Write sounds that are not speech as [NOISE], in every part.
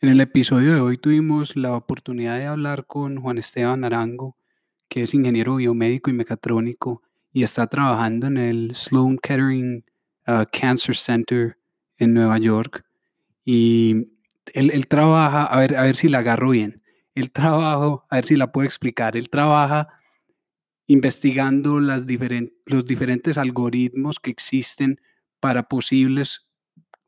En el episodio de hoy tuvimos la oportunidad de hablar con Juan Esteban Arango, que es ingeniero biomédico y mecatrónico y está trabajando en el Sloan Kettering uh, Cancer Center en Nueva York. Y él, trabaja, a ver, a ver si la agarro bien, él trabaja, a ver si la puedo explicar, él trabaja investigando los diferentes algoritmos que existen para posibles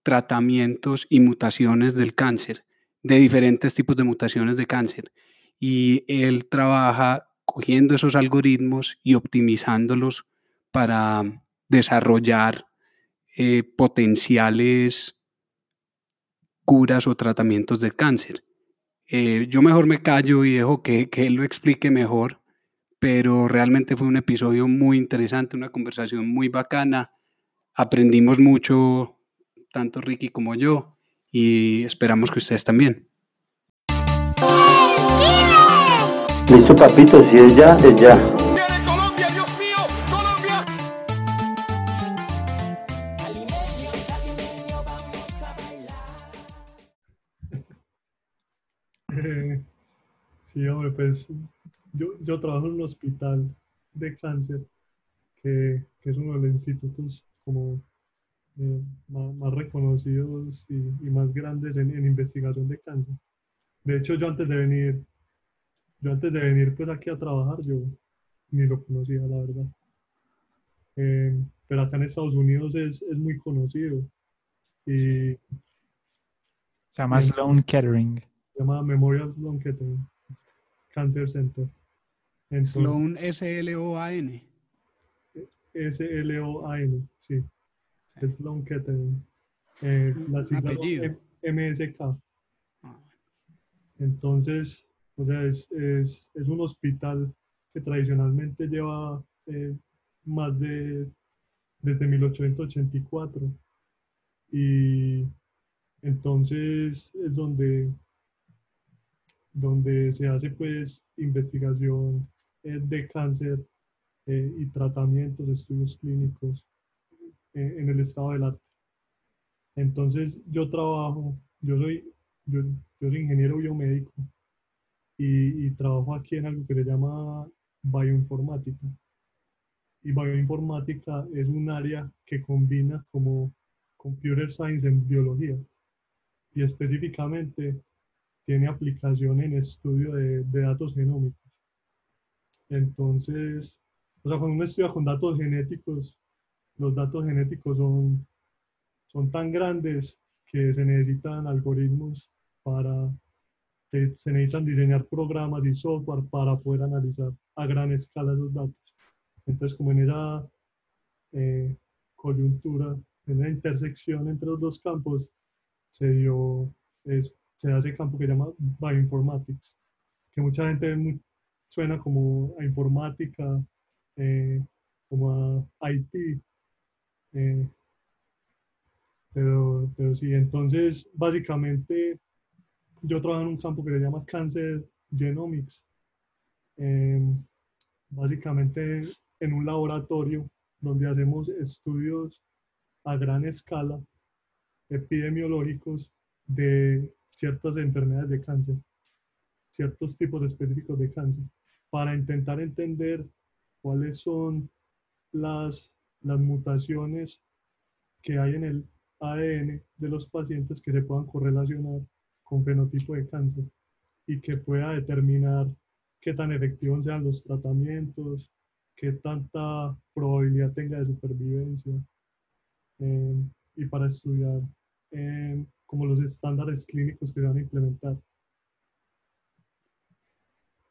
tratamientos y mutaciones del cáncer de diferentes tipos de mutaciones de cáncer. Y él trabaja cogiendo esos algoritmos y optimizándolos para desarrollar eh, potenciales curas o tratamientos del cáncer. Eh, yo mejor me callo y dejo que, que él lo explique mejor, pero realmente fue un episodio muy interesante, una conversación muy bacana. Aprendimos mucho, tanto Ricky como yo, y esperamos que ustedes también. Listo, papito, si es ya, es ya. Colombia, Dios mío! ¡Colombia! sí, hombre, pues yo, yo trabajo en un hospital de cáncer que, que es uno de los institutos como eh, más, reconocidos y, más grandes en, investigación de cáncer. De hecho, yo antes de venir, yo antes de venir pues aquí a trabajar, yo ni lo conocía, la verdad. Eh, pero acá en Estados Unidos es, es muy conocido. Y, se llama Sloan Kettering. Se llama Memorial Sloan Kettering Cancer Center. Sloan S-L-O-A-N. S-L-O-A-N, sí. Sloan Kettering. Eh, la sigla MSK. Ah. Entonces, o sea, es, es, es, un hospital que tradicionalmente lleva eh, más de desde 1884 y entonces es donde donde se hace pues investigación eh, de cáncer y tratamientos, estudios clínicos en el estado del arte. Entonces yo trabajo, yo soy, yo, soy ingeniero biomédico y, trabajo aquí en algo que se llama bioinformática. Y bioinformática es un área que combina como computer science en biología y específicamente tiene aplicación en estudio de, de datos genómicos. Entonces, o sea, cuando uno estudia con datos genéticos, los datos genéticos son, son tan grandes que se necesitan algoritmos para, se necesitan diseñar programas y software para poder analizar a gran escala esos datos. Entonces, como en esa eh, coyuntura, en la intersección entre los dos campos, se dio, es, se hace campo que se llama bioinformatics, que mucha gente suena como a informática, eh, como a IT, eh, pero, pero sí, entonces básicamente yo trabajo en un campo que se llama Cancer Genomics. Em, básicamente en un laboratorio donde hacemos estudios a gran escala epidemiológicos de ciertas enfermedades de cáncer, ciertos tipos específicos de cáncer, para intentar entender cuáles son las las mutaciones que hay en el ADN de los pacientes que se puedan correlacionar con fenotipo de cáncer y que pueda determinar qué tan efectivos sean los tratamientos, qué tanta probabilidad tenga de supervivencia eh, y para estudiar eh, como los estándares clínicos que se van a implementar.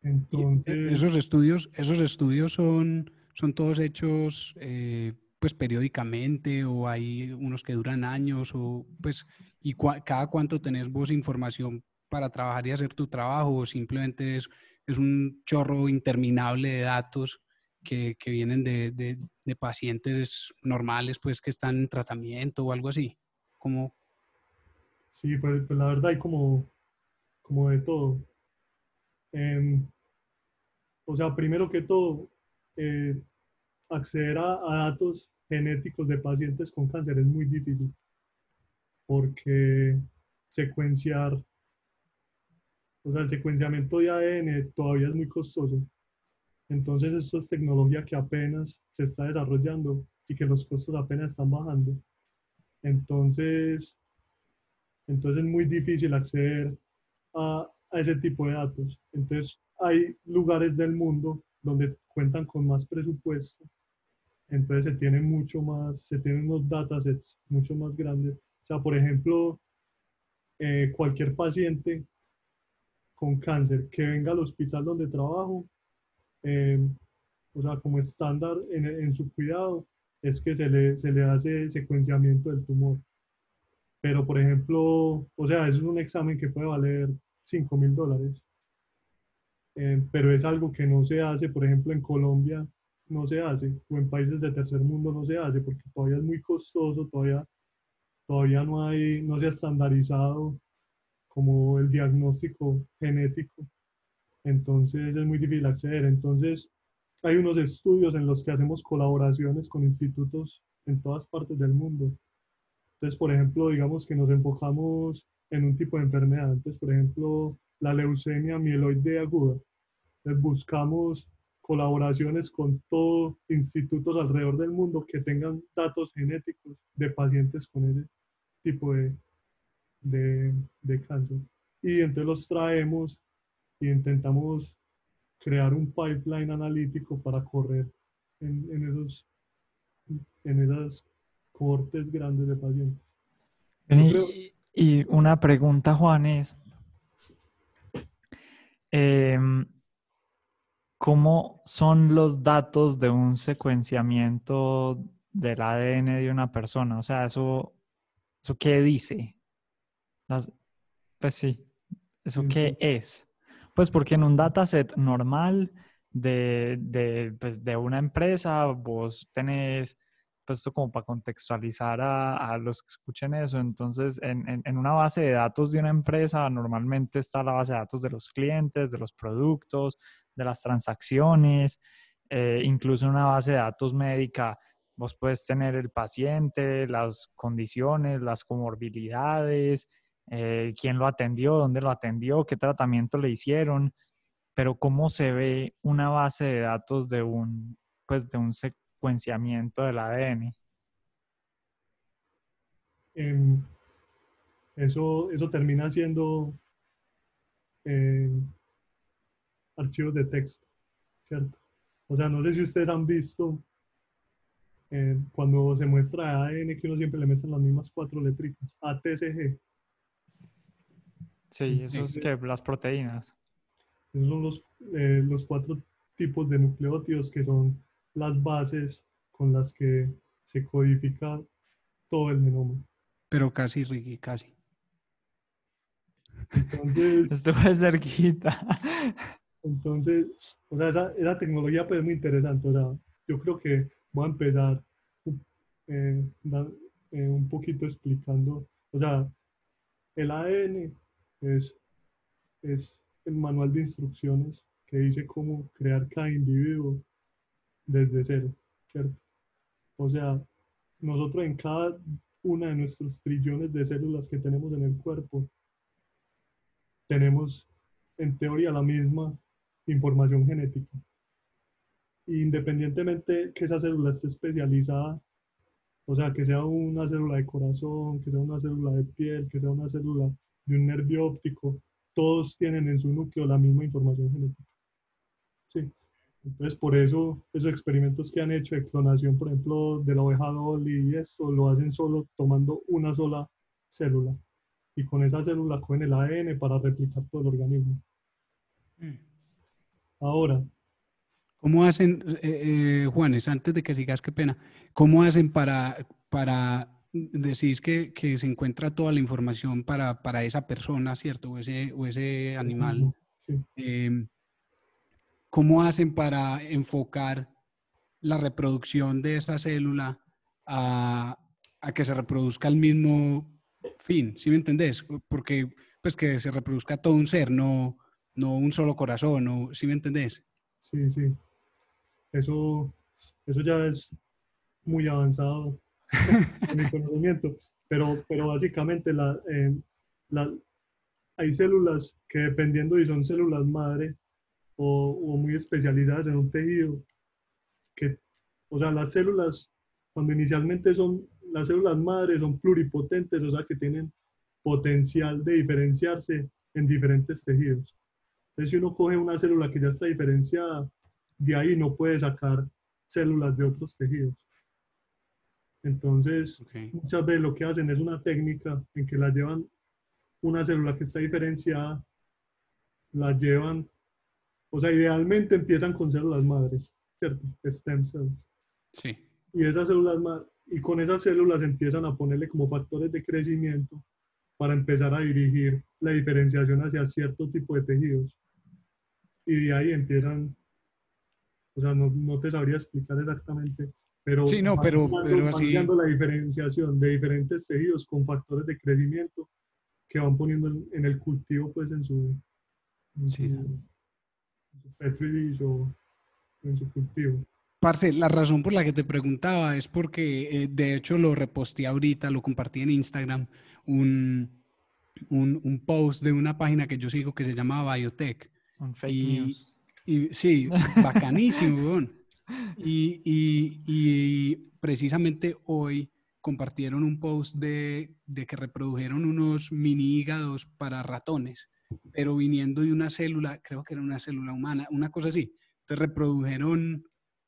Entonces, esos estudios, esos estudios son ¿Son todos hechos eh, pues periódicamente o hay unos que duran años o pues y cada cuánto tenés vos información para trabajar y hacer tu trabajo o simplemente es, es un chorro interminable de datos que, que vienen de, de, pacientes normales pues que están en tratamiento o algo así? como Sí, pues, pues, la verdad hay como, como de todo. Em, o sea, primero que todo, eh, acceder a, datos genéticos de pacientes con cáncer es muy difícil porque secuenciar o sea, el secuenciamiento de ADN todavía es muy costoso. Entonces, esto es tecnología que apenas se está desarrollando y que los costos apenas están bajando. Entonces, entonces es muy difícil acceder a, a ese tipo de datos. Entonces, hay lugares del mundo donde cuentan con más presupuesto, entonces se tienen mucho más, se tienen unos datasets mucho más grandes. O sea, por ejemplo, eh, cualquier paciente con cáncer que venga al hospital donde trabajo, eh, o sea, como estándar en, en, su cuidado, es que se le, se le hace secuenciamiento del tumor. Pero, por ejemplo, o sea, es un examen que puede valer 5 mil dólares. Eh, pero es algo que no se hace, por ejemplo, en Colombia no se hace, o en países de tercer mundo no se hace, porque todavía es muy costoso, todavía, todavía no, hay, no se ha estandarizado como el diagnóstico genético. Entonces es muy difícil acceder. Entonces hay unos estudios en los que hacemos colaboraciones con institutos en todas partes del mundo. Entonces, por ejemplo, digamos que nos enfocamos en un tipo de enfermedad. Por ejemplo, la leucemia mieloide aguda. Entonces, buscamos colaboraciones con todos institutos alrededor del mundo que tengan datos genéticos de pacientes con ese tipo de, de, de cáncer. Y entonces los traemos y intentamos crear un pipeline analítico para correr en, en esos en esas cortes grandes de pacientes. Y, y una pregunta, Juan, es, eh, ¿Cómo son los datos de un secuenciamiento del ADN de una persona? O sea, ¿eso, eso qué dice? pues sí, ¿eso qué es? Pues porque en un dataset normal de, de, pues de una empresa, vos tenés, pues esto como para contextualizar a, a los que escuchen eso, entonces en, en, en, una base de datos de una empresa normalmente está la base de datos de los clientes, de los productos, de las transacciones, eh, incluso una base de datos médica, vos puedes tener el paciente, las condiciones, las comorbilidades, eh, quién lo atendió, dónde lo atendió, qué tratamiento le hicieron, pero cómo se ve una base de datos de un, pues, de un secuenciamiento del ADN. Eh, eso, eso termina siendo eh, archivos de texto, ¿cierto? O sea, no sé si ustedes han visto eh, cuando se muestra ADN que uno siempre le meten las mismas cuatro letritas, ATCG. Sí, eso es que las proteínas. Esos son los, eh, los cuatro tipos de nucleótidos que son las bases con las que se codifica todo el genoma. Pero casi, Ricky, casi. Entonces, [LAUGHS] Estuve cerquita. Entonces, o sea, esa, esa, tecnología pues es muy interesante. O yo creo que voy a empezar eh, eh, un poquito explicando, o sea, el ADN es, es el manual de instrucciones que dice cómo crear cada individuo desde cero, ¿cierto? O sea, nosotros en cada una de nuestros trillones de células que tenemos en el cuerpo, tenemos en teoría la misma información genética. Independientemente que esa célula esté especializada, o sea, que sea una célula de corazón, que sea una célula de piel, que sea una célula de un nervio óptico, todos tienen en su núcleo la misma información genética. Sí. Entonces, por eso, esos experimentos que han hecho de clonación, por ejemplo, de la oveja Dolly y eso, lo hacen solo tomando una sola célula. Y con esa célula cogen el ADN para replicar todo el organismo. Mm. Ahora. ¿Cómo hacen, eh, eh, Juanes, antes de que sigas, qué pena, cómo hacen para, para decís que, que se encuentra toda la información para, para esa persona, ¿cierto? O ese, o ese animal. Sí. Eh, ¿Cómo hacen para enfocar la reproducción de esa célula a, a que se reproduzca al mismo fin? ¿Sí me entendés? Porque pues que se reproduzca todo un ser, no, no un solo corazón, ¿no? ¿sí me entendés? Sí, sí. Eso, eso ya es muy avanzado en mi conocimiento, pero, pero básicamente la, eh, hay células que dependiendo si son células madre o, o muy especializadas en un tejido, que, o sea, las células, cuando inicialmente son, las células madre son pluripotentes, o sea, que tienen potencial de diferenciarse en diferentes tejidos. Entonces, si uno coge una célula que ya está diferenciada, de ahí no puede sacar células de otros tejidos. Entonces, Ok. muchas veces lo que hacen es una técnica en que la llevan una célula que está diferenciada, la llevan, o sea, idealmente empiezan con células madres, ¿cierto? Stem cells. Sí. Y esas células y con esas células empiezan a ponerle como factores de crecimiento para empezar a dirigir la diferenciación hacia cierto tipo de tejidos. Y de ahí empiezan, o sea, no, no te sabría explicar exactamente, pero, Sí, no, pero- pero así- la diferenciación de diferentes tejidos con factores de crecimiento que van poniendo en, en el cultivo, pues en su, en Sí, su, en su o en su cultivo. Parce, la razón por la que te preguntaba es porque, eh, de hecho, lo reposteé ahorita, lo compartí en Instagram, un, un, un post de una página que yo sigo que se llama Biotech. Un fake Y- news. Y sí, bacanísimo, [LAUGHS] weón. Y, y- y precisamente hoy compartieron un post de, de que reprodujeron unos mini hígados para ratones, pero viniendo de una célula, creo que era una célula humana, una cosa así. Entonces reprodujeron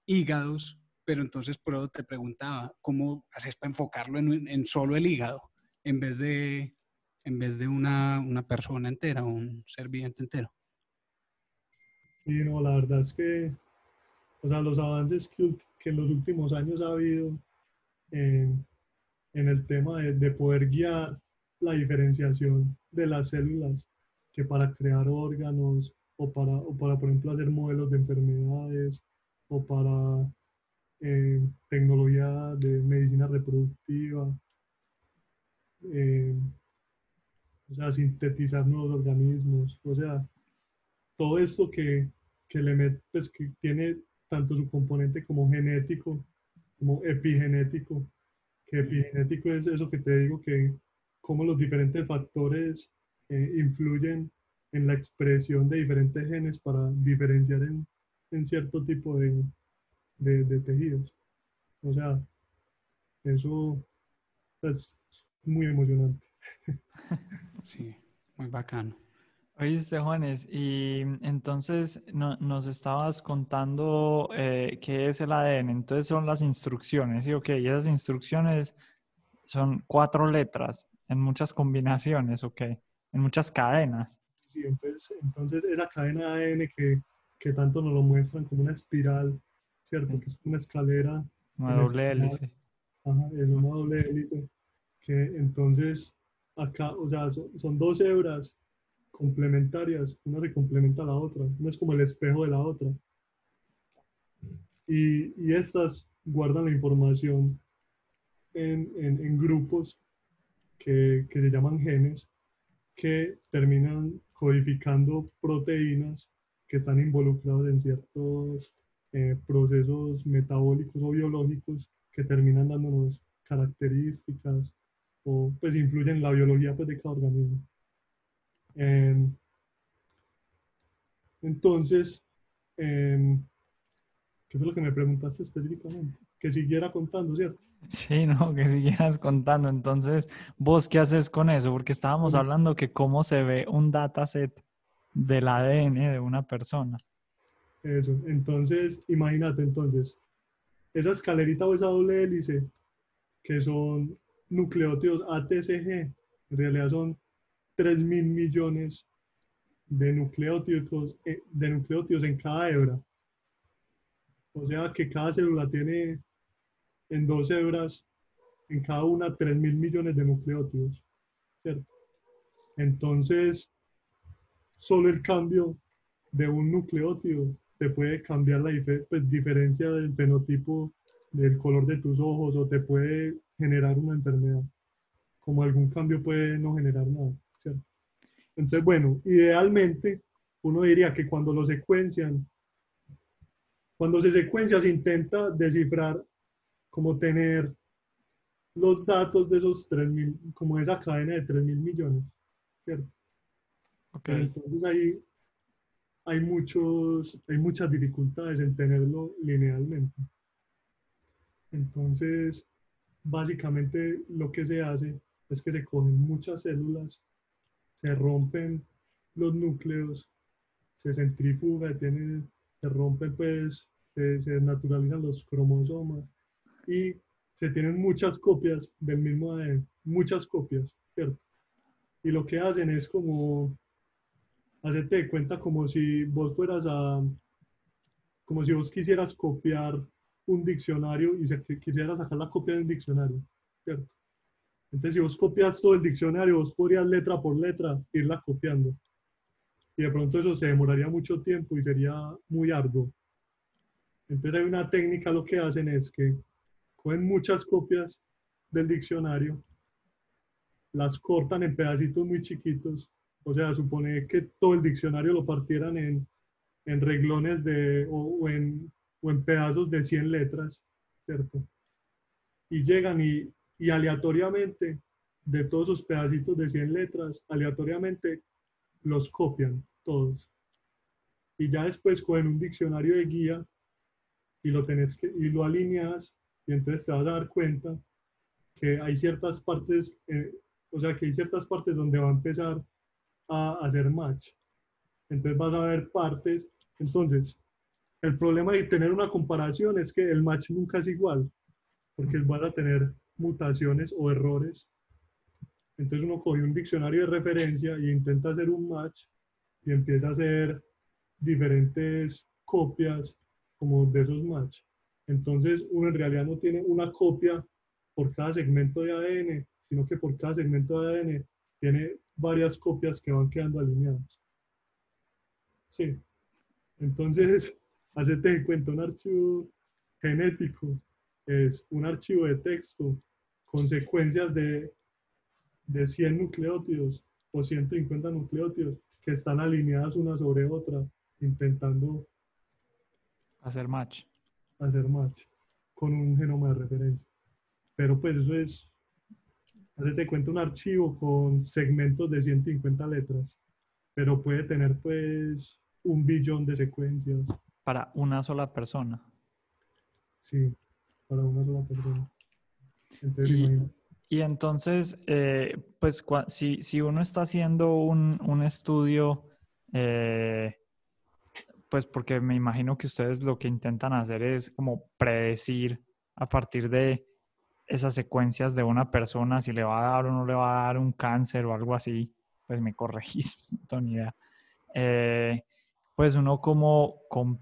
hígados, pero entonces por eso te preguntaba, ¿cómo haces para enfocarlo en, en solo el hígado en vez de, en vez de una, una persona entera, un ser viviente entero? Sí, no, la verdad es que, o sea, los avances que, que en los últimos años ha habido en, en el tema de, de poder guiar la diferenciación de las células, que para crear órganos o para, o para por ejemplo, hacer modelos de enfermedades o para eh, tecnología de medicina reproductiva, eh, o sea, sintetizar nuevos organismos, o sea, todo esto que, que le met- pues, que tiene tanto su componente como genético, como epigenético, que epigenético es eso que te digo, que cómo los diferentes factores eh, influyen en la expresión de diferentes genes para diferenciar en, en cierto tipo de, de- de tejidos. O sea, eso es muy emocionante. [LAUGHS] Sí, muy bacano. Oíste, Juanes, y entonces no- nos estabas contando eh, qué es el ADN. Entonces son las instrucciones, ¿sí? Ok, y esas instrucciones son cuatro letras en muchas combinaciones, ok, en muchas cadenas. Sí, entonces, entonces esa cadena de ADN que, que tanto nos lo muestran como una espiral, ¿cierto? Que es una escalera, Una En doble espiral. hélice. ajá, es una doble hélice, que entonces acá, o sea, son, son dos hebras complementarias, una se complementa a la otra, no es como el espejo de la otra. Y, y estas guardan la información en, en- en grupos que, que se llaman genes, que terminan codificando proteínas que están involucrados en ciertos eh, procesos metabólicos o biológicos que terminan dándonos características o pues influyen en la biología pues, de cada organismo. Em, entonces, em, ¿qué fue lo que me preguntaste específicamente? Que siguiera contando, ¿cierto? Sí, no, que siguieras contando. Entonces, ¿vos qué haces con eso? Porque estábamos hablando que cómo se ve un dataset del ADN de una persona. Eso. Entonces, imagínate entonces, esa escalerita o esa doble hélice, que son nucleótidos ATCG, en realidad son 3 mil millones de nucleótidos, eh, de nucleótidos en cada hebra. O sea que cada célula tiene en dos hebras, en cada una 3 mil millones de nucleótidos. ¿cierto? Entonces, solo el cambio de un nucleótido te puede cambiar la dife- pues, diferencia del fenotipo del color de tus ojos o te puede generar una enfermedad. Como algún cambio puede no generar nada, ¿cierto? Entonces, bueno, idealmente uno diría que cuando lo secuencian, cuando se secuencia se intenta descifrar, como tener los datos de esos 3.000, como esa cadena de 3 mil millones, ¿cierto? Ok. Pero entonces ahí hay, muchos, hay muchas dificultades en tenerlo linealmente. Entonces, básicamente lo que se hace es que se cogen muchas células, se rompen los núcleos, se centrifuga, tiene- se rompen pues, se, se naturalizan los cromosomas y se tienen muchas copias del mismo ADN, muchas copias, ¿cierto? Y lo que hacen es como, hacerte de cuenta como si vos fueras a, como si vos quisieras copiar un diccionario y se, quisieras sacar la copia de un diccionario, ¿cierto? Entonces, si vos copias todo el diccionario, vos podrías letra por letra irla copiando. Y de pronto eso se demoraría mucho tiempo y sería muy arduo. Entonces hay una técnica, lo que hacen es que cogen muchas copias del diccionario, las cortan en pedacitos muy chiquitos, o sea, supone que todo el diccionario lo partieran en, en reglones de, o, o en, o en pedazos de 100 letras, ¿cierto? Y llegan y, y aleatoriamente, de todos esos pedacitos de 100 letras, aleatoriamente los copian todos. Y ya después cogen un diccionario de guía y lo tenés y lo alineas y entonces te vas a dar cuenta que hay ciertas partes, eh, o sea, que hay ciertas partes donde va a empezar a hacer match. Entonces vas a ver partes. Entonces, el problema de tener una comparación es que el match nunca es igual, porque vas a tener mutaciones o errores. Entonces uno coge un diccionario de referencia y intenta hacer un match y empieza a hacer diferentes copias como de esos match. Entonces uno en realidad no tiene una copia por cada segmento de ADN, sino que por cada segmento de ADN tiene varias copias que van quedando alineadas. Sí. Entonces, [LAUGHS] hacete de cuenta, un archivo genético es un archivo de texto con secuencias de, de 100 nucleótidos o 150 nucleótidos que están alineadas una sobre otra, intentando Hacer match. hacer match con un genoma de referencia. Pero pues eso es, hacete cuenta un archivo con segmentos de 150 letras, pero puede tener pues un billón de secuencias, Para una sola persona. sí, para una sola persona. Y- entonces, eh, pues si, si uno está haciendo un, un estudio, eh, pues porque me imagino que ustedes lo que intentan hacer es como predecir a partir de esas secuencias de una persona si le va a dar o no le va a dar un cáncer o algo así, pues me [LAUGHS] corregís, pues, no tengo ni idea. Eh, pues uno como, com-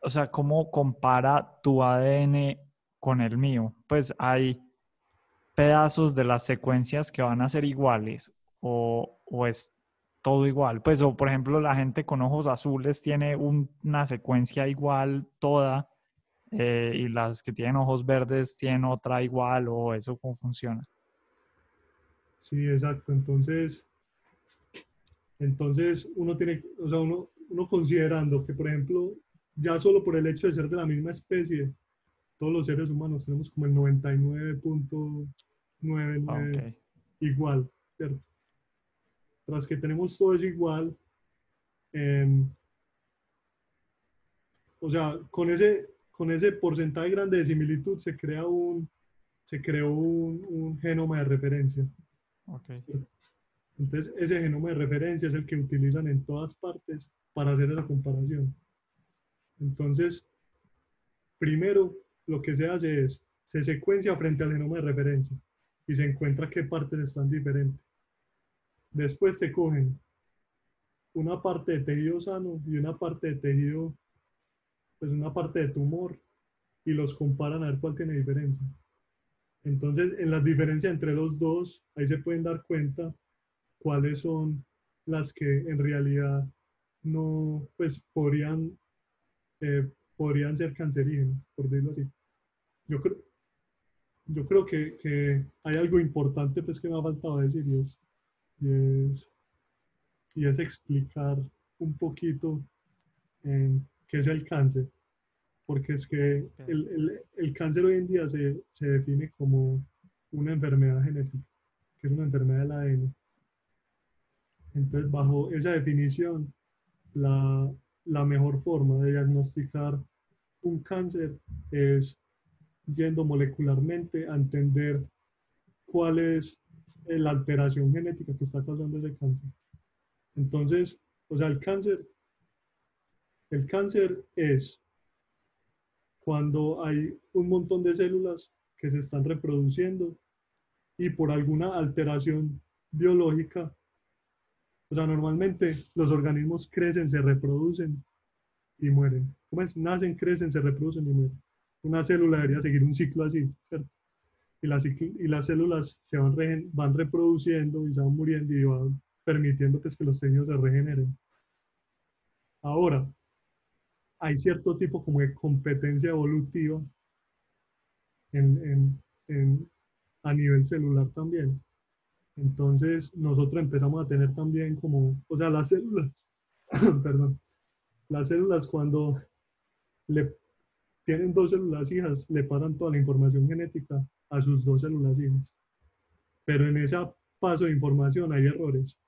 o sea, cómo compara tu ADN con el mío. Pues hay pedazos de las secuencias que van a ser iguales o, o es todo igual. Pues, o por ejemplo, la gente con ojos azules tiene un- una secuencia igual toda eh, y las que tienen ojos verdes tienen otra igual o eso cómo funciona. Sí, exacto. Entonces, entonces uno tiene, o sea, uno, uno considerando que, por ejemplo, ya solo por el hecho de ser de la misma especie, todos los seres humanos tenemos como el 99.99 Ah, ok. igual, ¿cierto? Tras que tenemos todo eso igual, em, o sea, con ese, con ese porcentaje grande de similitud se crea un, se creó un, un genoma de referencia. ok. Entonces, ese genoma de referencia es el que utilizan en todas partes para hacer esa comparación. Entonces, primero lo que se hace es, se secuencia frente al genoma de referencia y se encuentra qué partes están diferentes. Después se cogen una parte de tejido sano y una parte de tejido, pues una parte de tumor y los comparan a ver cuál tiene diferencia. Entonces, en las diferencias entre los dos, ahí se pueden dar cuenta cuáles son las que en realidad no, pues podrían, eh, podrían ser cancerígenas, por decirlo así. Yo creo, yo creo que, que hay algo importante pues que me ha faltado decir y es, y es, y es explicar un poquito en qué es el cáncer. Porque es que el, el- el cáncer hoy en día se, se define como una enfermedad genética, que es una enfermedad del ADN. Entonces, bajo esa definición, la, la mejor forma de diagnosticar un cáncer es yendo molecularmente a entender cuál es la alteración genética que está causando ese cáncer. Entonces, o sea, el cáncer, el cáncer es cuando hay un montón de células que se están reproduciendo y por alguna alteración biológica, o sea, normalmente los organismos crecen, se reproducen y mueren. ¿Cómo es? Nacen, crecen, se reproducen y mueren. Una célula debería seguir un ciclo así, ¿cierto? Y las, y las células se van, van reproduciendo y se van muriendo y van permitiendo pues, que los tejidos se regeneren. Ahora, hay cierto tipo como de competencia evolutiva en, en, a nivel celular también. Entonces, nosotros empezamos a tener también como, o sea, las células, [COUGHS] perdón, las células cuando le tienen dos células hijas, le pasan toda la información genética a sus dos células hijas. Pero en ese paso de información hay errores.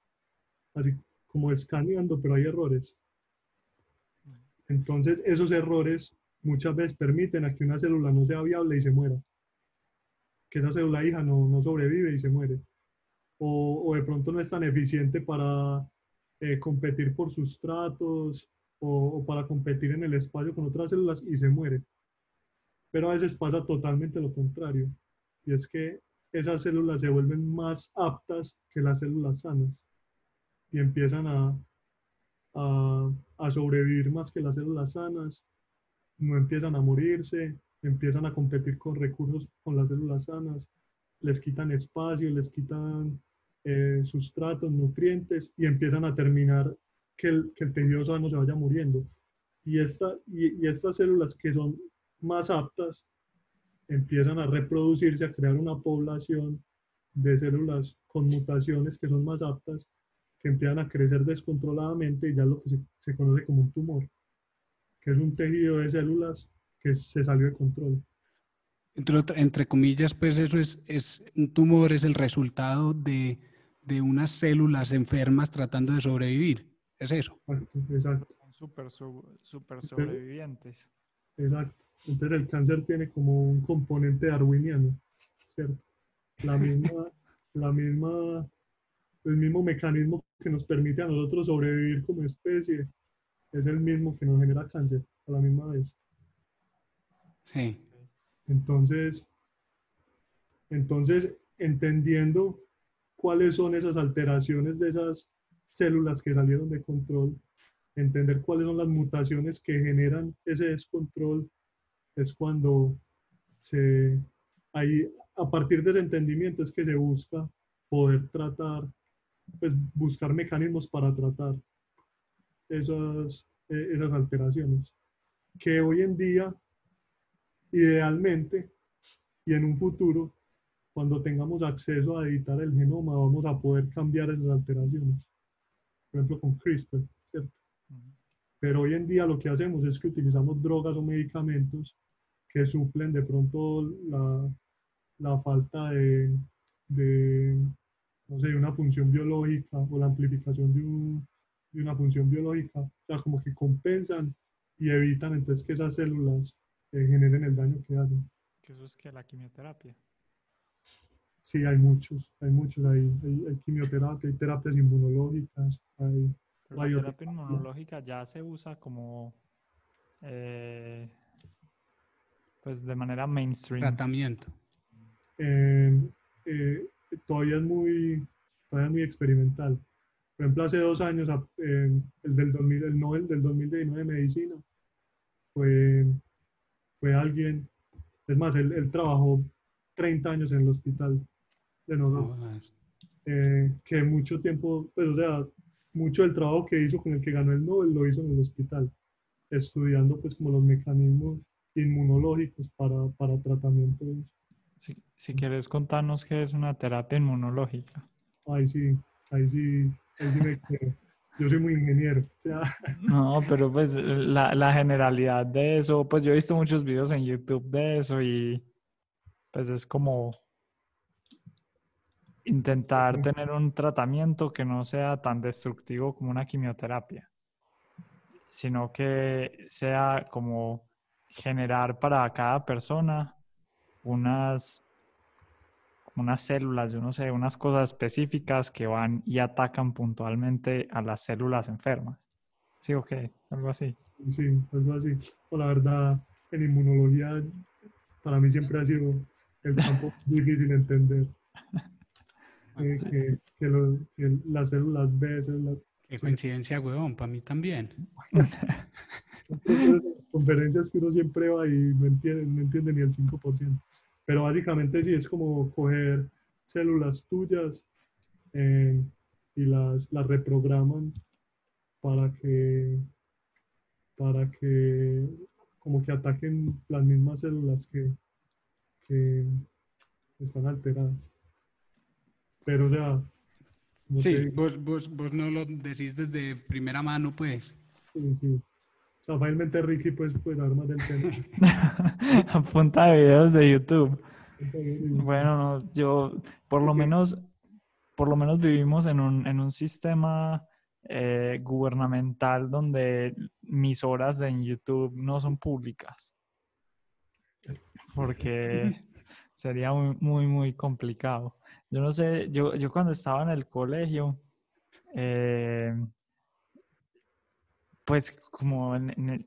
Así como escaneando, pero hay errores. Entonces, esos errores muchas veces permiten a que una célula no sea viable y se muera. Que esa célula hija no, no sobrevive y se muere. O, o, de pronto no es tan eficiente para eh, competir por sustratos o, para competir en el espacio con otras células y se muere. Pero a veces pasa totalmente lo contrario, y es que esas células se vuelven más aptas que las células sanas y empiezan a, a sobrevivir más que las células sanas, no empiezan a morirse, empiezan a competir con recursos con las células sanas, les quitan espacio, les quitan eh, sustratos, nutrientes y empiezan a terminar que el, tejido sano se vaya muriendo. Y, esta, y, y estas células que son más aptas empiezan a reproducirse, a crear una población de células con mutaciones que son más aptas, que empiezan a crecer descontroladamente y ya lo que se conoce como un tumor, que es un tejido de células que se salió de control. Entre, entre comillas, pues eso es, es, un tumor es el resultado de, de unas células enfermas tratando de sobrevivir. ¿Es eso? Exacto. Super, super sobrevivientes. Exacto. Entonces el cáncer tiene como un componente darwiniano, ¿cierto? La misma, [LAUGHS] la misma, el mismo mecanismo que nos permite a nosotros sobrevivir como especie es el mismo que nos genera cáncer a la misma vez. Sí. Entonces, entonces entendiendo cuáles son esas alteraciones de esas células que salieron de control, entender cuáles son las mutaciones que generan ese descontrol, es cuando se, ahí, a partir del entendimiento es que se busca poder tratar, pues buscar mecanismos para tratar esas, eh, esas alteraciones, que hoy en día, idealmente, y en un futuro, cuando tengamos acceso a editar el genoma, vamos a poder cambiar esas alteraciones por ejemplo con CRISPR, ¿cierto? Pero hoy en día lo que hacemos es que utilizamos drogas o medicamentos que suplen de pronto la, la falta de, de, no sé, una función biológica o la amplificación de, un, de una función biológica. O sea, como que compensan y evitan entonces que esas células eh, generen el daño que hacen. Que eso es que la quimioterapia. Sí, hay muchos, hay muchos, hay, hay, quimioterapia, hay terapias inmunológicas, hay... la terapia inmunológica ya se usa como, eh, pues de manera mainstream. Tratamiento. Eh, eh, todavía es muy, todavía es muy experimental. Por ejemplo, hace dos años, el del 2000, el Nobel del 2019 de Medicina, fue, fue alguien, es más, él, él trabajó 30 años en el hospital de nosotros. Eh, que mucho tiempo, pues, o sea, mucho del trabajo que hizo con el que ganó el Nobel lo hizo en el hospital, estudiando pues como los mecanismos inmunológicos para, para tratamientos. Si, si quieres contarnos qué es una terapia inmunológica. Ahí sí, ahí sí, ahí sí me Yo soy muy ingeniero. O sea. No, pero pues la, la generalidad de eso, pues yo he visto muchos videos en YouTube de eso y pues es como intentar tener un tratamiento que no sea tan destructivo como una quimioterapia, sino que sea como generar para cada persona unas, unas células, yo no sé, unas cosas específicas que van y atacan puntualmente a las células enfermas. ¿Sí o qué? Algo así. Sí, algo así. O la verdad, en inmunología, para mí siempre ha sido el campo [LAUGHS] difícil de entender. Eh, que, que los- que las células B, células Qué coincidencia, huevón, para mí también. Entonces, conferencias que uno siempre va y no entiende, no entiende ni el 5%. Pero básicamente sí es como coger células tuyas eh, y las, las reprograman para que, para que como que ataquen las mismas células que, que están alteradas. Pero como Sí, vos, vos, vos no lo decís desde primera mano, pues. sí, sí. O sea, fácilmente Ricky pues puede dar más del tema. [LAUGHS] a punta de videos de YouTube. Bueno, no, yo por lo menos, por lo menos vivimos en un, en un sistema eh, gubernamental donde mis horas en YouTube no son públicas. Porque [LAUGHS] sería muy, muy, muy complicado. Yo no sé, yo, yo cuando estaba en el colegio, eh, pues como en,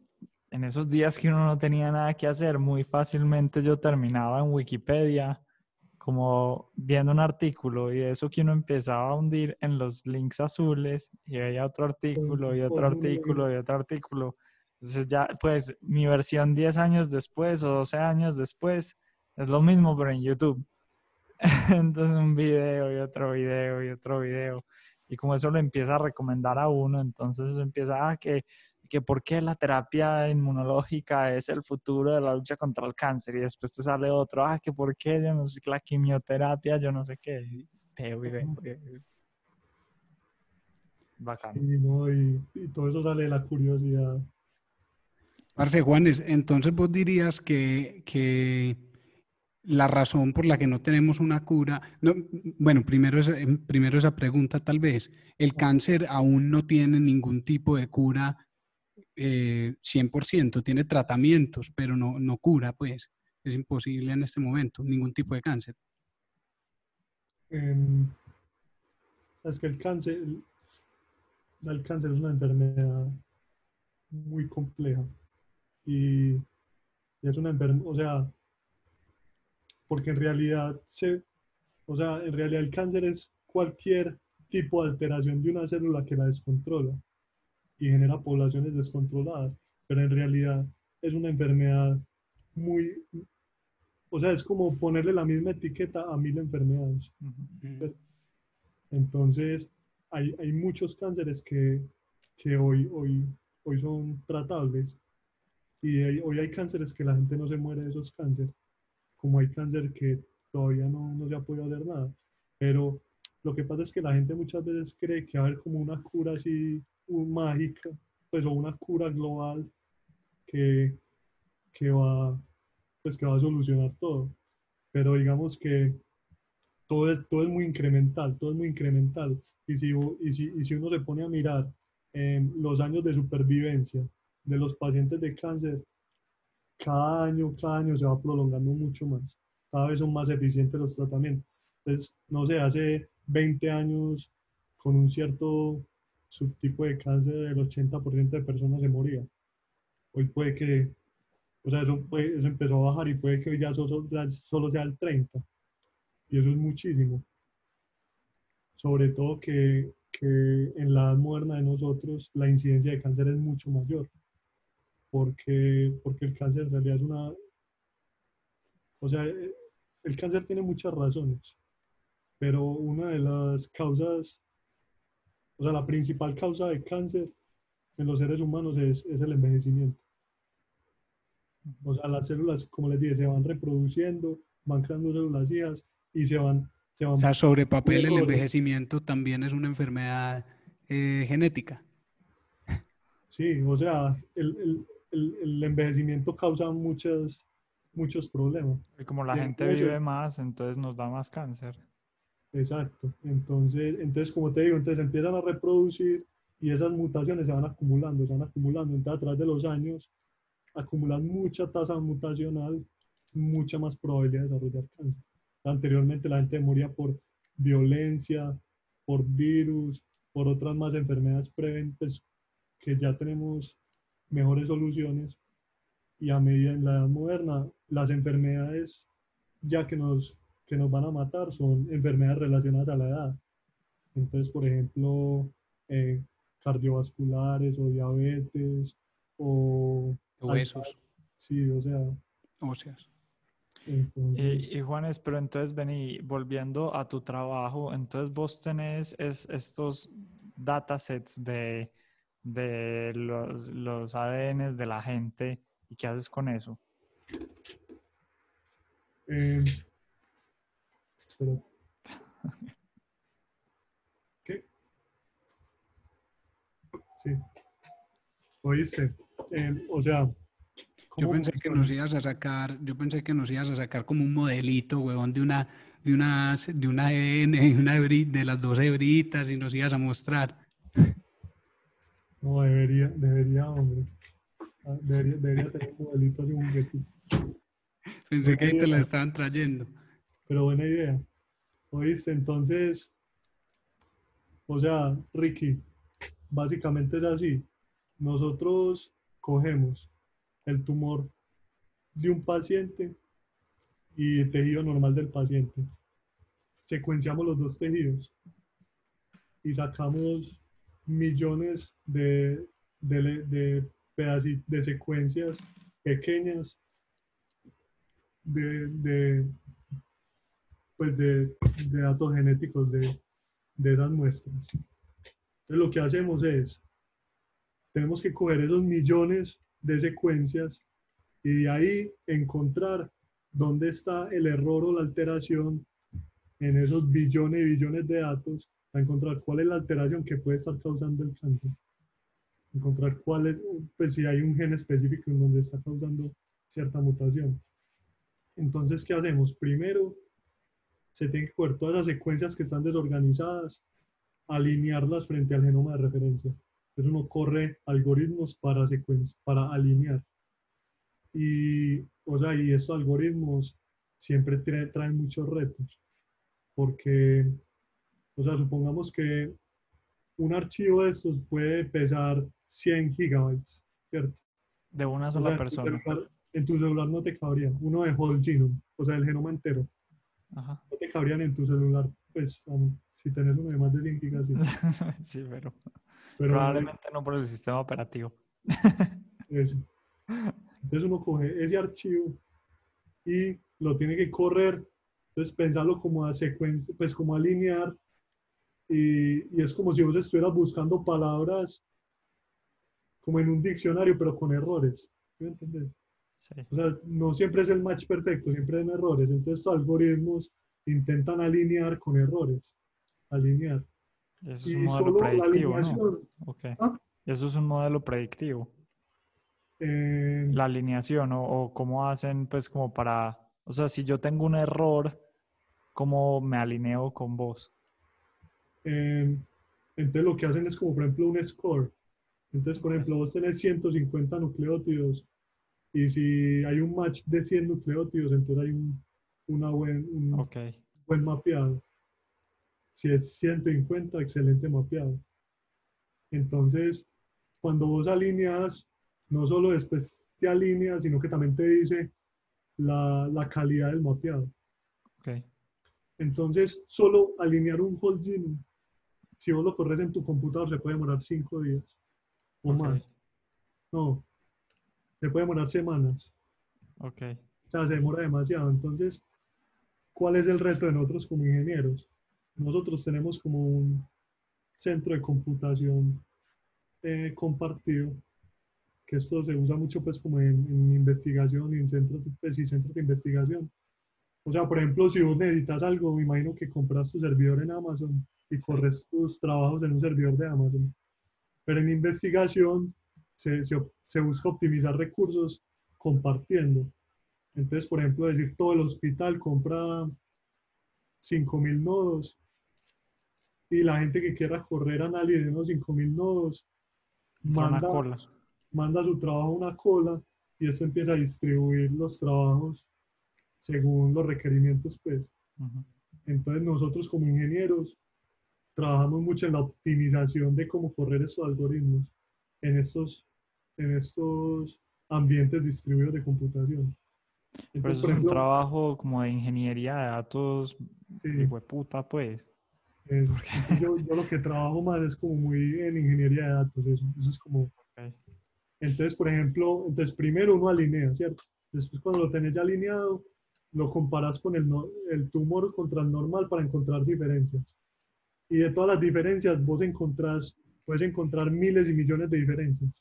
esos días que uno no tenía nada que hacer, muy fácilmente yo terminaba en Wikipedia como viendo un artículo y eso que uno empezaba a hundir en los links azules y veía otro artículo y otro artículo y otro artículo. Entonces ya, pues mi versión 10 años después o 12 años después es lo mismo, pero en YouTube. [LAUGHS] Entonces un video y otro video y otro video. Y como eso lo empieza a recomendar a uno, entonces empieza a que, que por qué la terapia inmunológica es el futuro de la lucha contra el cáncer. Y después te sale otro, ah, que por qué yo no sé, la quimioterapia, yo no sé qué. Bacán. Y, no, y, y todo eso sale de la curiosidad. Parce Juanes, entonces vos dirías que, que la razón por la que no tenemos una cura, no, bueno, primero esa, em, primero esa pregunta tal vez, el cáncer aún no tiene ningún tipo de cura eh, 100%, tiene tratamientos, pero no, no cura, pues, es imposible en este momento, ningún tipo de cáncer. Em, es que el cáncer, el, el cáncer es una enfermedad muy compleja. Y, y es una enfermedad, o sea, porque en realidad se, o sea, en realidad el cáncer es cualquier tipo de alteración de una célula que la descontrola y genera poblaciones descontroladas, pero en realidad es una enfermedad muy, o sea, es como ponerle la misma etiqueta a mil enfermedades. Entonces, hay, hay muchos cánceres que, que hoy, hoy, hoy son tratables. Y hay- hoy hay cánceres que la gente no se muere de esos cánceres, como hay cáncer que todavía no, no se ha podido hacer nada. Pero lo que pasa es que la gente muchas veces cree que va a haber como una cura así un- mágica, pues o una cura global que, que va, pues que va a solucionar todo. Pero digamos que todo es, todo es muy incremental, todo es muy incremental. Y si, y si, y si uno se pone a mirar em, los años de supervivencia de los pacientes de cáncer, cada año, cada año se va prolongando mucho más. Cada vez son más eficientes los tratamientos. Entonces, no sé, hace 20 años con un cierto subtipo de cáncer el 80% de personas se moría. Hoy puede que, o sea, eso, puede- eso empezó a bajar y puede que hoy ya solo, ya solo sea el 30%. Y eso es muchísimo. Sobre todo que, que en la edad moderna de nosotros la incidencia de cáncer es mucho mayor. Porque, porque el cáncer en realidad es una... O sea, el cáncer tiene muchas razones, pero una de las causas, o sea, la principal causa de cáncer en los seres humanos es, es el envejecimiento. O sea, las células, como les dije, se van reproduciendo, van creando células hijas y se van, se van O sea, sobre papel el envejecimiento también es una enfermedad eh, genética. Sí, o sea, el, el- el- el envejecimiento causa muchas, muchos problemas. Y como la Sí, gente hecho- vive más, entonces nos da más cáncer. Exacto. Entonces, entonces, como te digo, entonces empiezan a reproducir y esas mutaciones se van acumulando, se van acumulando. Entonces, a través de los años, acumulan mucha tasa mutacional, mucha más probabilidad de desarrollar cáncer. Anteriormente la gente moría por violencia, por virus, por otras más enfermedades preventes que ya tenemos mejores soluciones. Y a medida en la edad moderna, las enfermedades ya que nos, que nos van a matar son enfermedades relacionadas a la edad. Entonces, por ejemplo, eh, cardiovasculares o diabetes o... Huesos. Sí, o sea... Óseas. entonces- Y, y Juanes, pero entonces vení, volviendo a tu trabajo, entonces vos tenés es- estos datasets de, de los, los ADNs de la gente y qué haces con eso. Eh. [LAUGHS] ¿Qué? Sí. Oíste. Eh, o sea. Yo ¿cómo pensé que nos ibas a sacar, yo pensé que nos ibas a sacar como un modelito, huevón, de una, de una, de una ADN, [LAUGHS] de una hebri- de las dos hebritas y nos ibas a mostrar. No, debería, debería, hombre. Ah, Debería, debería tener un modelito así, un juguetito. Pensé que ahí te la estaban trayendo. Pero buena idea. ¿Oíste? Entonces, o sea, Ricky, básicamente es así. Nosotros cogemos el tumor de un paciente y el tejido normal del paciente. Secuenciamos los dos tejidos y sacamos millones de, de, de, pedaci- de secuencias pequeñas de, de, pues de, de datos genéticos de, de esas muestras. Entonces lo que hacemos es, tenemos que coger esos millones de secuencias y de ahí encontrar dónde está el error o la alteración en esos billones y billones de datos, a encontrar cuál es la alteración que puede estar causando el cáncer. Encontrar cuál es, pues si hay un gen específico en donde está causando cierta mutación. Entonces, ¿qué hacemos? Primero, se tienen que coger todas las secuencias que están desorganizadas, alinearlas frente al genoma de referencia. Entonces uno corre algoritmos para, para alinear. Y, o sea, y estos algoritmos siempre tra- traen muchos retos, porque, o sea, supongamos que un archivo de estos puede pesar 100 gigabytes, ¿cierto? De una O sola sea, en tu persona. celular- en tu celular no te cabría, uno de whole genome, o sea, el genoma entero. Ajá. No te cabrían en tu celular, pues um, si tenés uno de más de 100 gigas, sí. [LAUGHS] Sí, pero Pero probablemente no por el sistema operativo. eso. Entonces uno coge ese archivo y lo tiene que correr, entonces pensarlo como a secuencia, pues como alinear y, y es como si vos estuvieras buscando palabras como en un diccionario, pero con errores. ¿Sí me entendés? Sí. O sea, no siempre es el match perfecto, siempre hay errores. Entonces, estos algoritmos intentan alinear con errores. Alinear. Eso es Y un modelo predictivo, ¿no? alineación, Ok. Ah. Eso es un modelo predictivo. eh, La alineación o, o cómo hacen, pues, como para, o sea, si yo tengo un error, ¿cómo me alineo con vos? Eh, entonces, lo que hacen es como, por ejemplo, un score. Entonces, por ejemplo, vos tenés 150 nucleótidos y si hay un match de 100 nucleótidos, entonces hay un, una buen, un Ok. buen mapeado. Si es 150, excelente mapeado. Entonces, cuando vos alineas, no solo después te alineas, sino que también te dice la, la calidad del mapeado. Ok. Entonces, solo alinear un whole genome, si vos lo corres en tu computador, se puede demorar cinco días o más. No, se puede demorar semanas. Ok. O sea, se demora demasiado. Entonces, ¿cuál es el reto de nosotros como ingenieros? Nosotros tenemos como un centro de computación eh, compartido, que esto se usa mucho pues como en, en investigación y en centros, pues, y centros de investigación. O sea, por ejemplo, si vos necesitas algo, me imagino que compras tu servidor en Amazon y corres tus trabajos en un servidor de Amazon. Pero en investigación se, se, se busca optimizar recursos compartiendo. Entonces, por ejemplo, decir todo el hospital compra 5.000 nodos y la gente que quiera correr análisis de unos 5.000 nodos manda, cola. manda su trabajo a una cola y esto empieza a distribuir los trabajos según los requerimientos, pues. Ujú. Entonces nosotros como ingenieros trabajamos mucho en la optimización de cómo correr estos algoritmos en estos, en estos ambientes distribuidos de computación. Pero Entonces, eso por es un trabajo como de ingeniería de datos, sí, de puta, pues. yo, yo lo que trabajo más es como muy en ingeniería de datos, eso, eso es como Ok. Entonces, por ejemplo, entonces primero uno alinea, ¿cierto? Después cuando lo tenés ya alineado, lo comparas con el, el tumor contra el normal para encontrar diferencias. Y de todas las diferencias, vos encontrás, puedes encontrar miles y millones de diferencias.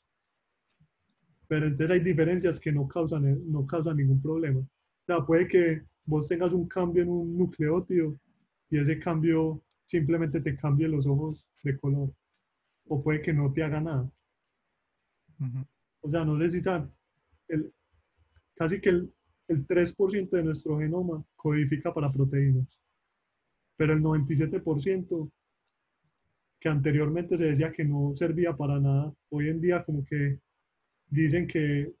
Pero entonces hay diferencias que no causan, eh, no causan ningún problema. O sea, puede que vos tengas un cambio en un nucleótido y ese cambio simplemente te cambie los ojos de color. O puede que no te haga nada. Ujú. O sea, no sé si saben, el, casi que el, el 3% de nuestro genoma codifica para proteínas, pero el 97% que anteriormente se decía que no servía para nada, hoy en día como que dicen que,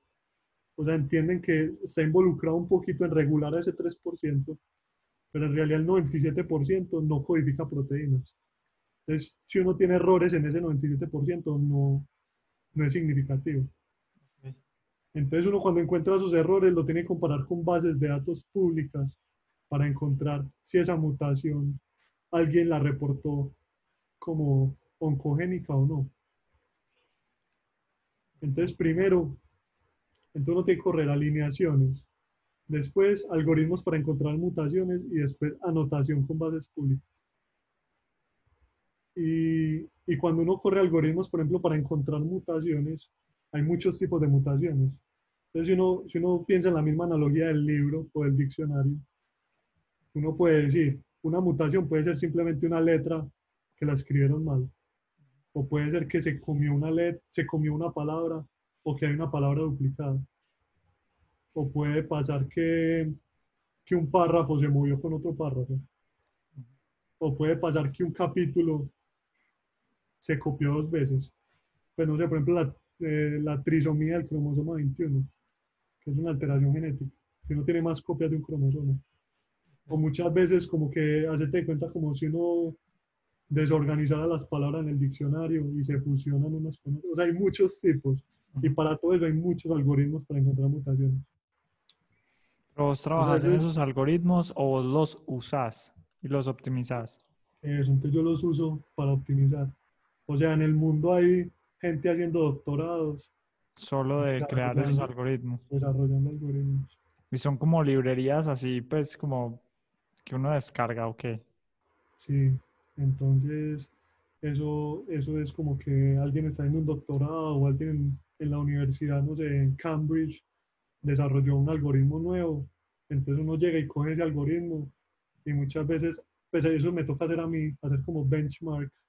o sea, entienden que está involucrado un poquito en regular ese 3%, pero en realidad el 97% no codifica proteínas. Entonces, si uno tiene errores en ese 97%, no, no es significativo. Entonces uno cuando encuentra esos errores lo tiene que comparar con bases de datos públicas para encontrar si esa mutación alguien la reportó como oncogénica o no. Entonces primero, entonces uno tiene que correr alineaciones, después algoritmos para encontrar mutaciones y después anotación con bases públicas. Y, y cuando uno corre algoritmos, por ejemplo, para encontrar mutaciones, hay muchos tipos de mutaciones. Entonces, si uno, si uno piensa en la misma analogía del libro o del diccionario, uno puede decir, una mutación puede ser simplemente una letra que la escribieron mal. O puede ser que se comió una let se comió una palabra o que hay una palabra duplicada. O puede pasar que, que un párrafo se movió con otro párrafo. O puede pasar que un capítulo se copió dos veces. Pues no sé, por ejemplo, la, eh, la trisomía del cromosoma 21, que es una alteración genética, que no tiene más copias de un cromosoma. O muchas veces como que hacete de cuenta como si uno desorganizara las palabras en el diccionario y se fusionan unas con otras. O sea, hay muchos tipos. Y para todo eso hay muchos algoritmos para encontrar mutaciones. ¿Pero vos trabajas en eso es- esos algoritmos o vos los usás y los optimizás? Eso, entonces yo los uso para optimizar. O sea, en el mundo hay gente haciendo doctorados, Solo de crear esos algoritmos. desarrollando algoritmos. Y son como librerías así, pues como que uno descarga o qué. Sí, entonces eso, eso es como que alguien está en un doctorado o alguien en, en la universidad, no sé, en Cambridge, desarrolló un algoritmo nuevo. Entonces uno llega y coge ese algoritmo y muchas veces, pues eso me toca hacer a mí, hacer como benchmarks,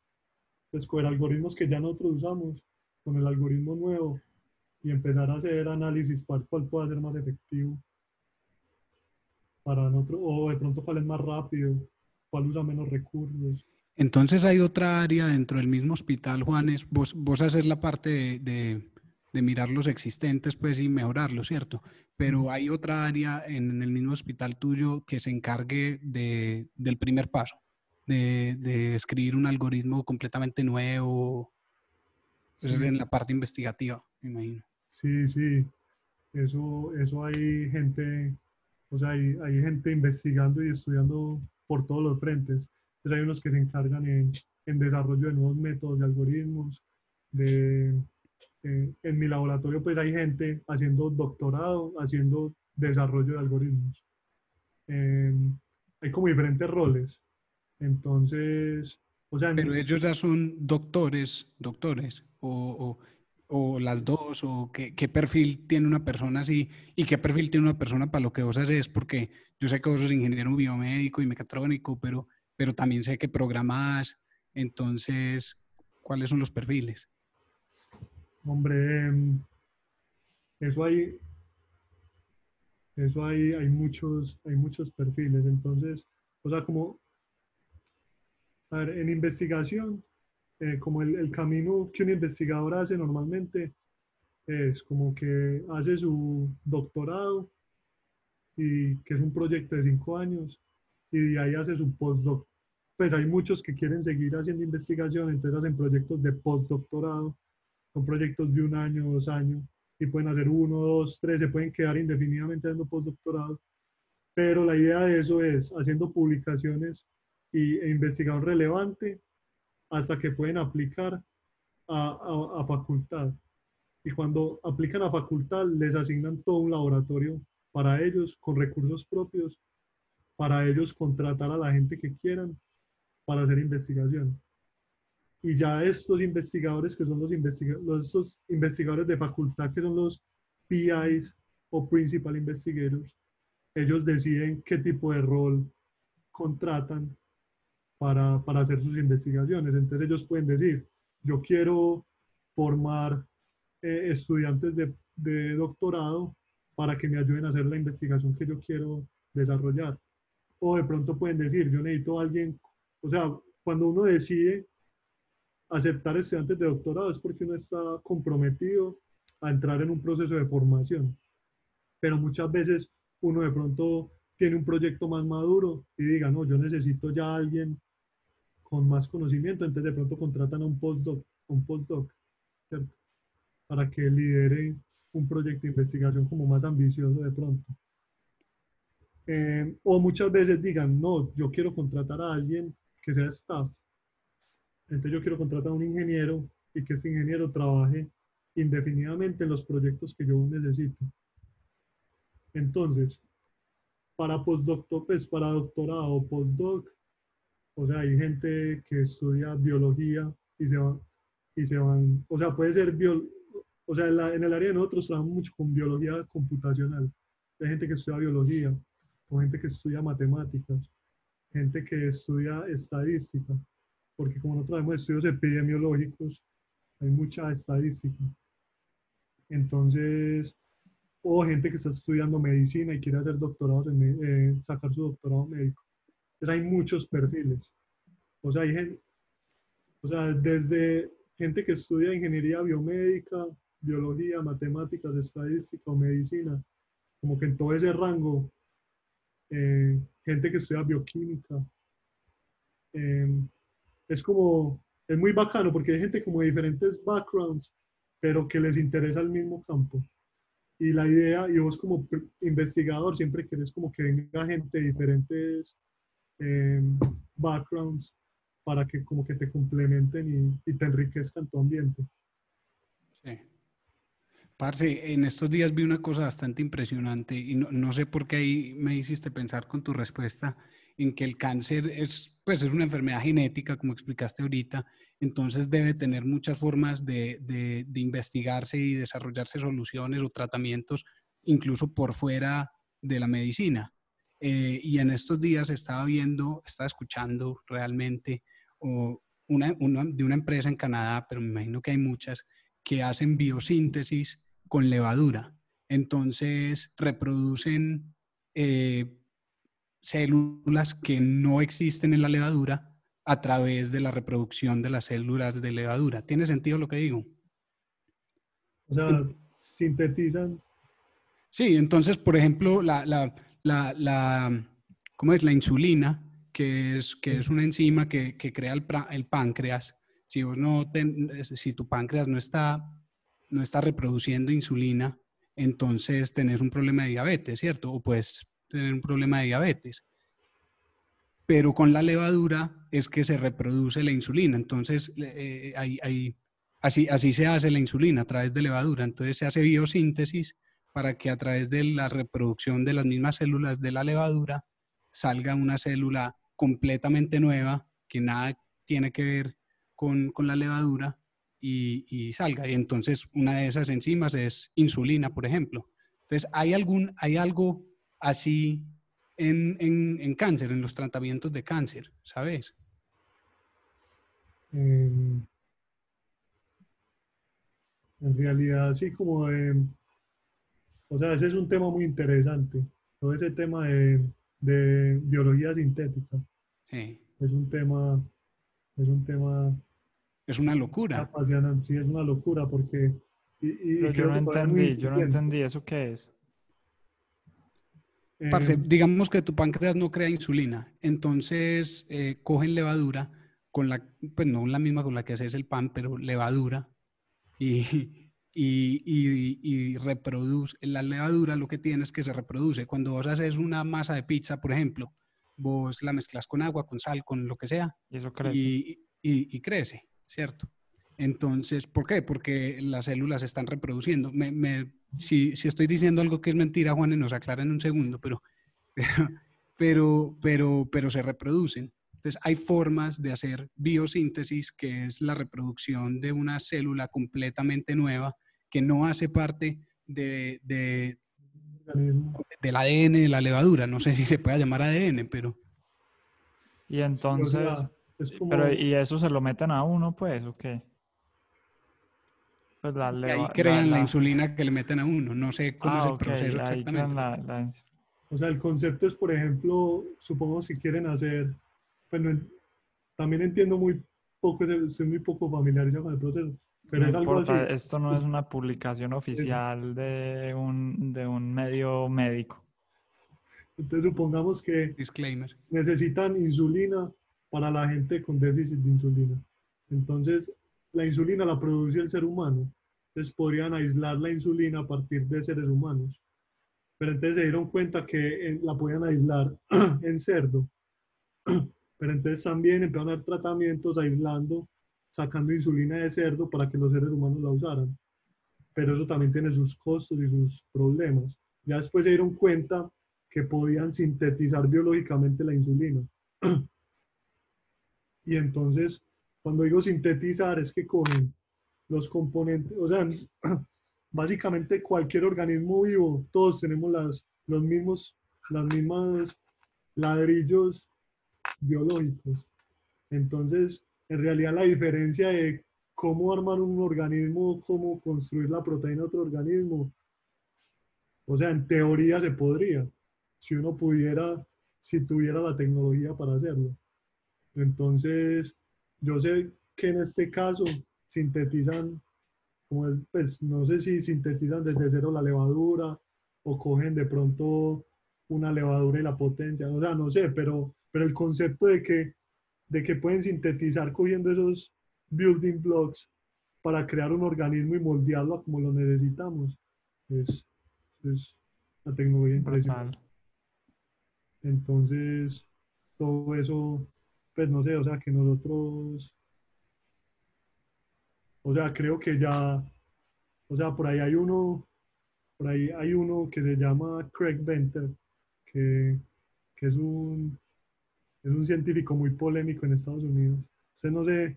escoger algoritmos que ya nosotros usamos con el algoritmo nuevo y empezar a hacer análisis para cuál puede ser más efectivo para nosotros, o de pronto cuál es más rápido, cuál usa menos recursos. Entonces hay otra área dentro del mismo hospital, Juanes. Vos, vos haces la parte de, de- de mirar los existentes pues, y mejorarlos, ¿cierto? Pero hay otra área en el mismo hospital tuyo que se encargue de, del primer paso, de, escribir un algoritmo completamente nuevo. Eso es Sí. en la parte investigativa, me imagino. Sí, sí, eso, eso hay gente, o sea, hay, hay gente investigando y estudiando por todos los frentes. Hay unos que se encargan en, en desarrollo de nuevos métodos y algoritmos. De, eh, en mi laboratorio pues hay gente haciendo doctorado, haciendo desarrollo de algoritmos. Em, hay como diferentes roles. Entonces, o sea, Pero ellos ya son doctores, doctores, o, o- o las dos, o qué, qué perfil tiene una persona así, y qué perfil tiene una persona para lo que vos haces, porque yo sé que vos sos ingeniero biomédico y mecatrónico, pero, pero también sé que programás, entonces, ¿cuáles son los perfiles? Hombre, eso hay, eso hay, hay muchos, hay muchos perfiles. Entonces, O sea, como, en investigación, eh, como el, el camino que un investigador hace normalmente es como que hace su doctorado y que es un proyecto de cinco años y de ahí hace su postdoc. Pues hay muchos que quieren seguir haciendo investigación, entonces hacen proyectos de postdoctorado, son proyectos de un año, dos años, y pueden hacer uno, dos, tres, se pueden quedar indefinidamente haciendo postdoctorado. Pero la idea de eso es haciendo publicaciones y, e investigador relevante hasta que pueden aplicar a, a, a facultad. Y cuando aplican a facultad, les asignan todo un laboratorio para ellos con recursos propios, para ellos contratar a la gente que quieran para hacer investigación. Y ya estos investigadores, que son los, investiga los estos investigadores de facultad, que son los PIs o Principal Investigators, ellos deciden qué tipo de rol contratan para, para hacer sus investigaciones. Entonces ellos pueden decir, yo quiero formar eh, estudiantes de, de, doctorado para que me ayuden a hacer la investigación que yo quiero desarrollar. O de pronto pueden decir, yo necesito a alguien, o sea, cuando uno decide aceptar estudiantes de doctorado es porque uno está comprometido a entrar en un proceso de formación. Pero muchas veces uno de pronto tiene un proyecto más maduro y diga, no, yo necesito ya a alguien con más conocimiento, entonces de pronto contratan a un postdoc, un postdoc, ¿cierto? Para que lidere un proyecto de investigación como más ambicioso de pronto. Eh, o muchas veces digan, no, yo quiero contratar a alguien que sea staff, entonces yo quiero contratar a un ingeniero y que ese ingeniero trabaje indefinidamente en los proyectos que yo necesito. Entonces, para postdoctor, pues para doctorado o postdoc, o sea, hay gente que estudia biología y se van, y se van, o sea, puede ser bio, o sea, en, la, en, el área de nosotros trabajamos mucho con biología computacional. Hay gente que estudia biología, o gente que estudia matemáticas, gente que estudia estadística porque como nosotros hacemos estudios epidemiológicos, hay mucha estadística. Entonces, o gente que está estudiando medicina y quiere hacer doctorados, en, eh, sacar su doctorado médico. Entonces hay muchos perfiles. O sea, hay gente, o sea, desde gente que estudia ingeniería biomédica, biología, matemáticas, estadística o medicina, como que en todo ese rango, eh, gente que estudia bioquímica, eh, es como, es muy bacano porque hay gente como de diferentes backgrounds, pero que les interesa el mismo campo. Y la idea, y vos como investigador siempre querés como que venga gente de diferentes eh, backgrounds para que como que te complementen y, y te enriquezcan tu ambiente. Sí. Parce, en estos días vi una cosa bastante impresionante y no, no, sé por qué ahí me hiciste pensar con tu respuesta en que el cáncer es, pues es una enfermedad genética, como explicaste ahorita, entonces debe tener muchas formas de, de, de investigarse y desarrollarse soluciones o tratamientos, incluso por fuera de la medicina. Eh, y en estos días estaba viendo, estaba escuchando realmente o una, una, de una empresa en Canadá, pero me imagino que hay muchas, que hacen biosíntesis con levadura. Entonces reproducen eh, células que no existen en la levadura a través de la reproducción de las células de levadura. ¿Tiene sentido lo que digo? O sea, sintetizan. Sí, entonces, por ejemplo, la, la, la, la ¿cómo es? La insulina, que es, que es una enzima que, que crea el, el, páncreas. Si, vos no ten, si tu páncreas no está, no está reproduciendo insulina, entonces tenés un problema de diabetes, ¿cierto? O puedes tener un problema de diabetes. Pero con la levadura es que se reproduce la insulina. Entonces, eh, hay, hay, así, así se hace la insulina a través de levadura. Entonces, se hace biosíntesis para que a través de la reproducción de las mismas células de la levadura salga una célula completamente nueva que nada tiene que ver con, con la levadura y, y, salga. Y entonces una de esas enzimas es insulina, por ejemplo. Entonces, ¿hay, algún, hay algo así en, en, en, cáncer, en los tratamientos de cáncer, ¿sabes? Eh, en realidad, sí, como de, o sea, ese es un tema muy interesante, todo ese tema de, de biología sintética. Sí. Es un tema, es un tema Es una locura. apasionante, sí, es una locura porque... y- y Pero yo no entendí, yo no entendí eso qué es. Parce, Eh, digamos que tu páncreas no crea insulina, entonces eh, cogen levadura con la, pues no la misma con la que haces el pan, pero levadura y, y, y, y reproduce. La levadura lo que tiene es que se reproduce. Cuando vos haces una masa de pizza, por ejemplo, vos la mezclas con agua, con sal, con lo que sea, Y eso crece. y, y- y crece, ¿cierto? Entonces, ¿por qué? Porque las células se están reproduciendo. Me- me- si, si estoy diciendo algo que es mentira, Juan, nos aclara en un segundo, pero, [LAUGHS] pero, pero, pero se reproducen. Entonces, hay formas de hacer biosíntesis, que es la reproducción de una célula completamente nueva que no hace parte de, de- del ADN de la levadura. No sé si se puede llamar ADN, pero Y Sí, o entonces, sea, es como- pero ¿y eso se lo meten a uno, pues, o qué? Pues la y ahí leva- crean la, la- insulina que le meten a uno. No sé cómo es Ah, el ok, proceso ahí crean exactamente. la- la ins- O sea, el concepto es, por ejemplo, supongamos que quieren hacer, pues no en- también entiendo muy poco, estoy muy poco familiarizado con el proceso, pero no es algo importa, así. esto no es una publicación oficial de un, de un medio médico. Entonces supongamos que Disclaimer. necesitan insulina para la gente con déficit de insulina. Entonces, la insulina la produce el ser humano. Entonces, podrían aislar la insulina a partir de seres humanos. Pero entonces se dieron cuenta que eh, la podían aislar [CLEARS THROAT] en cerdo. [CLEARS THROAT] Pero entonces también empezaron a dar tratamientos aislando, sacando insulina de cerdo para que los seres humanos la usaran. Pero eso también tiene sus costos y sus problemas. Ya después se dieron cuenta que podían sintetizar biológicamente la insulina. [CLEARS THROAT] Y entonces, cuando digo sintetizar, es que cogen los componentes, o sea, [CLEARS THROAT] básicamente cualquier organismo vivo, todos tenemos las, los mismos, las mismas ladrillos biológicos. Entonces, en realidad la diferencia de cómo armar un organismo, cómo construir la proteína de otro organismo, o sea, en teoría se podría, si uno pudiera, si tuviera la tecnología para hacerlo. Entonces, yo sé que en este caso sintetizan, como pues no sé si sintetizan desde cero la levadura o cogen de pronto una levadura y la potencia, o sea, no sé, pero, pero el concepto de que, de que pueden sintetizar cogiendo esos building blocks para crear un organismo y moldearlo como lo necesitamos, es, es una tecnología impresionante. Entonces, todo eso, pues no sé, o sea, que nosotros, o sea, creo que ya, o sea, por ahí hay uno, por ahí hay uno que se llama Craig Venter, que, que es un, es un científico muy polémico en Estados Unidos. Usted no sé,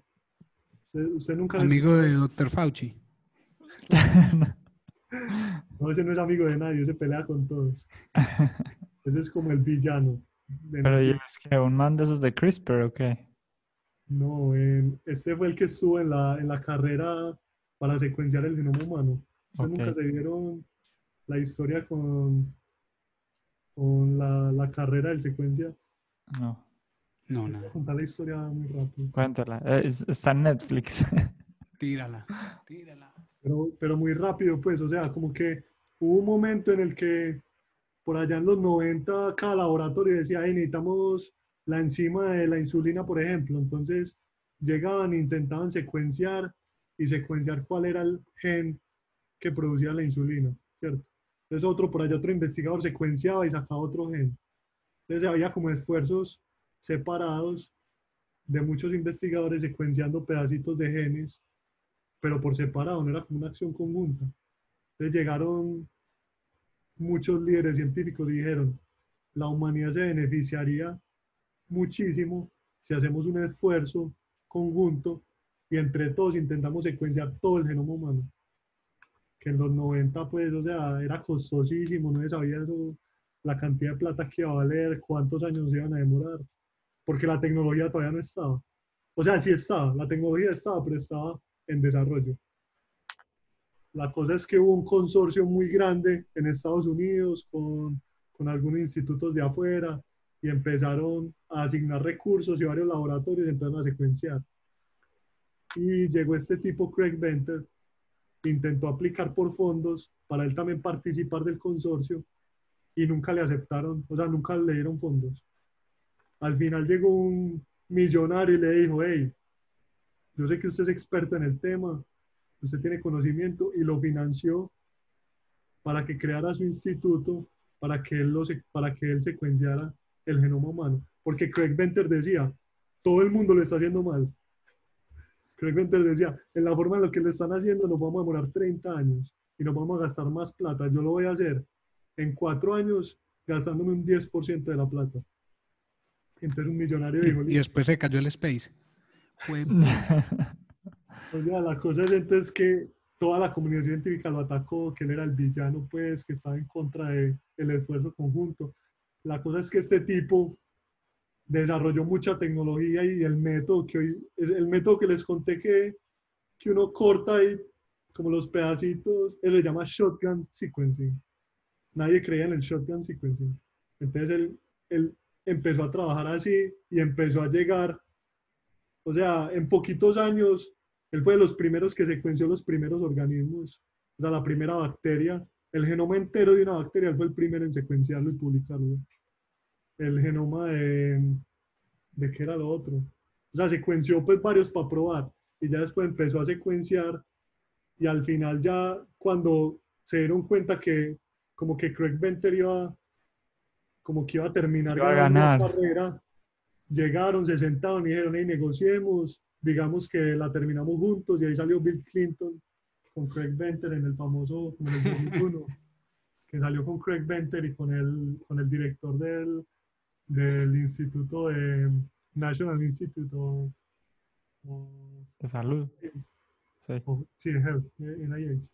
usted, usted nunca... Amigo de? Dr. Fauci. [LAUGHS] No, ese no es amigo de nadie, se pelea con todos. [LAUGHS] Ese es como el villano. Pero ¿y Nación. es que un man de esos de CRISPR o qué? No, este fue el que estuvo en la, en la carrera para secuenciar el genoma humano. ¿Ustedes nunca se vieron la historia con, con la, la carrera del secuencia? No, No, nada. contar la historia muy rápido. cuéntala. Eh, es- está en Netflix. [LAUGHS] Tírala. Tírala. Pero, pero muy rápido, pues, o sea, como que hubo un momento en el que por allá en los 90 cada laboratorio decía, "Ay, necesitamos la enzima de la insulina, por ejemplo. Entonces llegaban intentaban secuenciar y secuenciar cuál era el gen que producía la insulina, ¿cierto? Entonces otro, por allá otro investigador secuenciaba y sacaba otro gen. Entonces había como esfuerzos separados de muchos investigadores secuenciando pedacitos de genes pero por separado, no era como una acción conjunta. Entonces llegaron muchos líderes científicos dijeron, la humanidad se beneficiaría muchísimo si hacemos un esfuerzo conjunto y entre todos intentamos secuenciar todo el genoma humano. Que en los 90, pues, o sea, era costosísimo, no se sabía eso, la cantidad de plata que iba a valer, cuántos años se iban a demorar, porque la tecnología todavía no estaba. O sea, sí estaba, la tecnología estaba, pero estaba en desarrollo. La cosa es que hubo un consorcio muy grande en Estados Unidos con, con algunos institutos de afuera y empezaron a asignar recursos y varios laboratorios empezaron a secuenciar. Y llegó este tipo, Craig Venter, intentó aplicar por fondos para él también participar del consorcio y nunca le aceptaron, o sea, nunca le dieron fondos. Al final llegó un millonario y le dijo, hey, yo sé que usted es experto en el tema, usted tiene conocimiento y lo financió para que creara su instituto, para que él, lo, para que él secuenciara el genoma humano. Porque Craig Venter decía, todo el mundo lo está haciendo mal. Craig Venter decía, en la forma en la que lo están haciendo nos vamos a demorar 30 años y nos vamos a gastar más plata. Yo lo voy a hacer en cuatro años gastándome un 10% de la plata. Entonces un millonario dijo... Y, y después se cayó el space. Fue... [LAUGHS] o sea, la cosa es entonces que toda la comunidad científica lo atacó, que él era el villano, pues, que estaba en contra del el esfuerzo conjunto. La cosa es que este tipo desarrolló mucha tecnología y el método que hoy, es el método que les conté que, que uno corta ahí como los pedacitos, él le llama shotgun sequencing. Nadie creía en el shotgun sequencing. Entonces él, él empezó a trabajar así y empezó a llegar, o sea, en poquitos años, él fue de los primeros que secuenció los primeros organismos, o sea, la primera bacteria, el genoma entero de una bacteria, él fue el primero en secuenciarlo y publicarlo. El genoma de, ¿de qué era lo otro? O sea, secuenció pues varios para probar y ya después empezó a secuenciar y al final ya cuando se dieron cuenta que como que Craig Venter iba como que iba a terminar Iba a ganar. la carrera, llegaron, se sentaron y dijeron, hey, negociemos, digamos que la terminamos juntos y ahí salió Bill Clinton con Craig Venter en el famoso, como en el 2001, [LAUGHS] que salió con Craig Venter y con el, con el director del, del Instituto de National Institute of, De salud. Sí. of- sí, Health, NIH.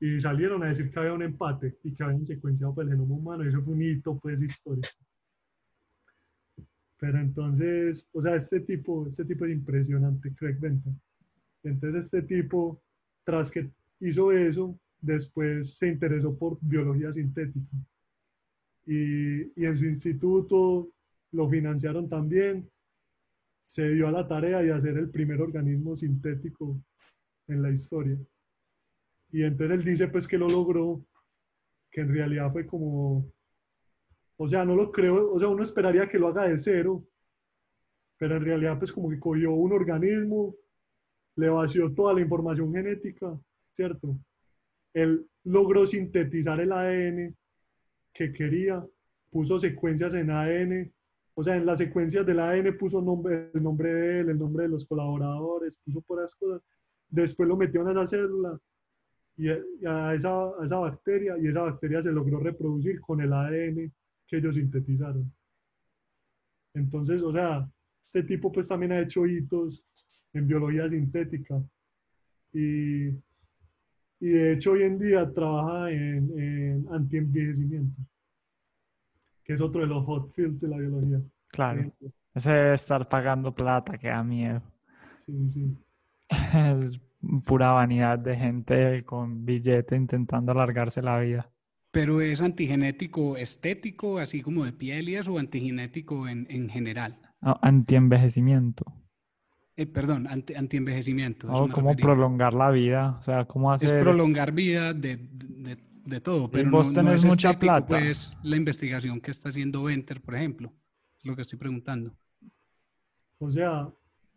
Y salieron a decir que había un empate y que habían secuenciado por el genoma humano y eso fue un hito pues histórico. Pero entonces, o sea, este tipo, este tipo es impresionante, Craig Benton. Entonces este tipo, tras que hizo eso, después se interesó por biología sintética. Y, y en su instituto lo financiaron también. Se dio a la tarea de hacer el primer organismo sintético en la historia. Y entonces él dice pues que lo logró, que en realidad fue como, o sea, no lo creo, o sea, uno esperaría que lo haga de cero, pero en realidad pues como que cogió un organismo, le vació toda la información genética, ¿cierto? Él logró sintetizar el ADN que quería, puso secuencias en ADN, o sea, en las secuencias del ADN puso nombre, el nombre de él, el nombre de los colaboradores, puso por las cosas, después lo metió en esa célula y a, esa, a esa bacteria y esa bacteria se logró reproducir con el ADN que ellos sintetizaron. Entonces, o sea, este tipo pues también ha hecho hitos en biología sintética y, y de hecho hoy en día trabaja en, en antienvejecimiento, que es otro de los hot fields de la biología. Claro. Ese debe estar pagando plata, que da miedo. Sí, sí. [LAUGHS] Es pura vanidad de gente con billete intentando alargarse la vida. Pero es antigenético estético, así como de piel y eso, o antigenético en, en general. No, antienvejecimiento. Eh, perdón, anti, antienvejecimiento. eso O me cómo refería. prolongar la vida. O sea, cómo Es hacer. prolongar vida de, de, de todo, pero no, vos no tenés es mucha estético, plata. pues, la investigación que está haciendo Venter, por ejemplo. Es lo que estoy preguntando. O sea,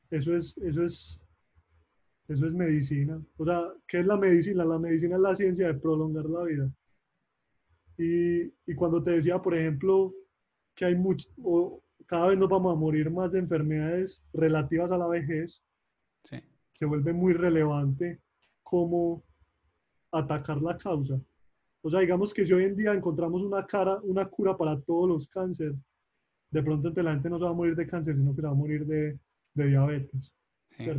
eso es, eso es, eso es medicina. O sea, ¿qué es la medicina? La medicina es la ciencia de prolongar la vida. Y, y cuando te decía, por ejemplo, que hay mucho, o cada vez nos vamos a morir más de enfermedades relativas a la vejez, Sí. se vuelve muy relevante cómo atacar la causa. O sea, digamos que si hoy en día encontramos una, cara, una cura para todos los cánceres, de pronto entre la gente no se va a morir de cáncer, sino que se va a morir de, de diabetes. sí.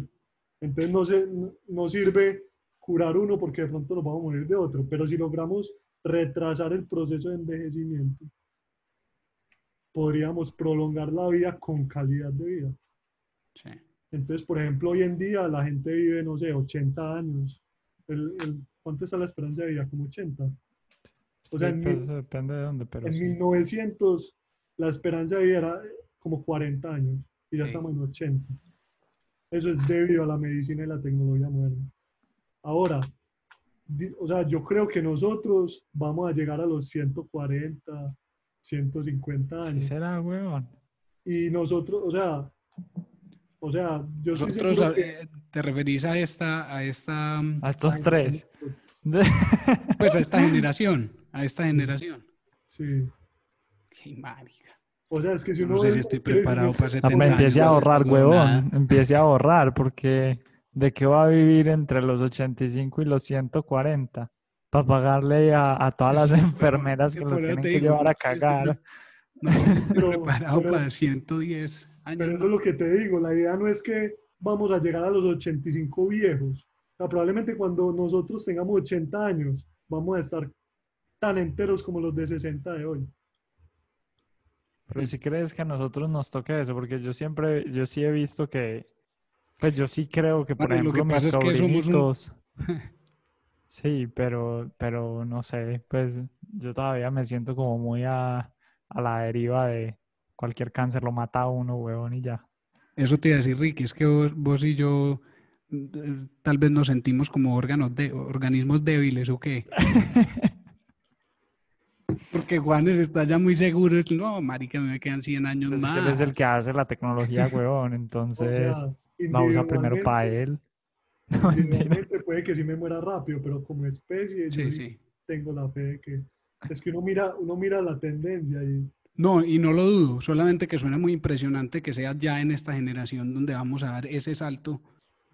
Entonces no, se, no, no sirve curar uno porque de pronto nos vamos a morir de otro, pero si logramos retrasar el proceso de envejecimiento, podríamos prolongar la vida con calidad de vida. sí. Entonces, por ejemplo, hoy en día la gente vive, no sé, 80 años. El, el- ¿Cuánto está la esperanza de vida? Como 80. Sí, sea, en pues, mil- depende de dónde, pero En sí. 1900 la esperanza de vida era como 40 años y ya Sí. estamos en 80. Eso es debido a la medicina y la tecnología moderna. Ahora, o sea, yo creo que nosotros vamos a llegar a los 140, 150 Sí años. será, weón. Y nosotros, o sea, o sea, yo Nosotros, seguro que- eh, te referís a esta, a esta, mm, A estos tres. [LAUGHS] pues a esta [LAUGHS] generación, a esta generación. Sí. Qué marica. O sea, es que si uno no sé ve si estoy preparado para Ah, 70 me años. empiece a no ahorrar, nada. huevón. Empiece a ahorrar, porque ¿de qué va a vivir entre los 85 y los 140? Para pagarle a, a todas las Sí, [LAUGHS] pero- enfermeras que lo tienen que digo, llevar a [LAUGHS] cagar. No, estoy [LAUGHS] Pero- preparado pero- para 110 años. Pero eso es lo que te digo, la idea no es que vamos a llegar a los 85 viejos. O sea, probablemente cuando nosotros tengamos 80 años, vamos a estar tan enteros como los de 60 de hoy. Pero si crees que a nosotros nos toque eso, porque yo siempre, yo sí he visto que, pues yo sí creo que, por Bueno, lo que ejemplo, mis es que somos un- sobrinitos, [LAUGHS] sí, pero, pero no sé, pues yo todavía me siento como muy a, a la deriva de cualquier cáncer lo mata a uno, huevón, y ya. Eso te iba a decir, Ricky, es que vos, vos y yo eh, tal vez nos sentimos como órganos de, organismos débiles o qué. [LAUGHS] Porque Juanes está ya muy seguro. es, No, marica, me quedan 100 años Pues más. él es el que hace la tecnología, huevón, [LAUGHS] entonces la usa primero para él. [LAUGHS] No, puede que sí me muera rápido, pero como especie yo Sí, sí sí. tengo la fe de que es que uno mira, uno mira la tendencia y No, y no lo dudo, solamente que suena muy impresionante que sea ya en esta generación donde vamos a dar ese salto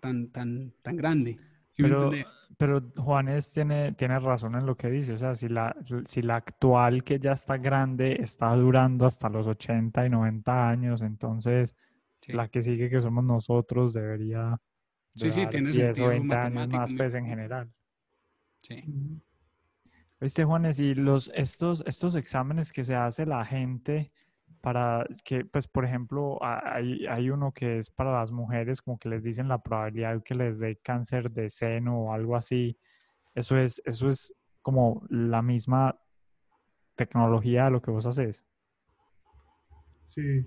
tan, tan, tan grande. ¿Sí me Pero, pero Juanes tiene, tiene razón en lo que dice. O sea, si la, si la actual que ya está grande está durando hasta los 80 y 90 años, entonces Sí. la que sigue que somos nosotros debería Sí, sí, tiene 10 o sentido 20 años más pues en general. Sí. ¿Viste, Juanes? Y los, estos, estos exámenes que se hace la gente para que, pues, por ejemplo, hay, hay uno que es para las mujeres, como que les dicen la probabilidad que les dé cáncer de seno o algo así. Eso es, eso es como la misma tecnología de lo que vos haces. Sí,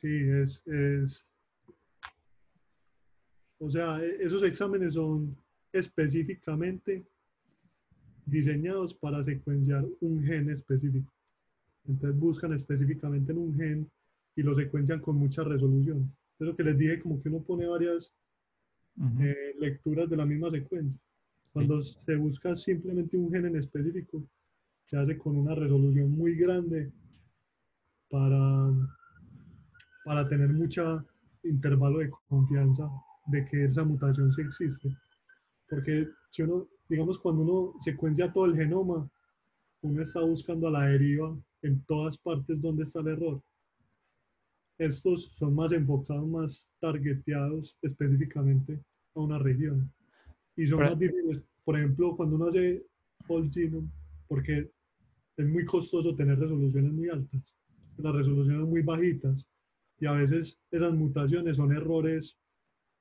sí, es, es, o sea, e- esos exámenes son específicamente diseñados para secuenciar un gen específico. Entonces buscan específicamente en un gen y lo secuencian con mucha resolución. Es lo que les dije, como que uno pone varias Ujú. eh, lecturas de la misma secuencia. Cuando se busca simplemente un gen en específico, se hace con una resolución muy grande para, para tener mucha intervalo de confianza de que esa mutación sí existe. Porque si uno, digamos, cuando uno secuencia todo el genoma, uno está buscando a la deriva en todas partes donde está el error. Estos son más enfocados, más targeteados específicamente a una región. Y son Pero- más difíciles. Por ejemplo, cuando uno hace whole genome, porque es muy costoso tener resoluciones muy altas, las resoluciones muy bajitas, y a veces esas mutaciones son errores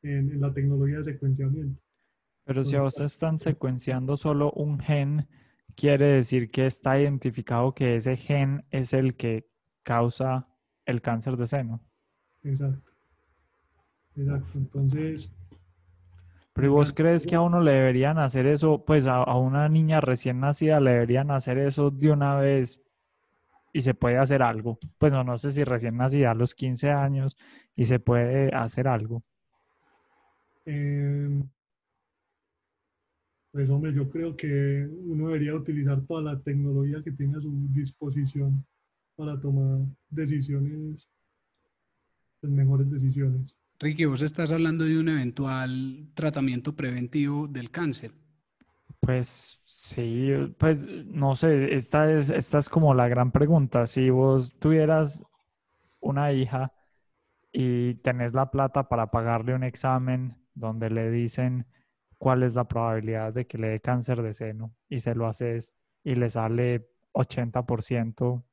en, en la tecnología de secuenciamiento. Pero si a están secuenciando solo un gen, quiere decir que está identificado que ese gen es el que causa el cáncer de seno. Exacto. Exacto. Entonces, Pero ¿y vos crees que a uno le deberían hacer eso, pues a, a una niña recién nacida le deberían hacer eso de una vez y se puede hacer algo? Pues no, no sé si recién nacida a los 15 años y se puede hacer algo. eh, pues hombre, yo creo que uno debería utilizar toda la tecnología que tiene a su disposición para tomar decisiones, las mejores decisiones. Ricky, vos estás hablando de un eventual tratamiento preventivo del cáncer. Pues sí, pues no sé, esta es, esta es como la gran pregunta. Si vos tuvieras una hija y tenés la plata para pagarle un examen donde le dicen cuál es la probabilidad de que le dé cáncer de seno y se lo haces y le sale 80%,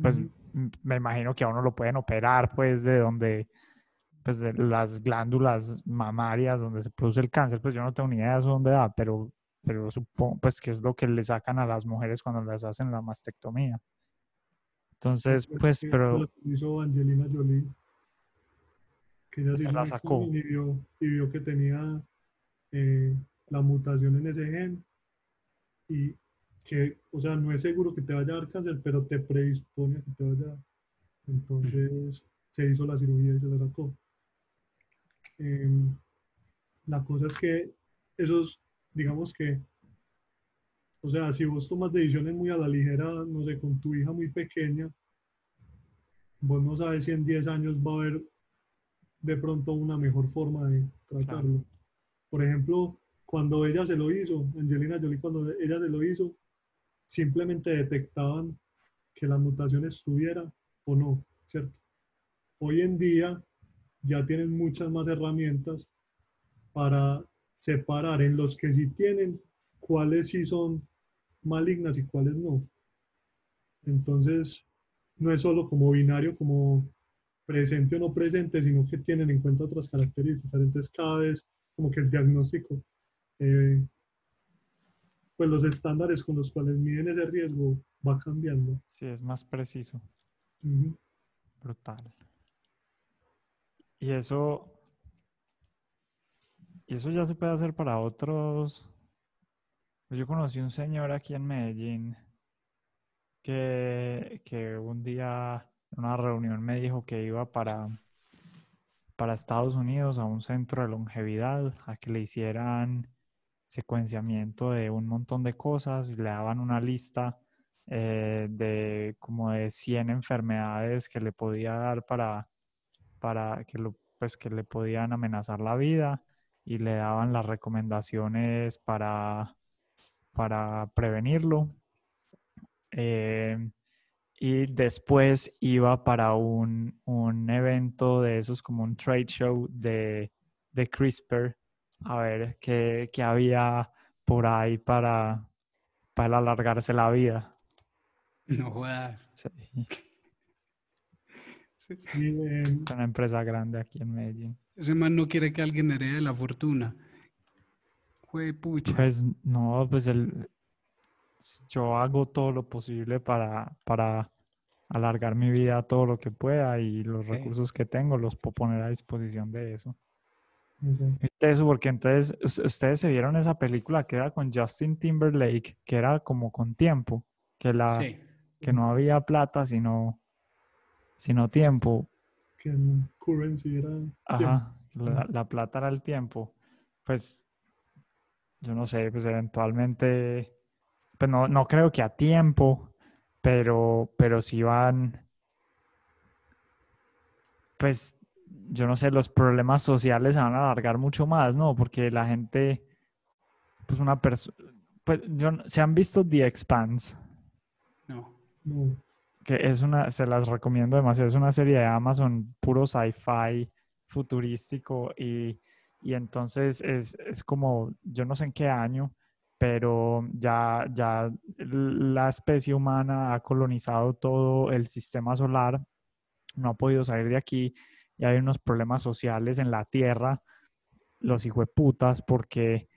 pues Ujú. m- me imagino que a uno lo pueden operar pues de donde, pues de las glándulas mamarias donde se produce el cáncer, pues yo no tengo ni idea de dónde da, pero, pero supongo pues que es lo que le sacan a las mujeres cuando les hacen la mastectomía. Entonces, Fue- pues, fue pero hizo Angelina Jolie. Que ella hizo la sacó. y vio, y vio que tenía eh, la mutación en ese gen y que, o sea, no es seguro que te vaya a dar cáncer, pero te predispone a que te vaya a dar. Entonces se hizo la cirugía y se la sacó. Em, la cosa es que esos, digamos que, o sea, si vos tomas decisiones muy a la ligera, no sé, con tu hija muy pequeña, vos no sabes si en 10 años va a haber de pronto una mejor forma de tratarlo. Por ejemplo, cuando ella se lo hizo, Angelina Jolie, cuando ella se lo hizo, simplemente detectaban que la mutación estuviera o no, ¿cierto? Hoy en día ya tienen muchas más herramientas para separar en los que sí tienen cuáles sí son malignas y cuáles no. Entonces, no es solo como binario, como presente o no presente, sino que tienen en cuenta otras características. Entonces, cada vez como que el diagnóstico, eh, pues los estándares con los cuales miden ese riesgo va cambiando. sí es más preciso. Brutal. Y eso, y eso ya se puede hacer para otros. Yo conocí un señor aquí en Medellín que, que un día en una reunión me dijo que iba para, para Estados Unidos a un centro de longevidad a que le hicieran secuenciamiento de un montón de cosas y le daban una lista eh, de como de 100 enfermedades que le podía dar para, para que, lo, pues, que le podían amenazar la vida y le daban las recomendaciones para, para prevenirlo. Eh, y después iba para un, un evento de esos como un trade show de, de CRISPR a ver qué, qué había por ahí para, para alargarse la vida. No jodas. Sí, Y, em, una empresa grande aquí en Medellín. Ese man no quiere que alguien herede la fortuna. Jue pucha. Pues no, pues el, yo hago todo lo posible para, para alargar mi vida todo lo que pueda y los recursos que tengo los puedo poner a disposición de eso. ¿Viste Eso porque entonces us- ustedes se vieron esa película que era con Justin Timberlake, que era como con tiempo, que la Sí. que no había plata sino sino tiempo. que el currency era. Ajá, la, la plata era el tiempo. Pues yo no sé, pues eventualmente, pues no, no creo que a tiempo, pero, pero sí van, pues yo no sé, los problemas sociales se van a alargar mucho más, ¿no? Porque la gente, pues una persona, pues yo, no- ¿se han visto The Expanse? No. No, que es una, se las recomiendo demasiado, es una serie de Amazon puro sci-fi futurístico y, y entonces es, es como, yo no sé en qué año, pero ya, ya la especie humana ha colonizado todo el sistema solar, no ha podido salir de aquí y hay unos problemas sociales en la Tierra, los hijueputas, porque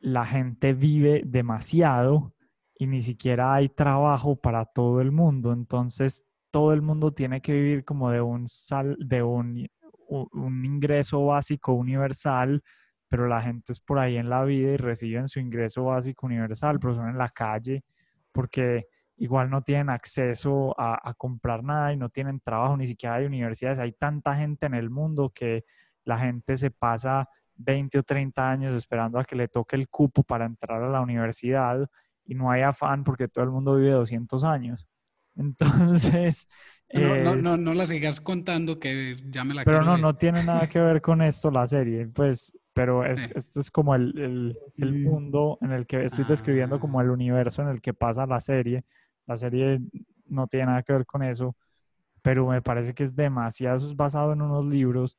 la gente vive demasiado y ni siquiera hay trabajo para todo el mundo. Entonces, todo el mundo tiene que vivir como de un, sal, de un, un ingreso básico universal, pero la gente es por ahí en la vida y reciben su ingreso básico universal, pero son en la calle porque igual no tienen acceso a, a comprar nada y no tienen trabajo, ni siquiera hay universidades. Hay tanta gente en el mundo que la gente se pasa 20 o 30 años esperando a que le toque el cupo para entrar a la universidad y no hay afán porque todo el mundo vive 200 años. [LAUGHS] Entonces, No, no, es- no, no la sigas contando que ya me la pero no, ver. no tiene nada que ver con esto la serie, pues, pero es, Sí. esto es como el, el- el mundo en el que estoy describiendo como Ah. el universo en el que pasa la serie. La serie no tiene nada que ver con eso, pero me parece que es demasiado, eso es basado en unos libros,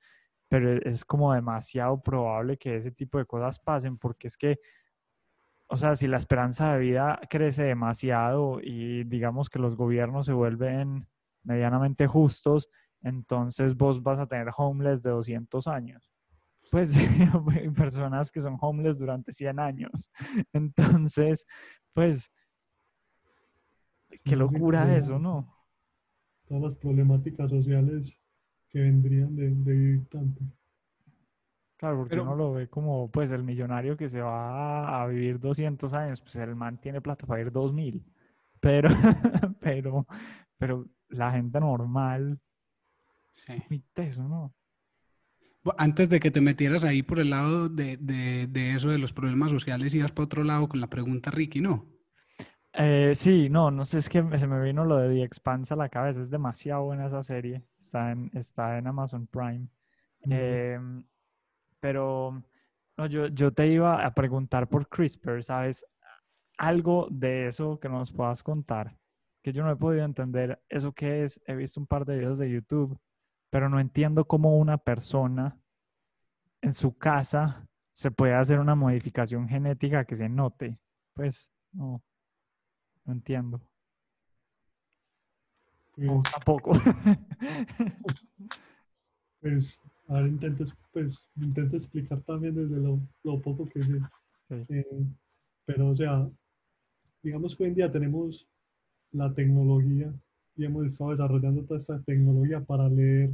pero es como demasiado probable que ese tipo de cosas pasen, porque es que, o sea, si la esperanza de vida crece demasiado y digamos que los gobiernos se vuelven medianamente justos, entonces vos vas a tener homeless de 200 años. Pues [LAUGHS] personas que son homeless durante 100 años. [LAUGHS] Entonces, pues, qué locura eso, ¿no? todas las problemáticas sociales que vendrían de, de vivir tanto. Claro, porque Pero- uno lo ve como, pues, el millonario que se va a vivir 200 años, pues el man tiene plata para ir 2000. Pero, [LAUGHS] pero, pero la gente normal, Sí. muy teso, ¿no? Antes de que te metieras ahí por el lado de, de- de eso de los problemas sociales, ibas para otro lado con la pregunta, Ricky, ¿no? Eh, sí, no, no sé, es que se me vino lo de The Expanse a la cabeza, es demasiado buena esa serie, está en, está en Amazon Prime. Pero no, yo, yo te iba a preguntar por CRISPR, ¿sabes? Algo de eso que nos puedas contar, que yo no he podido entender eso qué es, he visto un par de videos de YouTube, pero no entiendo cómo una persona en su casa se puede hacer una modificación genética que se note. Pues no, no entiendo. Pues, tampoco. [LAUGHS] pues, a ver, intento, es- pues, intento explicar también desde lo, lo poco que sé. Sí. Eh, pero, o sea, digamos que hoy en día tenemos la tecnología y hemos estado desarrollando toda esta tecnología para leer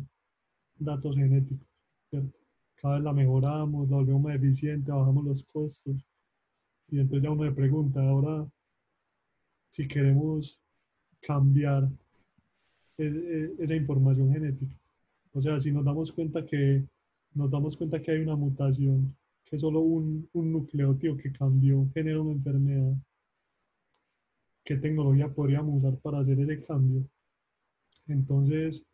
datos genéticos, ¿cierto? Cada vez la mejoramos, la volvemos más eficiente, bajamos los costos. Y entonces ya uno me pregunta, ahora, si queremos cambiar e- e- esa información genética. O sea, si nos damos cuenta que nos damos cuenta que hay una mutación, que solo un, un nucleótido que cambió genera una enfermedad, ¿qué tecnología podríamos usar para hacer ese cambio? Entonces,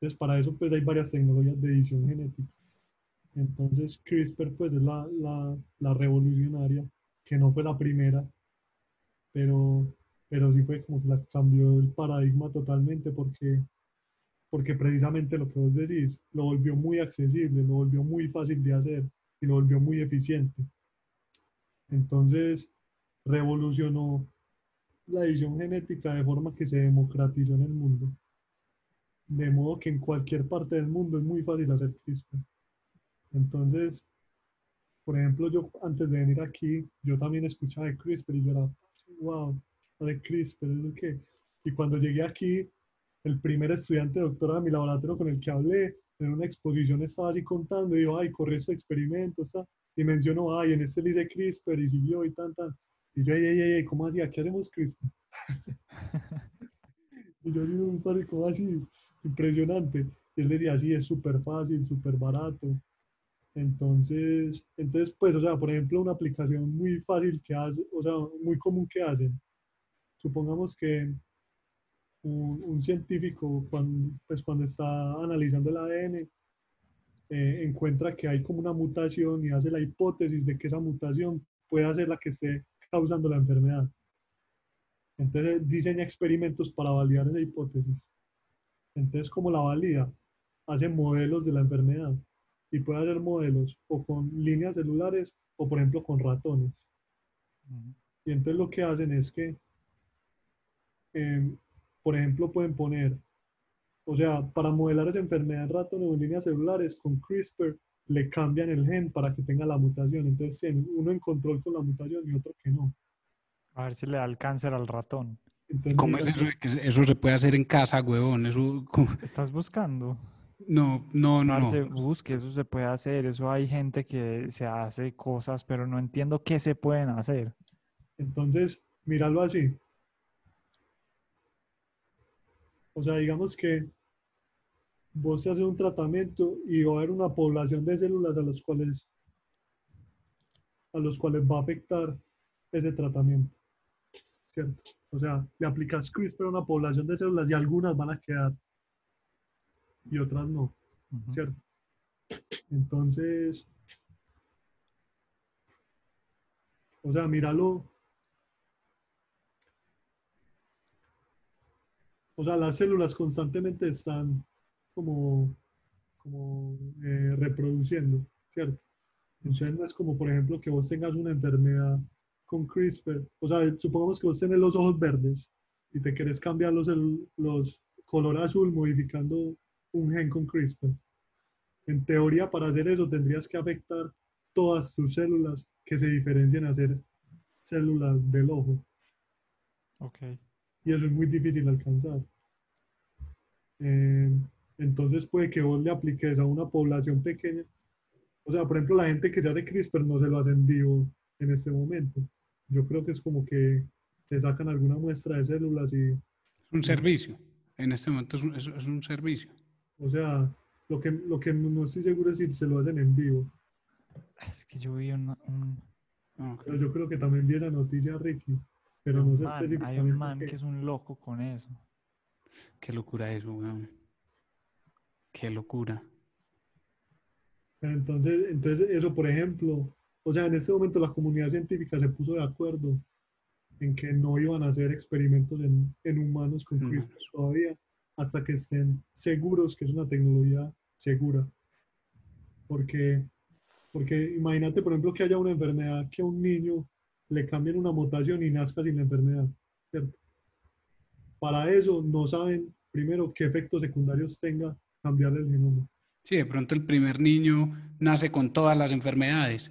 pues para eso pues hay varias tecnologías de edición genética. Entonces, CRISPR pues es la, la, la revolucionaria, que no fue la primera, pero, pero sí fue como que la cambió el paradigma totalmente porque, porque precisamente lo que vos decís, lo volvió muy accesible, lo volvió muy fácil de hacer y lo volvió muy eficiente. Entonces, revolucionó la edición genética de forma que se democratizó en el mundo. De modo que en cualquier parte del mundo es muy fácil hacer CRISPR. Entonces, por ejemplo, yo antes de venir aquí, yo también escuchaba de CRISPR y yo era, wow, de CRISPR, ¿eso qué? Y cuando llegué aquí, el primer estudiante doctorado de mi laboratorio con el que hablé, en una exposición estaba así contando, y dijo, ay, corrí este experimento, está, y mencionó, ay, en este le hice CRISPR y siguió y tan, tan. Y yo, ay, ay, ay, ¿cómo así? ¿Aquí hacemos CRISPR? [LAUGHS] y yo digo, un padre, ¿cómo así? Impresionante. Y él decía, sí, es súper fácil, súper barato. Entonces, entonces, pues, o sea, por ejemplo, una aplicación muy fácil que hace, o sea, muy común que hacen. Supongamos que un, un científico, cuando, pues, cuando está analizando el ADN, eh, encuentra que hay como una mutación y hace la hipótesis de que esa mutación puede ser la que esté causando la enfermedad. Entonces diseña experimentos para validar esa hipótesis. Entonces, como la valida? Hace modelos de la enfermedad y puede hacer modelos o con líneas celulares o, por ejemplo, con ratones. Ujú. Y entonces lo que hacen es que, em, por ejemplo, pueden poner, o sea, para modelar esa enfermedad en ratones o en líneas celulares, con CRISPR le cambian el gen para que tenga la mutación. Entonces tienen uno en control con la mutación y otro que no. A ver si le da el cáncer al ratón. Entonces, ¿Cómo es eso? Eso se puede hacer en casa, huevón. Eso, ¿cómo? ¿Estás buscando? No, no, no, Parce, no. busque, eso se puede hacer. Eso hay gente que se hace cosas, pero no entiendo qué se pueden hacer. Entonces, míralo así. O sea, digamos que vos te haces un tratamiento y va a haber una población de células a los cuales a los cuales va a afectar ese tratamiento. ¿Cierto? O sea, le aplicas CRISPR a una población de células y algunas van a quedar y otras no. ¿cierto? Entonces, o sea, míralo. O sea, las células constantemente están como, como eh, reproduciendo, ¿cierto? Entonces no es como, por ejemplo, que vos tengas una enfermedad con CRISPR. O sea, supongamos que vos tenés los ojos verdes y te querés cambiar los, los color azul modificando un gen con CRISPR. En teoría, para hacer eso tendrías que afectar todas tus células que se diferencien a ser células del ojo. Ok. Y eso es muy difícil alcanzar. Eh, entonces puede que vos le apliques a una población pequeña. O sea, por ejemplo, la gente que se hace CRISPR no se lo hace en vivo en este momento. Yo creo que es como que te sacan alguna muestra de células y, Es un servicio. En este momento es un, es- es un servicio. o sea, lo que, lo que no estoy seguro es si se lo hacen en vivo. Es que yo vi una- un, Ok. Pero yo creo que también vi esa noticia, Ricky. Pero no sé man, hay un man qué. que es un loco con eso. Qué locura eso, weón. Qué locura. Pero entonces, entonces, eso, por ejemplo, o sea, en este momento la comunidad científica se puso de acuerdo en que no iban a hacer experimentos en, en humanos con Humanos. CRISPR todavía hasta que estén seguros que es una tecnología segura. Porque, porque imagínate, por ejemplo, que haya una enfermedad que a un niño le cambien una mutación y nazca sin la enfermedad, ¿cierto? Para eso no saben, primero, qué efectos secundarios tenga cambiarle el genoma. Sí, de pronto el primer niño nace con todas las enfermedades.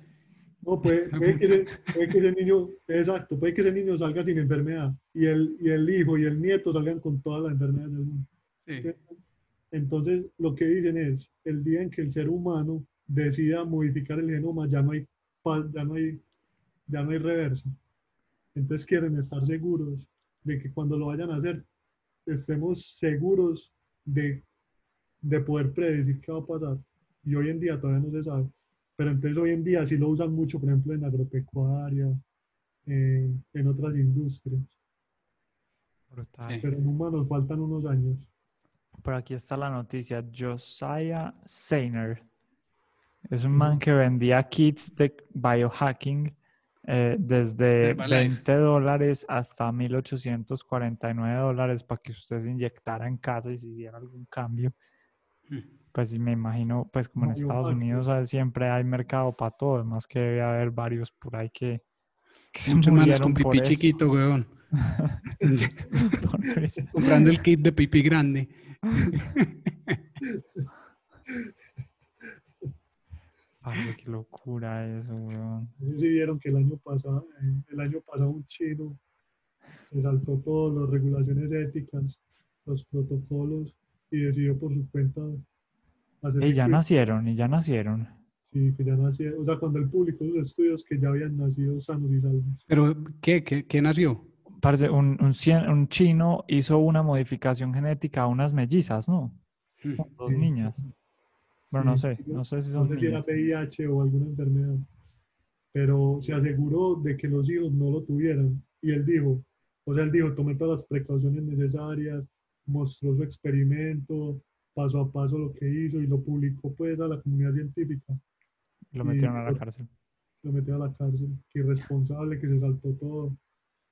No, puede, [LAUGHS] puede que ese, puede que ese niño, exacto, puede que ese niño salga sin enfermedad y el, y el hijo y el nieto salgan con todas las enfermedades del mundo. Sí. Entonces, lo que dicen es, el día en que el ser humano decida modificar el genoma, ya no hay, ya no hay, ya no hay reverso. Entonces quieren estar seguros de que cuando lo vayan a hacer, estemos seguros de, de poder predecir qué va a pasar. Y hoy en día todavía no se sabe. Pero entonces hoy en día sí lo usan mucho, por ejemplo, en agropecuaria, en, en otras industrias. Brutal. Pero en humanos faltan unos años. Por aquí está la noticia. Josiah Seiner. Es un man que vendía kits de biohacking eh, desde Herbalife. 20 dólares hasta 1849 dólares para que usted se inyectara en casa y se hiciera algún cambio. Mm. Pues sí, me imagino, pues como en Estados. Unidos ¿sabes? siempre hay mercado para todo, además que debe haber varios por ahí que, que se murieron con por pipí eso. chiquito, weón. [LAUGHS] Por. [LAUGHS] Comprando el kit de pipí grande. [LAUGHS] Parce, qué locura eso, weón. No sé si vieron que el año pasado, eh, el año pasado un chino se saltó todas las regulaciones éticas, los protocolos y decidió por su cuenta hacer Y ya que- nacieron, y ya nacieron. Sí, que ya nacía, o sea, cuando él publicó sus estudios que ya habían nacido sanos y salvos. Pero, ¿qué? ¿Qué, qué nació? Parce, un, un, cien- un chino hizo una modificación genética a unas mellizas, ¿no? Mm. Dos Sí. niñas. Bueno, no Sí, sé, no sé si No son sé si era. VIH o alguna enfermedad, pero se aseguró de que los hijos no lo tuvieran. Y él dijo, o sea, él dijo, tomé todas las precauciones necesarias, mostró su experimento, paso a paso lo que hizo y lo publicó pues a la comunidad científica. Lo y- metieron a la cárcel. Lo metió a la cárcel, que irresponsable, que se saltó todo.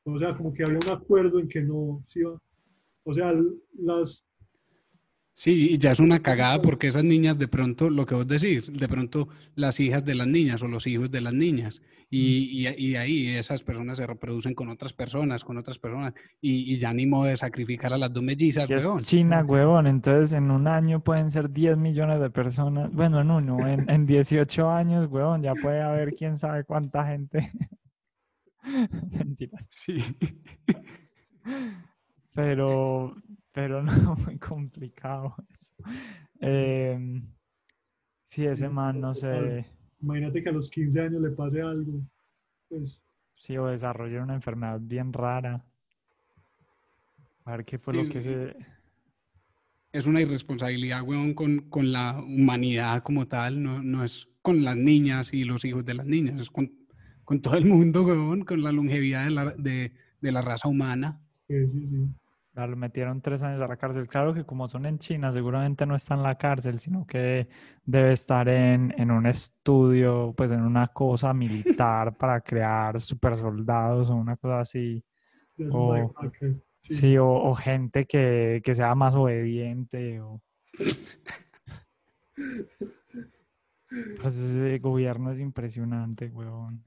O sea, como que había un acuerdo en que no iba. O sea, las, Sí, y ya es una cagada porque esas niñas de pronto, lo que vos decís, de pronto las hijas de las niñas o los hijos de las niñas, y, y, y ahí esas personas se reproducen con otras personas, con otras personas, y, y ya ni modo de sacrificar a las dos mellizas, weón. China, huevón. Entonces, en un año pueden ser 10 millones de personas. Bueno, en uno, en, [LAUGHS] en 18 años, huevón, ya puede haber quién sabe cuánta gente. [LAUGHS] Mentiras. Sí. Pero, pero [LAUGHS] no, muy complicado eso. Em, sí, ese Sí, man, no sé, imagínate que a los 15 años le pase algo. Pues sí, o desarrolló una enfermedad bien rara. A ver qué fue lo Sí, que se... Es una irresponsabilidad, weón, con, con la humanidad como tal, no, no es con las niñas y los hijos de las niñas, es con, con todo el mundo, weón, con la longevidad de la, de, de la raza humana. que sí, sí. Lo metieron tres años a la cárcel. Claro que como son en China, seguramente no está en la cárcel, sino que debe estar en, en un estudio, pues en una cosa militar [LAUGHS] para crear super soldados o una cosa así. O- sí. Sí, o, o gente que, que sea más obediente. O... [LAUGHS] Pues ese gobierno es impresionante, weón.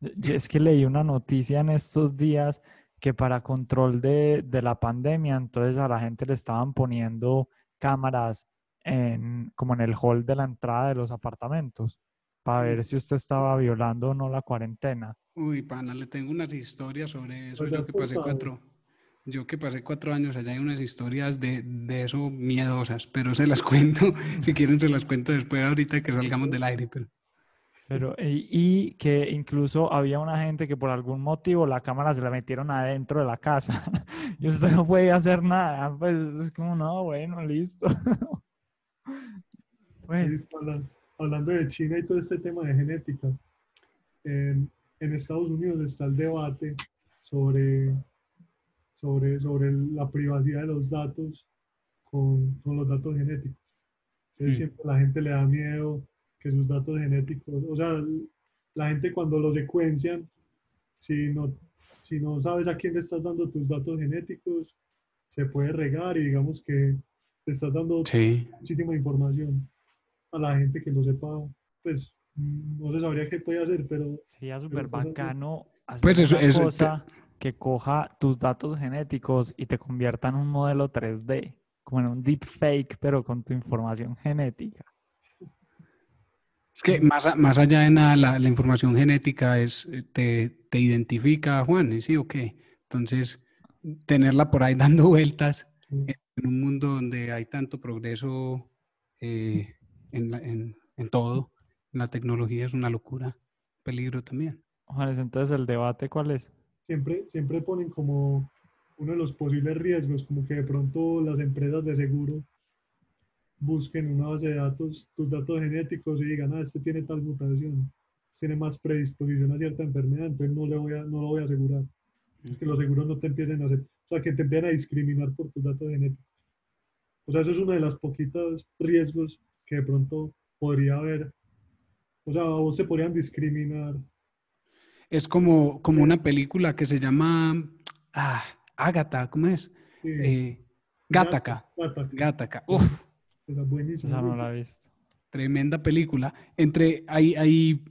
Yo es que leí una noticia en estos días que para control de, de la pandemia, entonces a la gente le estaban poniendo cámaras en, como en el hall de la entrada de los apartamentos para ver si usted estaba violando o no la cuarentena. Uy, pana, le tengo unas historias sobre eso, Pues yo que pasé cuatro, yo que pasé cuatro años allá hay unas historias de, de eso miedosas, pero se las [LAUGHS] cuento, si quieren se las cuento después ahorita que salgamos del aire. Pero... Pero, y, y que incluso había una gente que por algún motivo la cámara se la metieron adentro de la casa [LAUGHS] y usted no podía hacer nada. Pues es como, no, bueno, listo. [LAUGHS] pues, Sí, hablan- hablando de China y todo este tema de genética, en, en Estados Unidos está el debate sobre, sobre, sobre la privacidad de los datos con, con los datos genéticos. Entonces Mm. siempre la gente le da miedo que sus datos genéticos, o sea, la gente cuando los secuencian, si no, si no sabes a quién le estás dando tus datos genéticos, se puede regar y digamos que te estás dando Sí. muchísima información a la gente que lo sepa, pues mm, no se sabría qué puede hacer, pero sería súper bacano hacer Pues eso- una eso te- cosa que coja tus datos genéticos y te convierta en un modelo 3D, como en un deepfake, pero con tu información genética. Es que más, más allá de nada, la, la información genética es, eh, te, te identifica, Juan, ¿sí o qué? Entonces, tenerla por ahí [LAUGHS] dando vueltas en un mundo donde hay tanto progreso eh, en, la- en- en todo, en la tecnología es una locura, peligro también. Juanes, entonces el debate, ¿cuál es? siempre, siempre ponen como uno de los posibles riesgos, como que de pronto las empresas de seguro busquen una base de datos, tus datos genéticos y digan, ah, este tiene tal mutación, tiene más predisposición a cierta enfermedad, entonces no, le voy a, no lo voy a asegurar. Es que los seguros no te empiecen a hacer, o sea, que te empiecen a discriminar por tus datos genéticos. O sea, eso es uno de los poquitos riesgos que de pronto podría haber. O sea, a vos se podrían discriminar. Es como, como una película que se llama ah, Ágata, ¿cómo es? Sí, Eh, Gattaca. Gattaca. Gattaca. Uf, Esa es buenísima. Esa no la he visto. tremenda película. Entre, hay, hay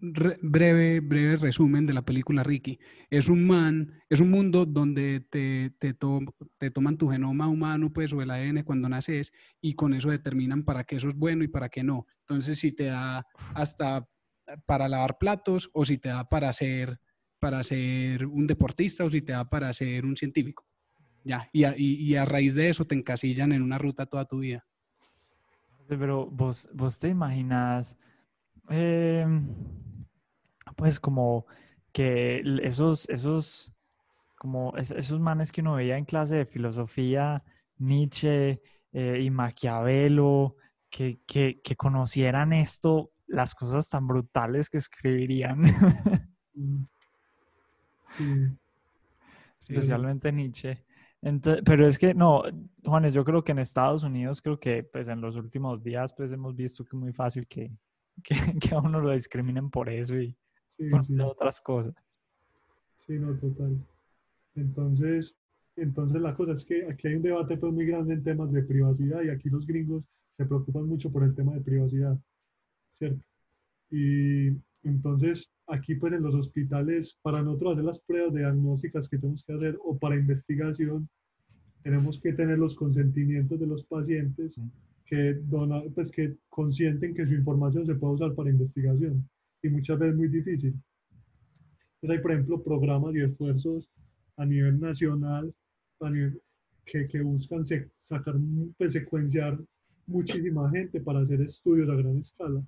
re- breve, breve resumen de la película Ricky. Es un man, es un mundo donde te, te, to- te toman tu genoma humano, pues, o el ADN cuando naces, y con eso determinan para qué eso es bueno y para qué no. Entonces, si te da hasta para lavar platos, o si te da para ser, para ser un deportista, o si te da para ser un científico. Ya, y a, y- y a raíz de eso te encasillan en una ruta toda tu vida. Pero vos, vos te imaginas, em, pues como que esos, esos, como es- esos manes que uno veía en clase de filosofía, Nietzsche eh, y Maquiavelo, que, que, que conocieran esto, las cosas tan brutales que escribirían, [LAUGHS] Sí. especialmente Nietzsche. Ento- pero es que no, Juanes, yo creo que en Estados Unidos, creo que pues en los últimos días pues hemos visto que es muy fácil que, [LAUGHS] que, que a uno lo discriminen por eso y sí, por sí, otras cosas. sí, no, total. Entonces, entonces la cosa es que aquí hay un debate pues muy grande en temas de privacidad y aquí los gringos se preocupan mucho por el tema de privacidad, ¿cierto? Y entonces aquí pues en los hospitales, para nosotros hacer las pruebas diagnósticas que tenemos que hacer o para investigación, tenemos que tener los consentimientos de los pacientes que, dona, pues, que consienten que su información se pueda usar para investigación y muchas veces muy difícil. Entonces hay, por ejemplo, programas y esfuerzos a nivel nacional a nivel- que, que buscan se- sacar, pues, secuenciar muchísima gente para hacer estudios a gran escala.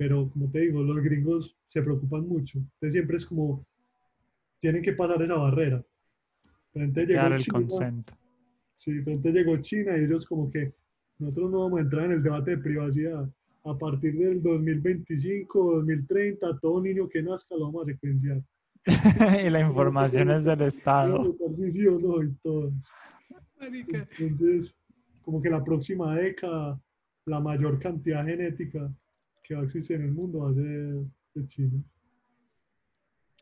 Pero como te digo, los gringos se preocupan mucho. Entonces siempre es como, tienen que pasar esa barrera. Entonces llegó Dar el China, consent. Sí, entonces llegó China y ellos como que nosotros no vamos a entrar en el debate de privacidad. A partir del 2025, 2030, todo niño que nazca lo vamos a secuenciar. [LAUGHS] y la información es del Estado. si sí o no y todo. Entonces, como que la próxima década, la mayor cantidad genética que va a existir en el mundo va a ser de China.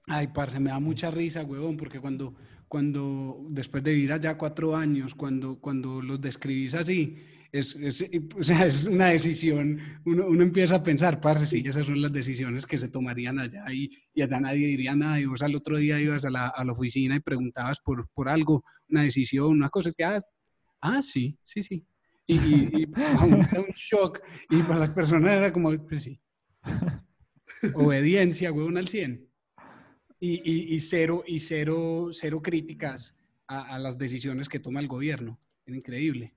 Ay, parce, me da mucha risa, huevón, porque cuando, cuando después de vivir allá cuatro años, cuando, cuando los describís así, es, es, o sea, es una decisión, uno, uno empieza a pensar, parce, sí, esas son las decisiones que se tomarían allá y, y allá nadie diría nada, y vos al otro día ibas a la, a la oficina y preguntabas por, por algo, una decisión, una cosa, que, ah, ah sí, sí, sí. Y, y, era un shock, y para las personas era como, pues sí. Obediencia, huevón, al 100 y, y- cero, y cero, cero críticas a, a las decisiones que toma el gobierno. Es increíble.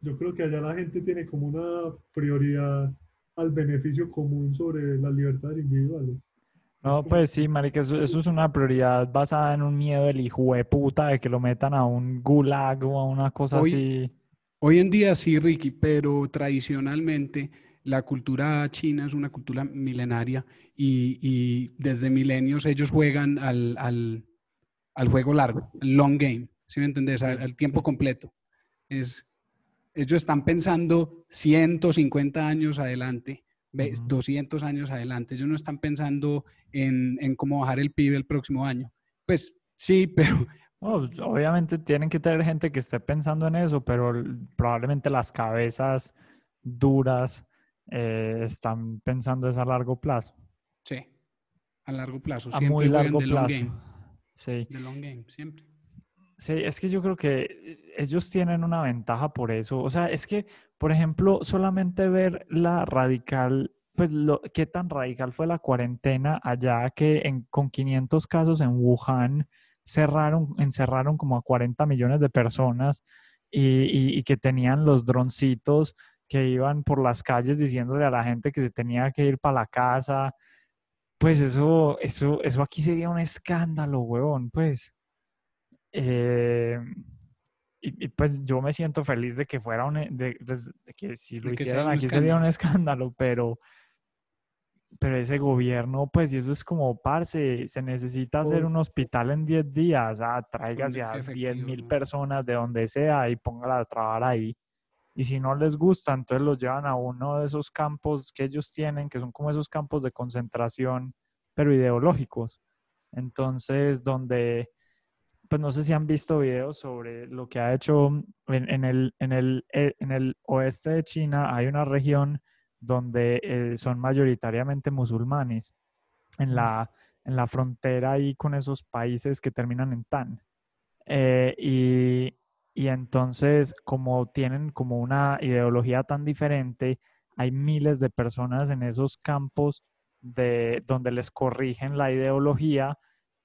Yo creo que allá la gente tiene como una prioridad al beneficio común sobre las libertades individuales. No, como- pues sí, marica, eso, eso es una prioridad basada en un miedo del hijo de puta de que lo metan a un gulag o a una cosa Hoy- así. Hoy en día sí, Ricky, pero tradicionalmente la cultura china es una cultura milenaria y, y desde milenios ellos juegan al, al- al juego largo, al long game, ¿sí me entendés? Al, al tiempo Sí. completo. Es, ellos están pensando 150 años adelante. 200 años adelante. Ellos no están pensando en, en cómo bajar el PIB el próximo año. Pues sí, pero [LAUGHS] pues, obviamente tienen que tener gente que esté pensando en eso, pero probablemente las cabezas duras eh, están pensando es a largo plazo, sí, a largo plazo. a muy largo plazo. game. Sí. De long game, siempre. Sí, es que yo creo que eh, ellos tienen una ventaja por eso. O sea, es que, por ejemplo, solamente ver la radical, pues lo, qué tan radical fue la cuarentena allá que en, con 500 casos en Wuhan cerraron, encerraron como a 40 millones de personas y, y- y que tenían los droncitos que iban por las calles diciéndole a la gente que se tenía que ir para la casa. Pues eso, eso, eso aquí sería un escándalo, huevón, pues. Eh, y, y, pues yo me siento feliz de que fuera un, e- de, pues, de que si lo De hicieran aquí sería un escándalo, pero, pero ese gobierno, pues, y eso es como, parce, se necesita hacer un hospital en 10 días, ah, tráigase a efectivos, 10 mil personas de donde sea y póngala a trabajar ahí. Y si no les gusta, entonces los llevan a uno de esos campos que ellos tienen, que son como esos campos de concentración, pero ideológicos. Entonces, donde, pues no sé si han visto videos sobre lo que ha hecho en, en el, en, el, eh, en el oeste de China, hay una región donde eh, son mayoritariamente musulmanes, en la, en la frontera ahí con esos países que terminan en Tan. Eh, y, y entonces, como tienen como una ideología tan diferente, hay miles de personas en esos campos de donde les corrigen la ideología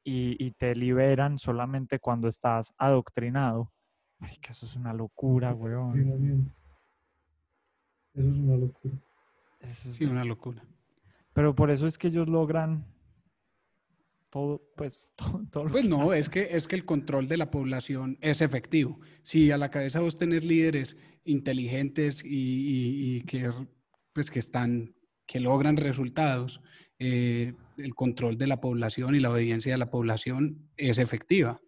y, y te liberan solamente cuando estás adoctrinado. Marica, eso es una locura, weón. Eso es una locura. Eso es- Sí, una locura. Pero por eso es que ellos logran todo, pues, [LAUGHS] todo, todo lo Pues que no, hacen. es que, es que el control de la población es efectivo. Si a la cabeza vos tenés líderes inteligentes y, y- y que, pues, que están, que logran resultados, eh, el control de la población y la obediencia de la población es efectiva.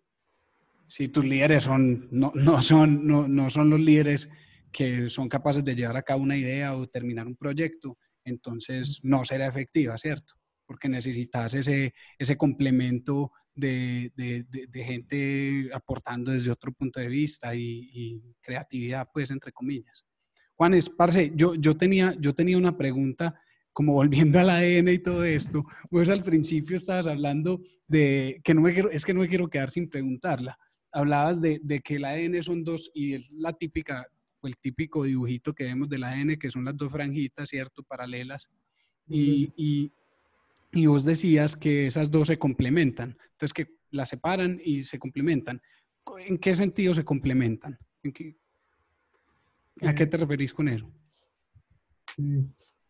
Si tus líderes son, no, no son, no, no son los líderes que son capaces de llevar a cabo una idea o terminar un proyecto, entonces no será efectiva, ¿cierto? Porque necesitas ese, ese complemento de, de- de- gente aportando desde otro punto de vista y, y creatividad, pues, entre comillas. Juanes, parce, yo, yo, tenía, yo tenía una pregunta, como volviendo al ADN y todo esto. Vos al principio estabas hablando de, que no me quiero, es que no me quiero quedar sin preguntarla. Hablabas de, de que el ADN son dos, y es la típica, el típico dibujito que vemos del ADN, que son las dos franjitas, ¿cierto? Paralelas. Y, y, y vos decías que esas dos se complementan. Entonces, que las separan y se complementan. ¿En qué sentido se complementan? ¿En qué- ¿A qué te referís con eso?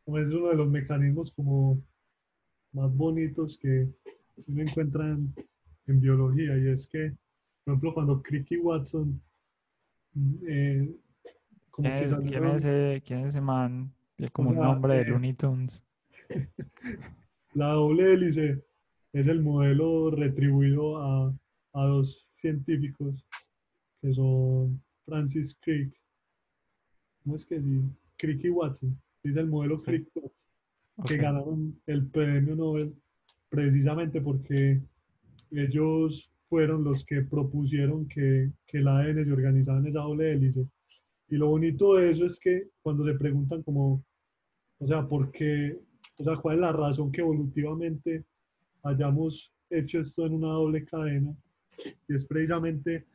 Como es uno de los mecanismos como más bonitos que uno encuentra en, en biología y es que, por ejemplo, cuando Crick y Watson mm, eh, como ¿Quién es, quién salieron- es ese, quién es ese man? Tiene como un sea, nombre de eh, Looney Tunes. [LAUGHS] la doble hélice es el modelo retribuido a, a dos científicos que son Francis Crick, ¿cómo es que sí? Crick y Watson, es el modelo. Crick que Ok. ganaron el premio Nobel precisamente porque ellos fueron los que propusieron que, que el ADN se organizaba en esa doble hélice. Y lo bonito de eso es que cuando se preguntan como, o sea, ¿por qué? O sea, ¿cuál es la razón que evolutivamente hayamos hecho esto en una doble cadena? Y es precisamente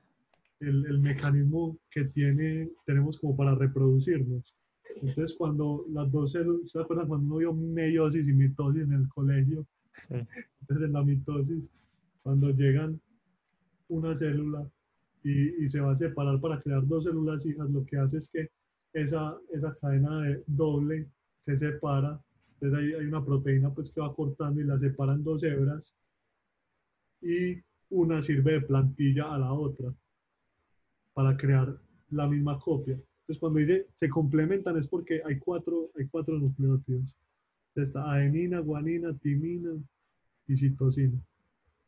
el, el mecanismo que tiene, tenemos como para reproducirnos. Entonces, cuando las dos células, ¿se acuerdan cuando uno vio meiosis y mitosis en el colegio? Sí. Entonces, en la mitosis, cuando llegan una célula y, y se va a separar para crear dos células hijas, lo que hace es que esa, esa cadena de doble se separa. Entonces ahí hay una proteína pues que va cortando y la separan dos hebras y una sirve de plantilla a la otra para crear la misma copia. Entonces cuando dice se complementan es porque hay cuatro, hay cuatro nucleótidos. Entonces adenina, guanina, timina y citosina.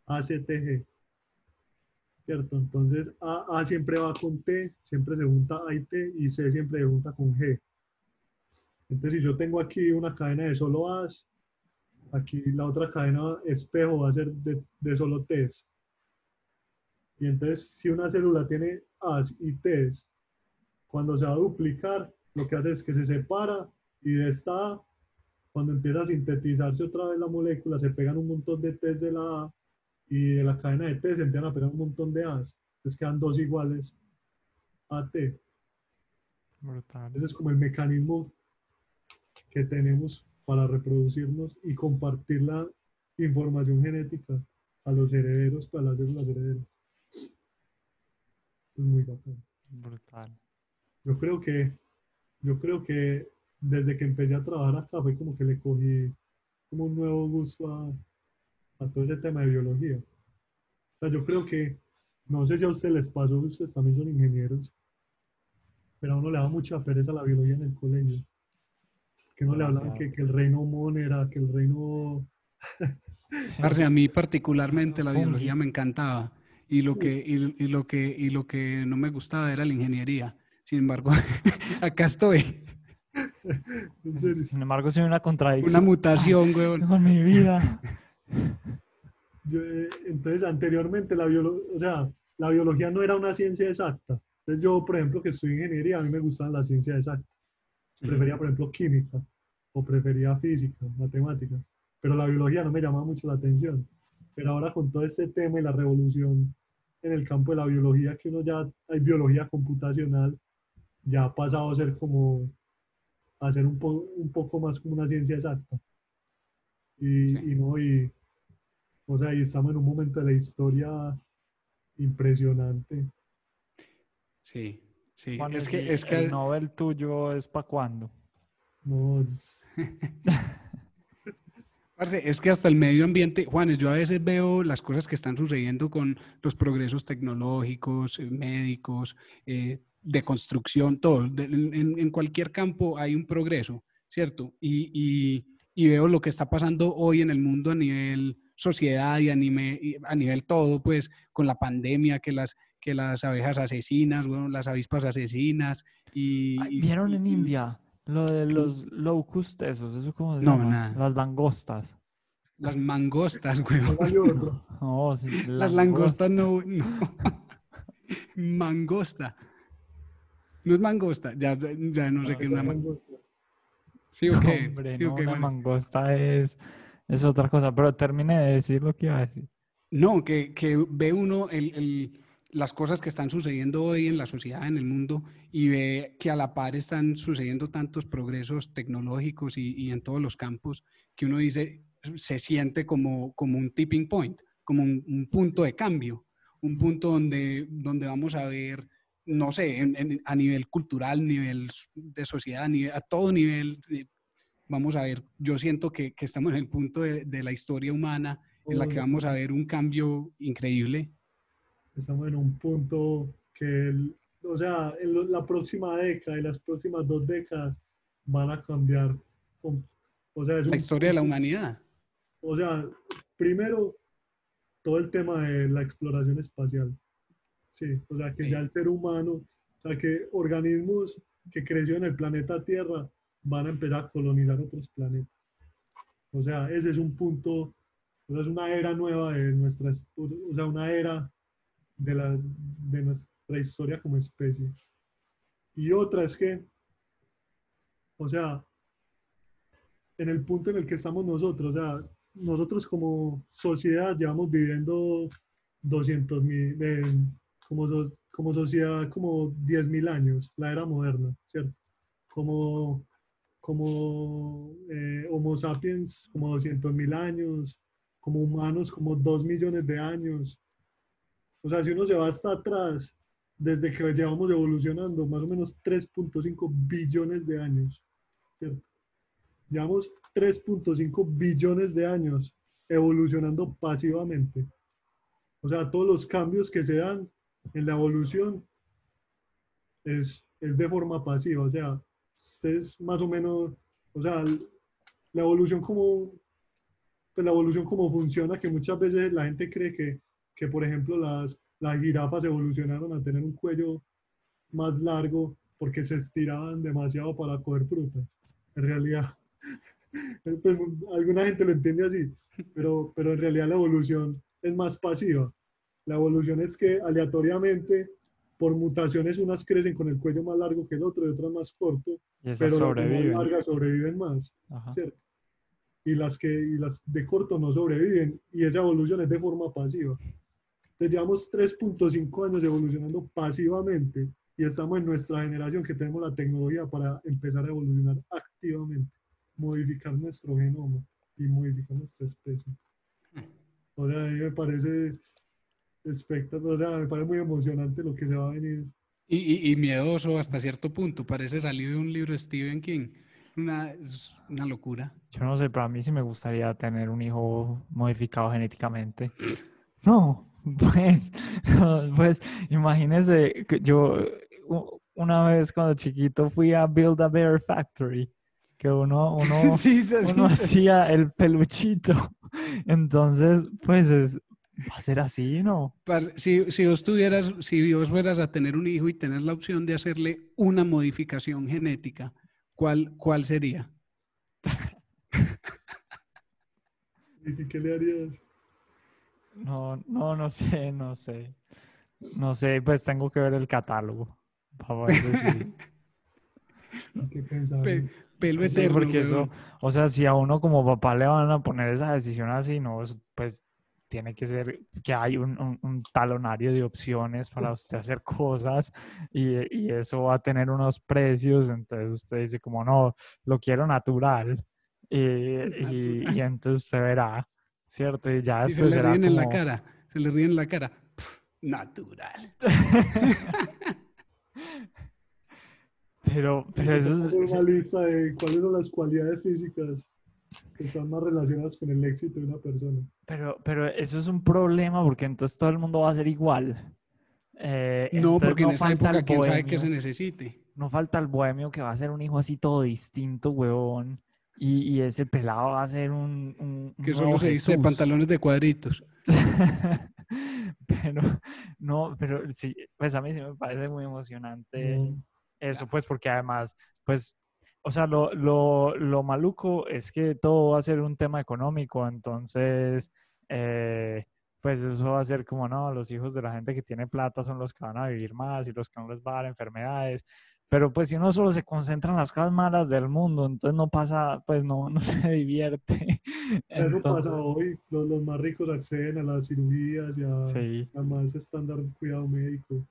ACTG. ¿Cierto? Entonces A, A siempre va con T, siempre se junta A y T y C siempre se junta con G. Entonces si yo tengo aquí una cadena de solo A's, aquí la otra cadena espejo va a ser de, de solo T's. Y entonces si una célula tiene A's y T's, cuando se va a duplicar, lo que hace es que se separa y de esta A, cuando empieza a sintetizarse otra vez la molécula, se pegan un montón de T's de la A y de la cadena de T se empiezan a pegar un montón de A's. Entonces quedan dos iguales a T. Brutal. Ese es como el mecanismo que tenemos para reproducirnos y compartir la información genética a los herederos, para las células herederas. Es muy bacán. Brutal. Yo creo que, yo creo que desde que empecé a trabajar acá fue como que le cogí como un nuevo gusto a, a todo ese tema de biología. O sea, yo creo que, no sé si a ustedes les pasó, ustedes también son ingenieros, pero a uno le da mucha pereza la biología en el colegio. Que no le hablaban que, que el reino mon era, que el reino... [LAUGHS] Parce, a mí particularmente la biología me encantaba y lo Sí. que y, y lo que y lo que no me gustaba era la ingeniería. Sin embargo, [LAUGHS] acá estoy. [LAUGHS] Sin embargo, soy una Una contradicción mutación, weón. con mi vida. [LAUGHS] Yo, eh, entonces, anteriormente la, biolo- o sea, la biología no era una ciencia exacta. Entonces, yo, por ejemplo, que estudio ingeniería, a mí me gustan las ciencias exactas. Prefería, por ejemplo, química o prefería física, matemática. Pero la biología no me llamaba mucho la atención. Pero ahora con todo este tema y la revolución en el campo de la biología, que uno ya hay biología computacional, ya ha pasado a ser como, a ser un, po- un poco más como una ciencia exacta. Y, Sí. y no, y, o sea, y estamos en un momento de la historia impresionante. Sí, sí. Juan, Es ¿y que es que el Nobel tuyo es para cuándo? No, [LAUGHS] Parce, es que hasta el medio ambiente, Juanes, yo a veces veo las cosas que están sucediendo con los progresos tecnológicos, eh, médicos, eh, de construcción, todo. De- en, cualquier campo hay un progreso, ¿cierto? Y, y- y veo lo que está pasando hoy en el mundo a nivel sociedad y a nivel, y a nivel todo, pues con la pandemia, que las, que las abejas asesinas, bueno, las avispas asesinas. Y, Ay, ¿Vieron y- en y- India lo de los locust esos? ¿Eso cómo se No, llama? nada. Las langostas. Las mangostas. [LAUGHS] Oh, sí, Las langostas no, no. [LAUGHS] Mangosta. No es mangosta. Ya, ya no sé No qué es sé. una mangosta. Sí, ok. Hombre, sí, no, una bueno. mangosta es, es otra cosa. Pero termine de decir lo que iba a decir. No, que, que ve uno el- el- las cosas que están sucediendo hoy en la sociedad, en el mundo, y ve que a la par están sucediendo tantos progresos tecnológicos y, y en todos los campos, que uno dice, se siente como, como un tipping point, como un, un punto de cambio, un punto donde, donde vamos a ver, no sé, en- en- a nivel cultural, nivel de sociedad, a, nivel- a todo nivel, eh, vamos a ver, yo siento que, que estamos en el punto de, de la historia humana en la que vamos a ver un cambio increíble. Estamos en un punto que, el- o sea, en lo- la próxima década y las próximas dos décadas van a cambiar. O sea, es La un historia de la humanidad. O sea, primero, todo el tema de la exploración espacial. Sí, o sea, que Sí. ya el ser humano, o sea, que organismos que creció en el planeta Tierra van a empezar a colonizar otros planetas. O sea, ese es un punto, o sea, es una era nueva de nuestra, es- o sea, una era de, la, de nuestra historia como especie. Y otra es que, o sea, en el punto en el que estamos nosotros, o sea, nosotros como sociedad llevamos viviendo 200 mil, como, como sociedad, como 10 mil años, la era moderna, ¿cierto? Como, como eh, Homo sapiens, como 200 mil años, como humanos, como 2 millones de años. O sea, si uno se va hasta atrás, desde que llevamos evolucionando, más o menos 3.5 billones de años, ¿cierto? Llevamos 3.5 billones de años evolucionando pasivamente. O sea, todos los cambios que se dan en la evolución es, es de forma pasiva. O sea, es más o menos, o sea, la evolución como, pues la evolución como funciona, que muchas veces la gente cree que, que por ejemplo, las, las jirafas evolucionaron a tener un cuello más largo porque se estiraban demasiado para coger frutas. En realidad, [LAUGHS] pues, alguna gente lo entiende así, pero, pero en realidad la evolución es más pasiva. La evolución es que aleatoriamente, por mutaciones, unas crecen con el cuello más largo que el otro y otras más corto, Y esas pero las sobreviven. más largas sobreviven más, Ajá. ¿cierto? Y las, que, y las de corto no sobreviven, y esa evolución es de forma pasiva. Entonces llevamos 3.5 años evolucionando pasivamente y estamos en nuestra generación que tenemos la tecnología para empezar a evolucionar activamente, modificar nuestro genoma y modificar nuestra especie. O sea, a mí me parece espectacular, o sea, me parece muy emocionante lo que se va a venir. Y, y- y miedoso hasta cierto punto. Parece salido de un libro de Stephen King. Una, es una locura. Yo no sé, pero a mí sí me gustaría tener un hijo modificado genéticamente. No, [LAUGHS] pues, pues imagínese que yo una vez cuando chiquito fui a Build a Bear Factory, que uno, uno, [LAUGHS] Sí, sí, sí. uno hacía el peluchito. Entonces, pues es, va a ser así, ¿no? Si, si vos tuvieras, si vos fueras a tener un hijo y tenés la opción de hacerle una modificación genética, ¿cuál, cuál sería? ¿Y qué le harías? No, no, no sé, no sé. No sé, pues tengo que ver el catálogo para decir. ¿Qué? Pe- pelo Sí, eterno, porque eso, o sea, si a uno como papá le van a poner esa decisión así, no, pues tiene que ser que hay un, un- un talonario de opciones para usted hacer [LAUGHS] cosas y, y eso va a tener unos precios, entonces usted dice como no, lo quiero natural y, y, y entonces usted verá, ¿cierto? Y ya Y se después le ríen en la como- cara, se le ríen en la cara. Pf, natural. [LAUGHS] [LAUGHS] Pero, pero eso es, una lista de cuáles son las cualidades físicas que están más relacionadas con el éxito de una persona. Pero, pero eso es un problema porque entonces todo el mundo va a ser igual. Eh, No, porque en esa falta época quién sabe qué se necesite. No falta el bohemio que va a ser un hijo así todo distinto, huevón. Y, y ese pelado va a ser un, un, un Que solo se viste de pantalones de cuadritos. [LAUGHS] Pero, no, pero sí, pues a mí sí me parece muy emocionante No, eso, pues porque además, pues, o sea, lo, lo, lo maluco es que todo va a ser un tema económico, entonces, eh, pues eso va a ser como, no, los hijos de la gente que tiene plata son los que van a vivir más y los que no les va a dar enfermedades. Pero pues si uno solo se concentra en las cosas malas del mundo, entonces no pasa, pues no, no [LAUGHS] se divierte. [LAUGHS] Eso Entonces, pasa hoy. Los, los más ricos acceden a las cirugías y a, sí. a más estándar de cuidado médico.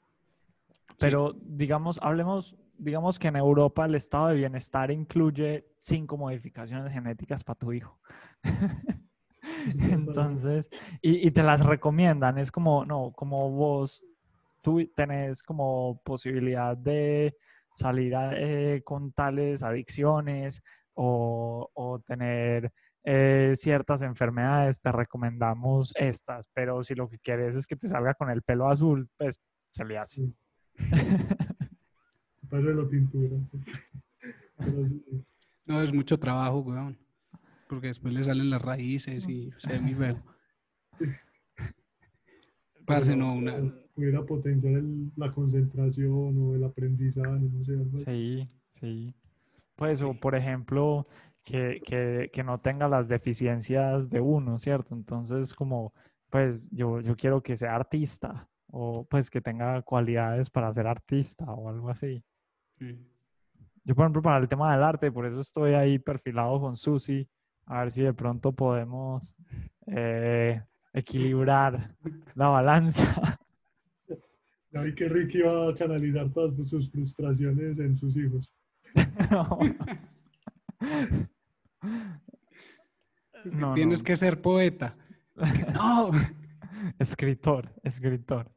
Pero digamos, hablemos, digamos que en Europa el estado de bienestar incluye cinco modificaciones genéticas para tu hijo. [LAUGHS] Entonces, y, y te las recomiendan, es como, no, como vos, tú tenés como posibilidad de salir a- eh, con tales adicciones o, o tener eh, ciertas enfermedades, te recomendamos estas, pero si lo que quieres es que te salga con el pelo azul, pues se le hace. Pero [LAUGHS] lo tintura. Pero sí, No, es mucho trabajo, weón. Porque después le salen las raíces y se ve muy feo. Parce, no, una, Pudiera potenciar el- la concentración o el aprendizaje, no sé. Sí, sí. Pues, o por ejemplo, que, que, que no tenga las deficiencias de uno, ¿cierto? Entonces, como, pues, yo, yo quiero que sea artista, o pues que tenga cualidades para ser artista o algo así. Yo, por ejemplo, para el tema del arte, por eso estoy ahí perfilado con Susi, a ver si de pronto podemos eh, equilibrar [LAUGHS] la balanza. Ya vi que Ricky va a canalizar todas sus frustraciones en sus hijos. [LAUGHS] No. No, Tienes no. que ser poeta. No, [LAUGHS] Escritor, escritor.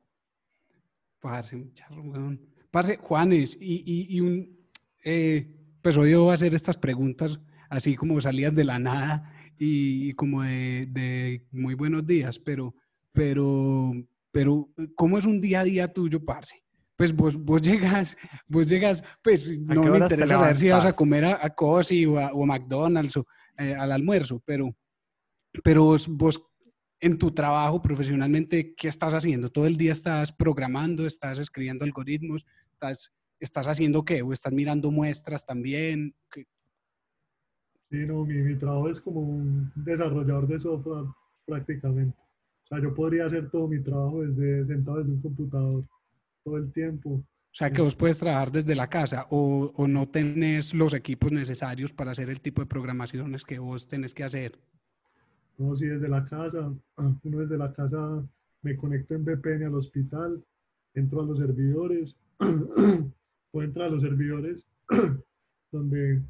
Parce, un charro, weón. Parce, Juanes, y, y, y un, eh, pues voy a hacer estas preguntas así como salidas de la nada y, y como de, de muy buenos días, pero, pero, pero, ¿cómo es un día a día tuyo, parce? Pues vos, vos llegas, vos llegas, pues no me interesa saber si vas a comer a, a Cosi o a, o a McDonald's o eh, al almuerzo, pero, pero vos, vos en tu trabajo profesionalmente, ¿qué estás haciendo? ¿Todo el día estás programando, estás escribiendo algoritmos, estás, estás haciendo qué? ¿O estás mirando muestras también? ¿Qué- Sí, no, mi, mi trabajo es como un desarrollador de software prácticamente. O sea, yo podría hacer todo mi trabajo desde sentado desde un computador todo el tiempo. O sea, que vos puedes trabajar desde la casa o, o no tenés los equipos necesarios para hacer el tipo de programaciones que vos tenés que hacer. No, sí, desde la casa, [CLEARS THROAT] uno desde la casa me conecto en VPN al hospital, entro a los servidores, [CLEARS THROAT] puedo entrar a los servidores [CLEARS THROAT] donde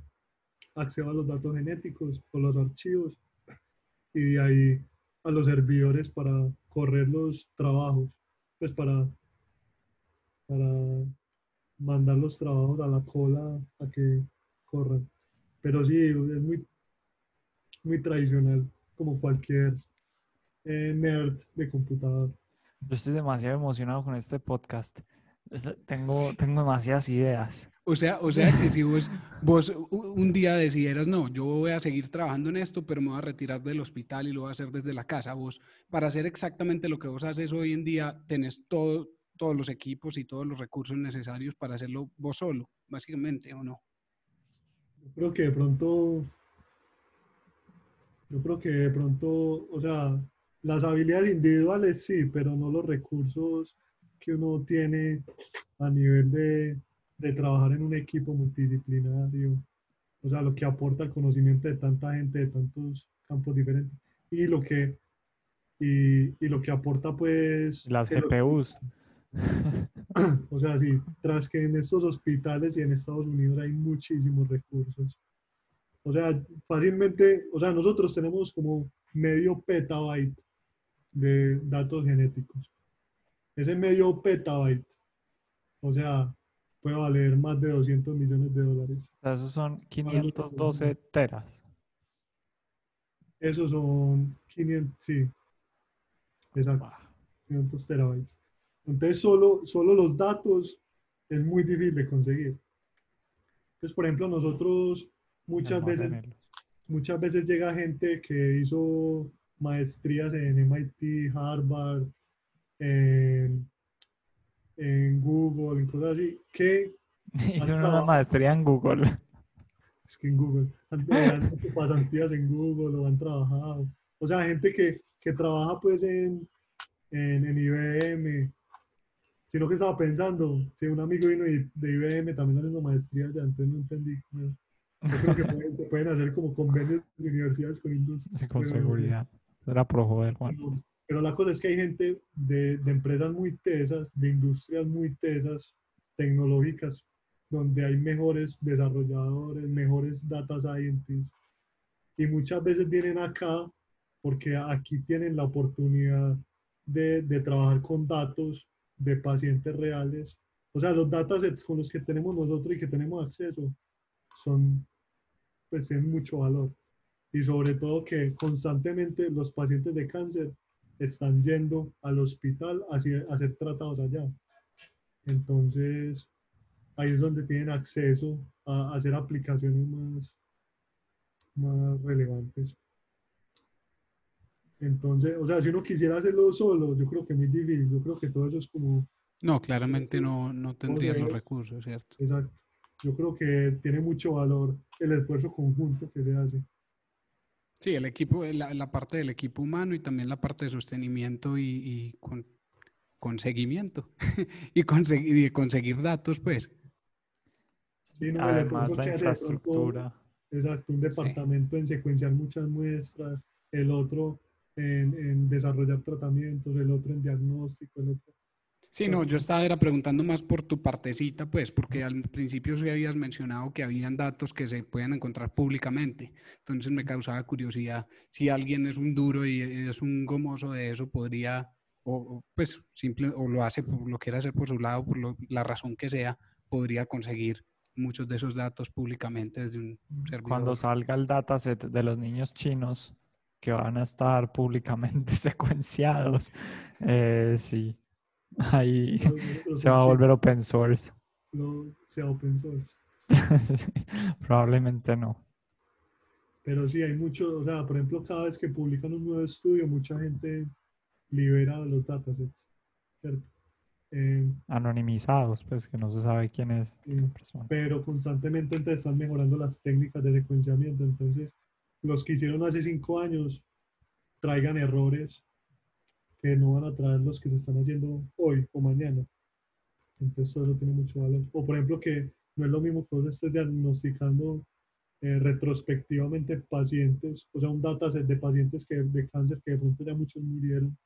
accedo a los datos genéticos o los archivos y de ahí a los servidores para correr los trabajos, pues para, para mandar los trabajos a la cola a que corran. Pero sí, es muy, muy tradicional, como cualquier eh, nerd de computador. Yo estoy demasiado emocionado con este podcast. Tengo, tengo demasiadas ideas. O sea, o sea que si vos, vos un día decidieras, no, yo voy a seguir trabajando en esto, pero me voy a retirar del hospital y lo voy a hacer desde la casa, vos, para hacer exactamente lo que vos haces hoy en día, tenés todo, todos los equipos y todos los recursos necesarios para hacerlo vos solo, básicamente, ¿o no? Yo creo que de pronto, yo creo que de pronto, o sea, las habilidades individuales sí, pero no los recursos que uno tiene a nivel de, de trabajar en un equipo multidisciplinario. O sea, lo que aporta el conocimiento de tanta gente de tantos campos diferentes. Y lo que, y, y lo que aporta pues... Las que lo- GPUs. [COUGHS] o sea, sí, tras que en estos hospitales y en Estados Unidos hay muchísimos recursos. O sea, fácilmente, o sea, nosotros tenemos como medio petabyte de datos genéticos. Ese medio petabyte, o sea, puede valer más de 200 millones de dólares. O sea, esos son 512 teras. Esos son 500, sí, exacto. Wow. 500 terabytes. Entonces, solo, solo los datos es muy difícil de conseguir. Entonces, por ejemplo, nosotros muchas veces, muchas veces llega gente que hizo maestrías en MIT, Harvard, en, en Google, en cosas así, que [LAUGHS] Hice una trabajado. maestría en Google. es que en Google, han, han hecho pasantías en Google o han trabajado. O sea, gente que, que trabaja pues en, en, en IBM, sino que estaba pensando, si un amigo vino de IBM también haciendo maestría ya, entonces no entendí. Yo creo que pueden- se pueden hacer como convenios de universidades con industria. Sí, con pero- seguridad. Era pro joder, Juan. pero, pero la cosa es que hay gente de, de empresas muy tesas, de industrias muy tesas, tecnológicas, donde hay mejores desarrolladores, mejores data scientists. Y muchas veces vienen acá porque aquí tienen la oportunidad de, de trabajar con datos de pacientes reales. O sea, los datasets con los que tenemos nosotros y que tenemos acceso son, pues, tienen mucho valor y sobre todo que constantemente los pacientes de cáncer están yendo al hospital a, ser- a ser tratados allá. Entonces, ahí es donde tienen acceso a, a hacer aplicaciones más, más relevantes. Entonces, o sea, si uno quisiera hacerlo solo, yo creo que es muy difícil. Yo creo que todo eso es como, No, claramente no, no tendrías los recursos, ¿cierto? exacto. Yo creo que tiene mucho valor el esfuerzo conjunto que se hace. Sí, el equipo, la, la parte del equipo humano y también la parte de sostenimiento y, y con, conseguimiento [LAUGHS] y, conseguir, y conseguir datos, pues. Sí, no, Además, la infraestructura. Exacto, un departamento en secuenciar muchas muestras, el otro en, en desarrollar tratamientos, el otro en diagnóstico, el otro. Sí, no, yo estaba era preguntando más por tu partecita, pues, porque al principio sí habías mencionado que habían datos que se pueden encontrar públicamente. Entonces me causaba curiosidad si alguien es un duro y es un gomoso de eso, podría o, pues simple, o lo hace, por, lo quiere hacer por su lado, por la razón que sea, podría conseguir muchos de esos datos públicamente desde un servidor. Cuando salga el dataset de los niños chinos que van a estar públicamente [LAUGHS] secuenciados, eh, sí, [LAUGHS] ahí se va a volver open source. no sea open source. [LAUGHS] Probablemente no. Pero sí, hay mucho, o sea, por ejemplo, cada vez que publican un nuevo estudio, mucha gente libera los datasets, ¿cierto? Eh, Anonimizados, pues que no se sabe quién es Sí. la persona. pero constantemente entonces están mejorando las técnicas de secuenciamiento. Entonces, los que hicieron hace cinco años traigan errores que no van a traer los que se están haciendo hoy o mañana. Entonces, todo eso tiene mucho valor. O, por ejemplo, que no es lo mismo que vos estés diagnosticando eh, retrospectivamente pacientes, o sea, un dataset de pacientes que, de cáncer que de pronto ya muchos murieron,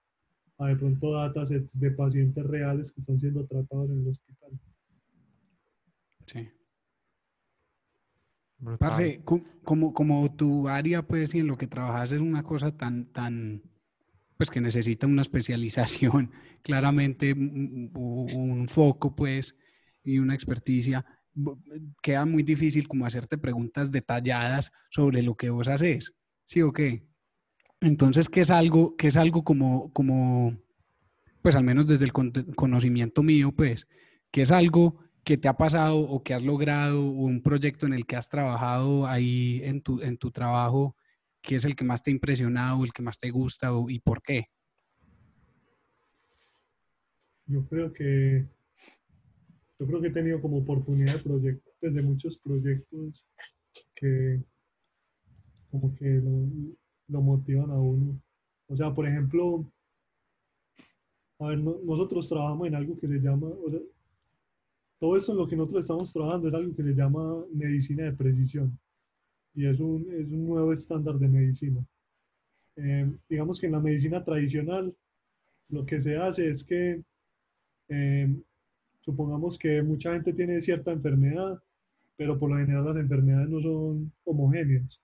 a de pronto datasets de pacientes reales que están siendo tratados en el hospital. Sí. Brutal. Parce, co- como, como tu área, pues, y en lo que trabajas es una cosa tan, tan, pues, que necesita una especialización, [LAUGHS] claramente, un, un- un foco, pues, y una experticia, queda muy difícil como hacerte preguntas detalladas sobre lo que vos haces, ¿sí o qué? Entonces, ¿qué es algo, qué es algo como, como, pues, al menos desde el con- conocimiento mío, pues, que es algo que te ha pasado o que has logrado o un proyecto en el que has trabajado ahí en tu, en tu trabajo, que es el que más te ha impresionado, el que más te gusta y por qué? Yo creo que yo creo que he tenido como oportunidad de proyectos, de muchos proyectos que como que lo, lo motivan a uno. O sea, por ejemplo, a ver, no- nosotros trabajamos en algo que se llama, todo esto en lo que nosotros estamos trabajando es algo que se llama medicina de precisión y es un, es un nuevo estándar de medicina. Eh, digamos que en la medicina tradicional lo que se hace es que eh, supongamos que mucha gente tiene cierta enfermedad, pero por lo general las enfermedades no son homogéneas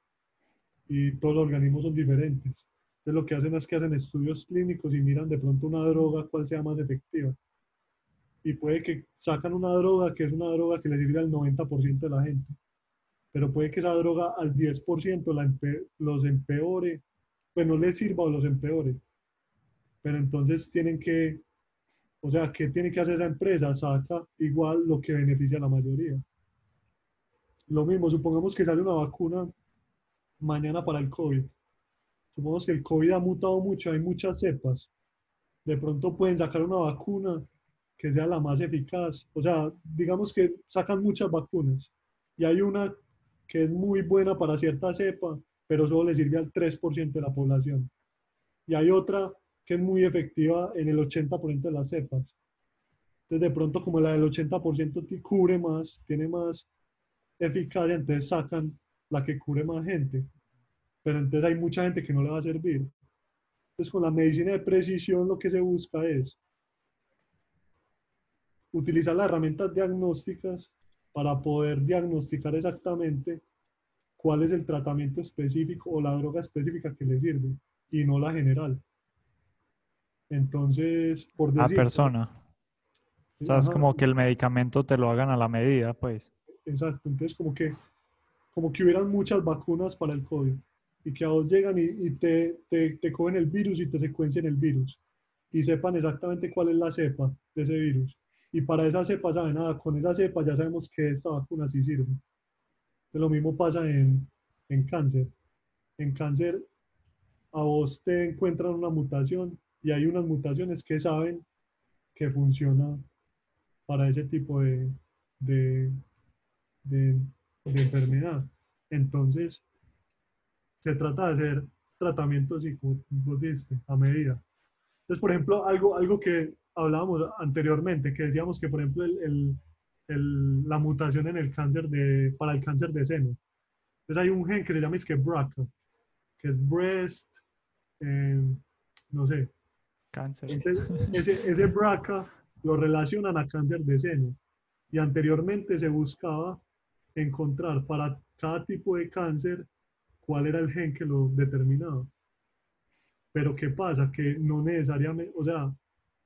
y todos los organismos son diferentes. Entonces lo que hacen es que hacen estudios clínicos y miran de pronto una droga cuál sea más efectiva. Y puede que sacan una droga que es una droga que le sirve al 90% de la gente, pero puede que esa droga al 10% la empe- los empeore, pues no les sirva o los empeore. Pero entonces tienen que o sea, ¿qué tiene que hacer esa empresa? Saca igual lo que beneficia a la mayoría. Lo mismo, supongamos que sale una vacuna mañana para el COVID. Supongamos que el COVID ha mutado mucho, hay muchas cepas. De pronto pueden sacar una vacuna que sea la más eficaz. O sea, digamos que sacan muchas vacunas y hay una que es muy buena para cierta cepa, pero solo le sirve al 3% de la población. Y hay otra que es muy efectiva en el 80% de las cepas. Entonces, de pronto, como la del 80% ti- cubre más, tiene más eficacia, entonces sacan la que cubre más gente. Pero entonces hay mucha gente que no le va a servir. Entonces, con la medicina de precisión, lo que se busca es utilizar las herramientas diagnósticas para poder diagnosticar exactamente cuál es el tratamiento específico o la droga específica que le sirve y no la general. Entonces, por A decir, persona. O sea, es como que el medicamento te lo hagan a la medida, pues. Exacto, entonces como que, como que hubieran muchas vacunas para el COVID y que a vos llegan y, y te, te, te cogen el virus y te secuencian el virus y sepan exactamente cuál es la cepa de ese virus. Y para esa cepa saben nada, con esa cepa ya sabemos que esta vacuna sí sirve. Entonces, lo mismo pasa en, en cáncer. En cáncer a vos te encuentran una mutación y hay unas mutaciones que saben que funciona para ese tipo de, de, de, de enfermedad. Entonces, se trata de hacer tratamientos, y como vos dijiste, a medida. Entonces, por ejemplo, algo, algo que hablábamos anteriormente, que decíamos que, por ejemplo, el, el- el- la mutación en el cáncer de, para el cáncer de seno. Entonces, hay un gen que se llama es que BRCA, que es breast, eh, no sé, Cáncer. entonces, ese, ese BRCA lo relacionan a cáncer de seno. Y anteriormente se buscaba encontrar para cada tipo de cáncer cuál era el gen que lo determinaba. Pero ¿qué pasa? Que no necesariamente, o sea,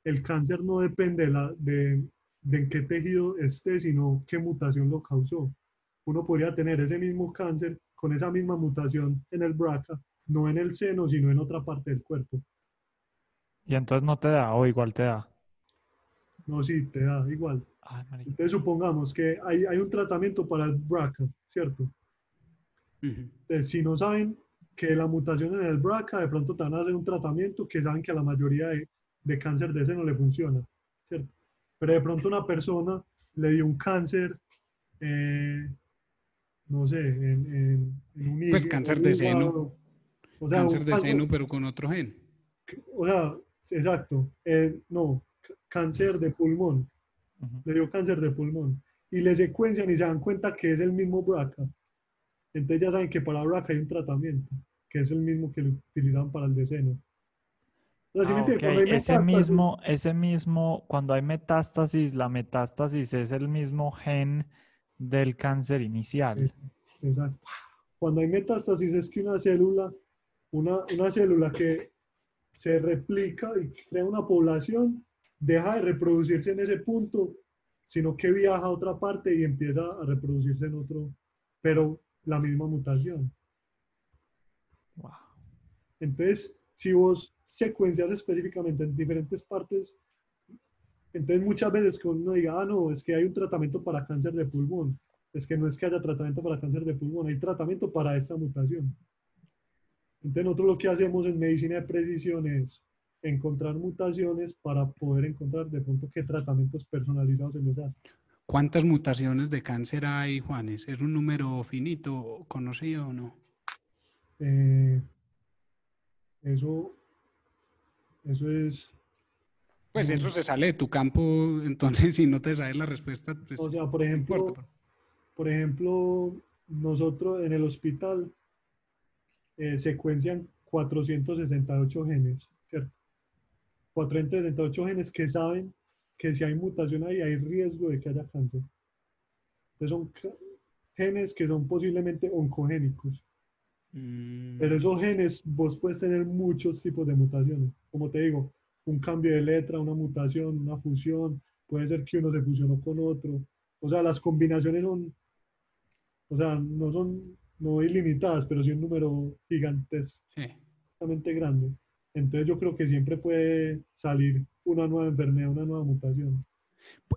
el cáncer no depende de, la, de, de en qué tejido esté, sino qué mutación lo causó. Uno podría tener ese mismo cáncer con esa misma mutación en el BRCA, no en el seno, sino en otra parte del cuerpo. Y entonces no te da o igual te da. No, sí, te da igual. Ay, marica. Entonces supongamos que hay, hay un tratamiento para el BRCA, ¿cierto? Entonces, si no saben que la mutación en el BRCA, de pronto te van a hacer un tratamiento que saben que a la mayoría de, de cáncer de seno le funciona, ¿cierto? Pero de pronto una persona le dio un cáncer, eh, no sé, en, en- en un Pues cáncer un de seno. O sea, Cáncer de cáncer- seno, pero con otro gen. O sea, exacto. eh, no, cáncer de pulmón. Le dio cáncer de pulmón. Y le secuencian y se dan cuenta que es el mismo BRCA. Entonces ya saben que para BRCA hay un tratamiento, que es el mismo que lo utilizaban para el de seno. O sea, ¿sí me Ah, Ese mismo, ese mismo, cuando hay metástasis, la metástasis es el mismo gen del cáncer inicial. Exacto. Cuando hay metástasis es que una célula, una, una célula que se replica y crea una población, deja de reproducirse en ese punto, sino que viaja a otra parte y empieza a reproducirse en otro, pero la misma mutación. Wow. Entonces, si vos secuencias específicamente en diferentes partes, entonces muchas veces que uno diga, ah, no, es que hay un tratamiento para cáncer de pulmón. Es que no es que haya tratamiento para cáncer de pulmón, hay tratamiento para esta mutación. Entonces nosotros lo que hacemos en medicina de precisión es encontrar mutaciones para poder encontrar de pronto qué tratamientos personalizados se les. ¿Cuántas mutaciones de cáncer hay, Juanes? ¿Es un número finito, conocido o no? Eh, eso, eso es, Pues eso se sale de tu campo, [LAUGHS] entonces si no te sabes la respuesta, pues o sea, por no ejemplo, importa. por ejemplo, nosotros en el hospital eh, secuencian 468 genes, ¿cierto? 468 genes que saben que si hay mutación ahí hay riesgo de que haya cáncer. Entonces son genes que son posiblemente oncogénicos. Mm, Pero esos genes, vos puedes tener muchos tipos de mutaciones. Como te digo, un cambio de letra, una mutación, una fusión, puede ser que uno se fusionó con otro. O sea, las combinaciones son, o sea, no son no ilimitadas, pero sí un número gigantescamente sí. grande. Entonces yo creo que siempre puede salir una nueva enfermedad, una nueva mutación.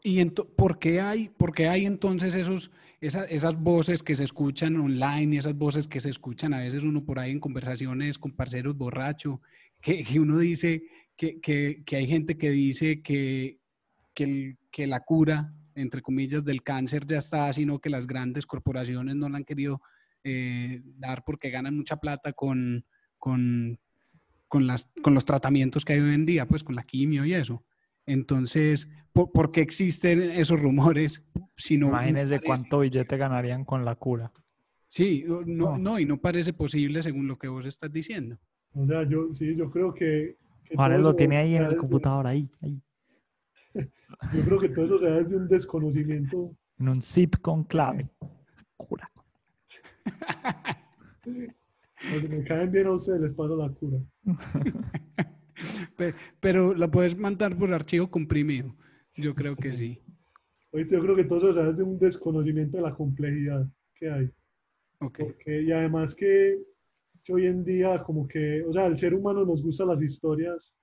¿Y por qué hay, por qué hay entonces esos, esa- esas voces que se escuchan online esas voces que se escuchan a veces uno por ahí en conversaciones con parceros borracho, que, que uno dice que, que- que hay gente que dice que, que la cura, entre comillas, del cáncer ya está, sino que las grandes corporaciones no la han querido eh, dar porque ganan mucha plata con, con, con, las, con los tratamientos que hay hoy en día, pues con la quimio y eso. Entonces, ¿por, por qué existen esos rumores? Si no, no Imagínense parece- cuánto billete ganarían con la cura. Sí, no, no, No. no, y no parece posible según lo que vos estás diciendo. O sea, yo sí, yo creo que... que todo lo tiene ahí en el computador, ahí, ahí. [LAUGHS] Yo creo que todo eso se da desde un desconocimiento En un zip con clave. Cura. [LAUGHS] O si me caen bien a ustedes, les paso la cura. [LAUGHS] [LAUGHS] Pe- Pero la puedes mandar por archivo comprimido. Yo creo que sí. Oíste, yo creo que todo eso da desde un desconocimiento de la complejidad que hay. Ok. Porque, y además que, que hoy en día como que, o sea, al ser humano nos gustan las historias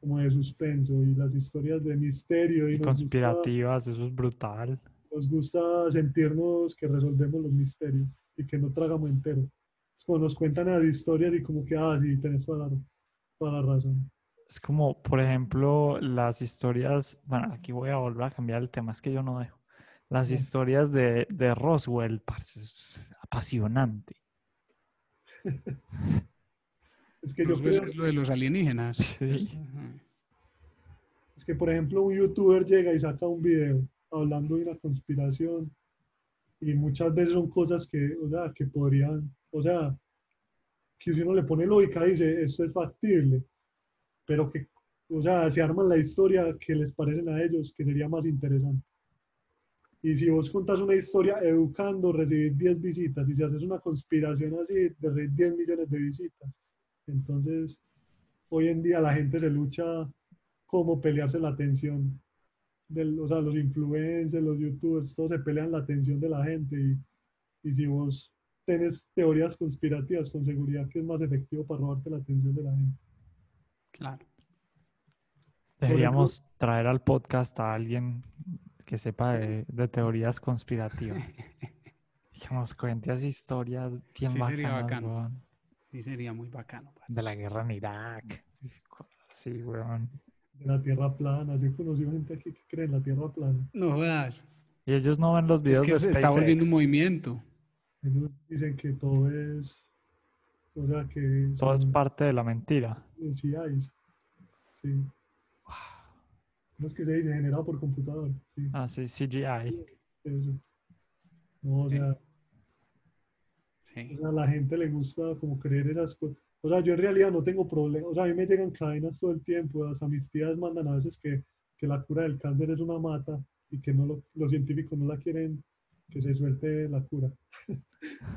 como de suspenso y las historias de misterio y, Y nos, gusta, conspirativas, eso es brutal. nos gusta sentirnos que resolvemos los misterios y que no tragamos entero. Es como nos cuentan las historias y como que, ah, sí, tenés toda la, toda la razón. Es como, por ejemplo, las historias, bueno, aquí voy a volver a cambiar el tema, es que yo no dejo. Las historias de, de Roswell, parce, es apasionante. [LAUGHS] Es que yo Roswell creo, es lo de los alienígenas. [LAUGHS] Sí. Es que por ejemplo un youtuber llega y saca un video hablando de una conspiración y muchas veces son cosas que, o sea, que podrían, o sea, que si uno le pone lógica dice, esto es factible, pero que, o sea, se arman la historia que les parecen a ellos, que sería más interesante. Y si vos contas una historia educando, recibís 10 visitas, y si haces una conspiración así, recibís 10 millones de visitas. Entonces, hoy en día la gente se lucha como pelearse la atención. Del, o sea, los influencers, los youtubers, todos se pelean la atención de la gente. Y, y si vos tenés teorías conspirativas, con seguridad que es más efectivo para robarte la atención de la gente. Claro. Deberíamos traer al podcast a alguien que sepa de, de teorías conspirativas. [LAUGHS] Que nos cuente así historias bien Sí, sería bacanas, bacano. weón. Sí, sería muy bacano. parce. De la guerra en Irak. Sí, weón. De la tierra plana. Yo he conocido gente aquí que cree en la tierra plana. No jodas. Y ellos no ven los Es videos que de se está volviendo un SpaceX. movimiento. Ellos dicen que todo es. O sea, que. Todo es parte de la mentira. CIs. Sí. ¿Cómo es que se dice? Generado por computador. Sí, Ah, sí, CGI. eso. No, o sea, Sí. o sea, a la gente le gusta como creer esas cosas. O sea, yo en realidad no tengo problema. O sea, a mí me llegan cadenas todo el tiempo. Hasta mis tías mandan a veces que, que la cura del cáncer es una mata y que no lo- los científicos no la quieren que se suelte la cura. [LAUGHS]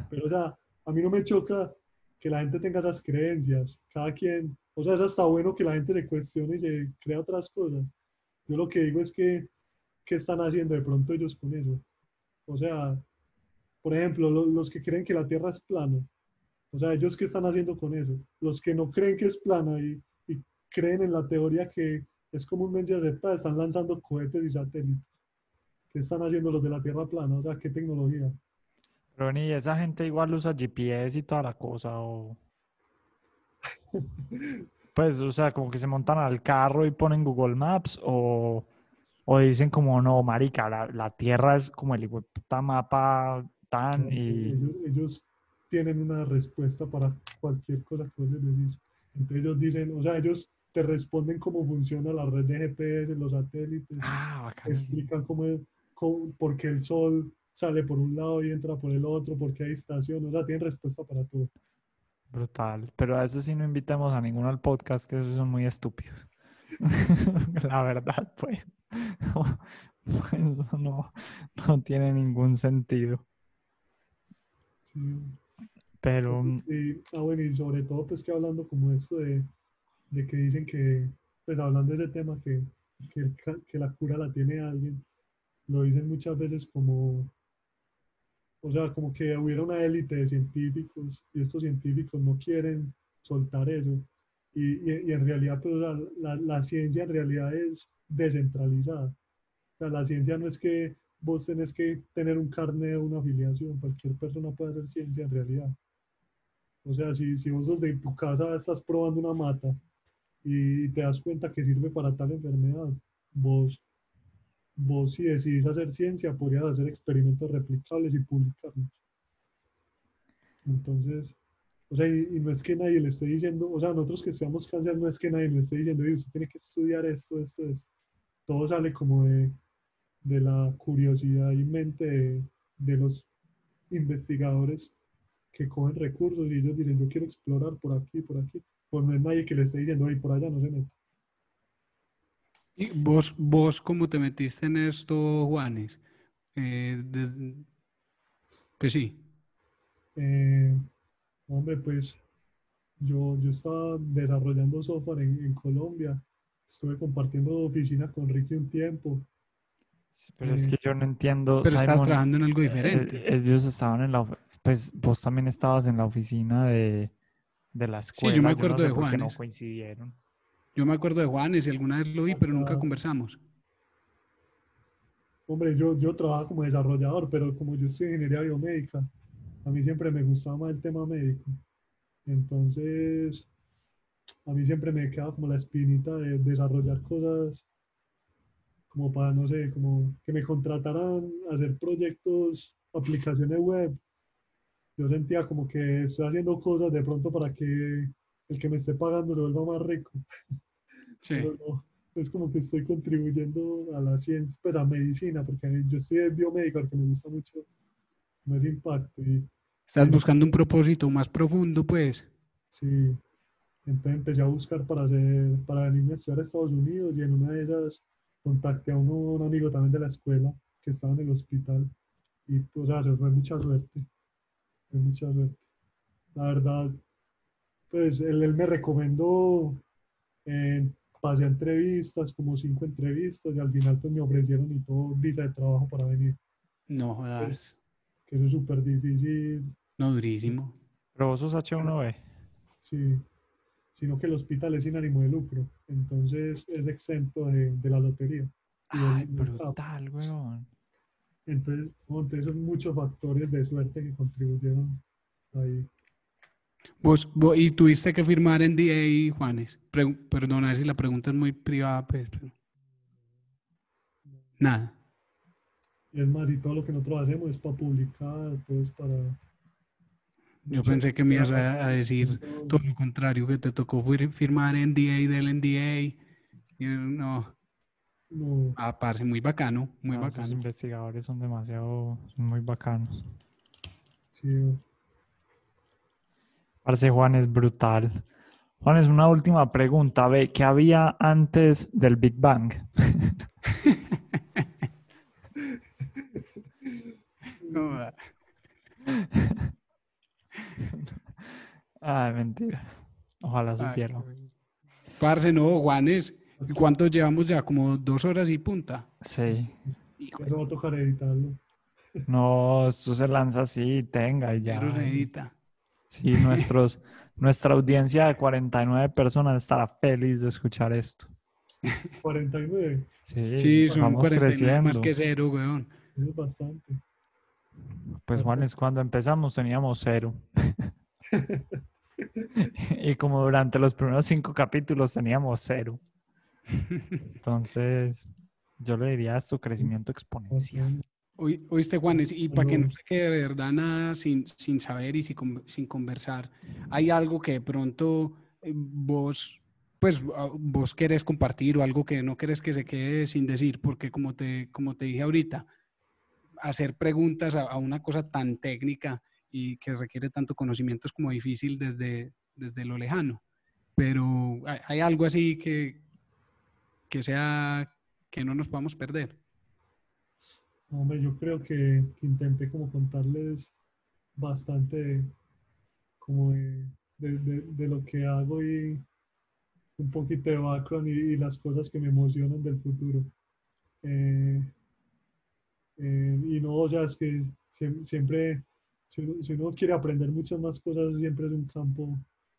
Pero, o sea, a mí no me choca que la gente tenga esas creencias. Cada quien, o sea, es hasta bueno que la gente se cuestione y se crea otras cosas. Yo lo que digo es que, ¿qué están haciendo de pronto ellos con eso? O sea, por ejemplo, lo- los que creen que la Tierra es plana, o sea, ellos qué están haciendo con eso? Los que no creen que es plana y, y creen en la teoría que es comúnmente aceptada, están lanzando cohetes y satélites. ¿Qué están haciendo los de la Tierra plana? O sea, ¿qué tecnología? Pero ni esa gente igual usa GPS y toda la cosa, o... [LAUGHS] Pues, o sea, como que se montan al carro y ponen Google Maps, o, o dicen como, no, marica, la, la Tierra es como el puta mapa tan y... Ellos, ellos tienen una respuesta para cualquier cosa que vos les decís. Entonces ellos dicen, o sea, ellos te responden cómo funciona la red de GPS, los satélites, Ah, explican cómo, cómo- por qué el sol sale por un lado y entra por el otro, por qué hay estaciones, o sea, tienen respuesta para todo. Brutal. Pero a eso sí no invitemos a ninguno al podcast, que esos son muy estúpidos. [LAUGHS] La verdad, pues. [LAUGHS] pues no, no tiene ningún sentido. Sí. Pero mm, Y, ah, bueno, y sobre todo, pues que hablando como esto de, de que dicen que, pues hablando de ese tema, que, que la cura la tiene alguien, lo dicen muchas veces como, o sea, como que hubiera una élite de científicos y estos científicos no quieren soltar eso. Y, y- y en realidad, pues, o sea, la, la ciencia en realidad es descentralizada. O sea, la ciencia no es que vos tenés que tener un carnet o una afiliación, cualquier persona puede hacer ciencia en realidad. O sea, si, si vos desde tu casa estás probando una mata y te das cuenta que sirve para tal enfermedad, vos, vos si decidís hacer ciencia, podrías hacer experimentos replicables y publicarlos. Entonces, o sea, y, y no es que nadie le esté diciendo, o sea, nosotros que estudiamos cáncer, no es que nadie le esté diciendo, "Oye, usted tiene que estudiar esto, esto, esto. Todo sale como de, de la curiosidad y mente de, los investigadores que cogen recursos y ellos dicen, yo quiero explorar por aquí, por aquí. Pues no es nadie que le esté diciendo, ay, por allá no se mete. ¿Y vos, vos cómo te metiste en esto, Juanes? Eh, Pues sí. Eh, hombre, pues yo, yo estaba desarrollando software en, en Colombia. Estuve compartiendo oficina con Ricky un tiempo. sí, pero es Eh, que yo no entiendo, Pero estás Simon, trabajando en algo eh, diferente. ellos estaban en la, pues vos también estabas en la oficina de, de la yo escuela. me no acuerdo sé de qué no Juanes. coincidieron. Yo me acuerdo de Juanes y alguna vez lo vi, pero nunca Ajá. conversamos. Hombre, yo, yo trabajo como desarrollador, pero como yo en ingeniería biomédica, a mí siempre me gustaba más el tema médico. Entonces, a mí siempre me quedaba como la espinita de desarrollar cosas como para, no sé, como que me contrataran a hacer proyectos, aplicaciones web. Yo sentía como que estoy haciendo cosas de pronto para que el que me esté pagando lo vuelva más rico. [LAUGHS] Sí. Pero no, es como que estoy contribuyendo a la ciencia, pues a medicina, porque yo estoy biomédico, que me gusta mucho ese impacto. Y Estás buscando un propósito más profundo, pues. sí, entonces empecé a buscar para hacer, para venirme a estudiar a Estados Unidos y en una de esas contacté a uno, un amigo también de la escuela que estaba en el hospital y pues, o sea, fue mucha suerte, fue mucha suerte. La verdad, pues él, él me recomendó, eh, pasé a entrevistas, como cinco entrevistas, y al final pues me ofrecieron y todo visa de trabajo para venir. No jodas. Que eso es súper difícil, No, durísimo. Pero vos sos H1B. sí. Sino que el hospital es sin ánimo de lucro, entonces es exento de, de la lotería. Ay, brutal, weón. Entonces, bueno, entonces son muchos factores de suerte que contribuyeron ahí. Vos, vo- y tuviste que firmar NDA, Juanes. Pre- perdona si la pregunta es muy privada, pues, pero... Nada. Y es más, y todo lo que nosotros hacemos es para publicar, pues para... Yo pensé que me ibas a, a decir todo lo contrario, que te tocó fir- firmar NDA del NDA. Y no, No, ah, parce, muy bacano, muy No, esos bacano. investigadores son demasiado, son muy bacanos. sí, Parce Juan es brutal. Juan es una última pregunta. Ve, ¿qué había antes del Big Bang? [LAUGHS] No, ah, Ay, [LAUGHS] mentira. Ojalá ay, supiera. Parce, no, Juanes. ¿y ¿Cuánto llevamos ya? Como dos horas y punta. Sí. Eso va a tocar editarlo. No, esto se lanza así, tenga y ya. Pero se edita. Sí, nuestros, nuestra audiencia de 49 personas estará feliz de escuchar esto. [LAUGHS] 49, Sí, Sí, son vamos 49 más creciendo. que cero, weón. eso es bastante. Pues Juanes, cuando empezamos teníamos cero. [LAUGHS] [LAUGHS] y como durante los primeros cinco capítulos teníamos cero. Entonces, yo le diría esto crecimiento exponencial. Oí- Oíste, Juanes, y para que no se quede de verdad nada sin, sin saber y sin, sin conversar, ¿hay algo que de pronto eh, vos, pues, ah, vos querés compartir o algo que no querés que se quede sin decir? Porque como te, como te dije ahorita, hacer preguntas a, a una cosa tan técnica y que requiere tanto conocimiento es como difícil desde, desde lo lejano. Pero hay, hay algo así que, que sea que no nos podamos perder. Hombre, yo creo que, que intenté como contarles bastante como de, de- de- de lo que hago y un poquito de background y, y las cosas que me emocionan del futuro. Eh, eh, y no, o sea, es que siem- siempre, si uno, si uno quiere aprender muchas más cosas, siempre es un campo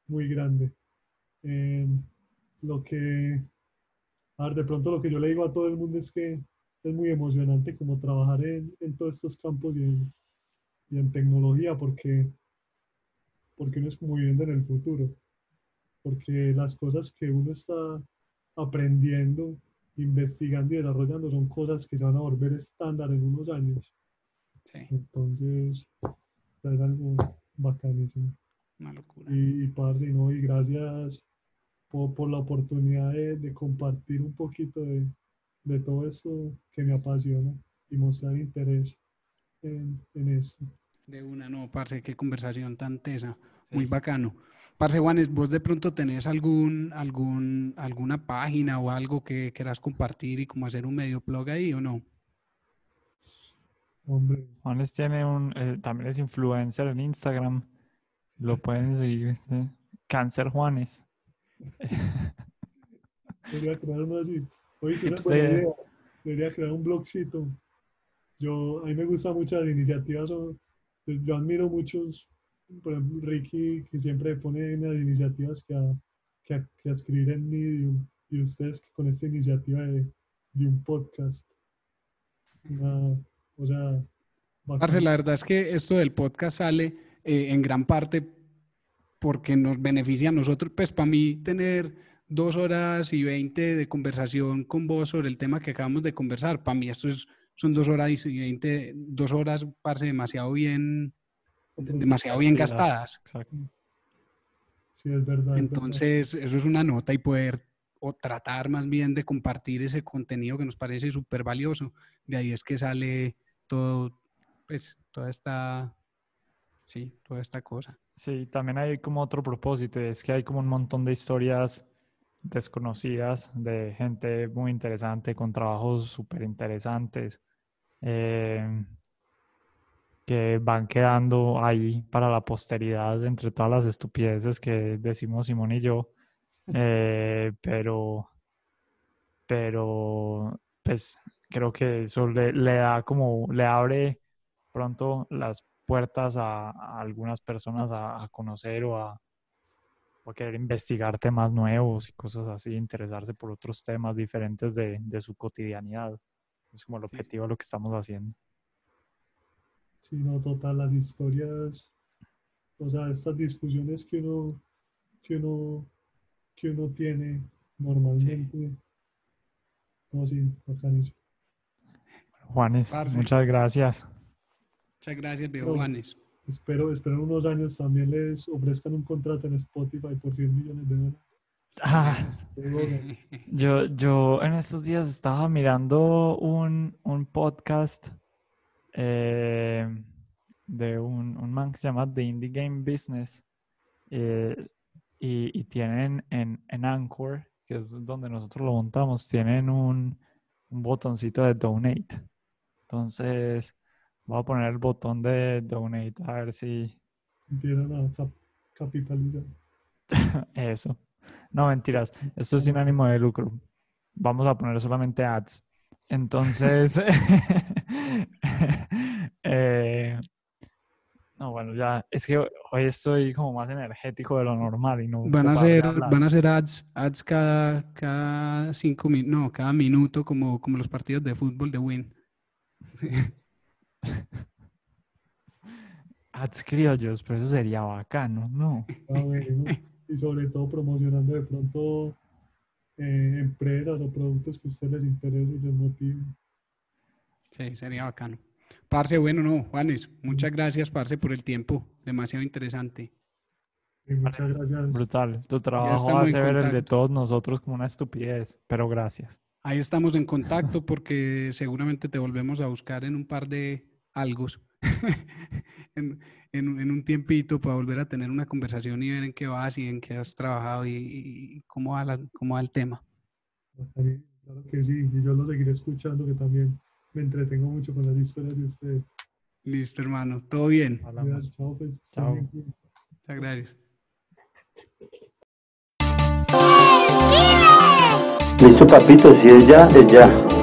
muy grande. Eh, lo que, a ver, de pronto lo que yo le digo a todo el mundo es que es muy emocionante como trabajar en, en todos estos campos y en, y en tecnología porque, porque uno es como viviendo en el futuro. Porque las cosas que uno está aprendiendo, investigando y desarrollando son cosas que se van a volver estándar en unos años. Sí, Entonces, es algo bacanísimo. una locura. Y, y parce, ¿no? y gracias por, por la oportunidad de, de compartir un poquito de, de todo esto que me apasiona y mostrar interés en, en esto. De una, no, parce, qué conversación tan tesa, muy bacano. Parce Juanes, vos de pronto tenés algún, algún, alguna página o algo que quieras compartir y como hacer un medio blog ahí o no? Hombre, Juanes tiene un, eh, también es influencer en Instagram. Lo pueden seguir. sí. Cáncer Juanes. [LAUGHS] uno así. Oye, es Hipster. buena idea. Debería crear un blogcito. Yo, a mí me gustan mucho las iniciativas. pues, yo admiro muchos, por ejemplo, Ricky, que siempre pone unas iniciativas que a, que a- que a escribir en Medium. Y ustedes con esta iniciativa de, de un podcast. Una- o sea, bacán. la verdad es que esto del podcast sale eh, en gran parte porque nos beneficia a nosotros. Pues para mí tener dos horas y veinte de conversación con vos sobre el tema que acabamos de conversar, para mí esto es, son dos horas y veinte, dos horas, parce, demasiado bien, demasiado bien gastadas. Exacto. Sí, es verdad. es verdad. Entonces, eso es una nota y poder o tratar más bien de compartir ese contenido que nos parece súper valioso. De ahí es que sale todo, pues, toda esta, sí, toda esta cosa. Sí, también hay como otro propósito, es que hay como un montón de historias desconocidas de gente muy interesante, con trabajos súper interesantes, eh, que van quedando ahí para la posteridad entre todas las estupideces que decimos Simón y yo. Eh, pero, pero pues creo que eso le, da como, le abre pronto las puertas a, algunas personas a, a conocer o a, a querer investigar temas nuevos y cosas así, interesarse por otros temas diferentes de, de su cotidianidad. Es como el objetivo de lo que estamos haciendo. Sí, no, total, las historias, o sea, estas discusiones que uno, que uno, que uno tiene normalmente. No, sí, bacanísimo. Juanes, Parce. muchas gracias. Muchas gracias, viejo. Juanes. Espero, espero en unos años también les ofrezcan un contrato en Spotify por 100 millones de dólares. Ah, yo, yo en estos días estaba mirando un, un podcast eh, de un, un man que se llama The Indie Game Business eh, y, y tienen en, en Anchor, que es donde nosotros lo montamos, tienen un, un botoncito de donate. Entonces, voy a poner el botón de donate a ver si Empiezan a cap- capitalizar. [LAUGHS] eso. No, mentiras. Esto es sin ánimo de lucro. Vamos a poner solamente ads. Entonces, [LAUGHS] eh, no, bueno, ya, es que hoy estoy como más energético de lo normal y no Van a ser, van a ser ads, ads cada, cada cinco minutos, no, cada minuto, como, como los partidos de fútbol de Win. [LAUGHS] Ads criollos, pero eso sería bacano, ¿no? Ah, bueno. Y sobre todo promocionando de pronto eh, empresas o productos que a ustedes les interesen y les motiven. Sí, sería bacano. Parce, bueno, no, Juanes, muchas gracias, Parce, por el tiempo. Demasiado interesante. Y muchas gracias. Brutal. Tu trabajo en hace ver el de todos nosotros como una estupidez, pero gracias. Ahí estamos en contacto porque seguramente te volvemos a buscar en un par de algos, [LAUGHS] en, en- en un tiempito para volver a tener una conversación y ver en qué vas y en qué has trabajado y, y cómo, va la- cómo va el tema. Claro que sí, y yo lo seguiré escuchando, que también me entretengo mucho con las historias de ustedes. Listo, hermano. Todo bien. Hablamos. Chao, pues. Chao. Muchas gracias. Listo, papito, si es ya, es ya.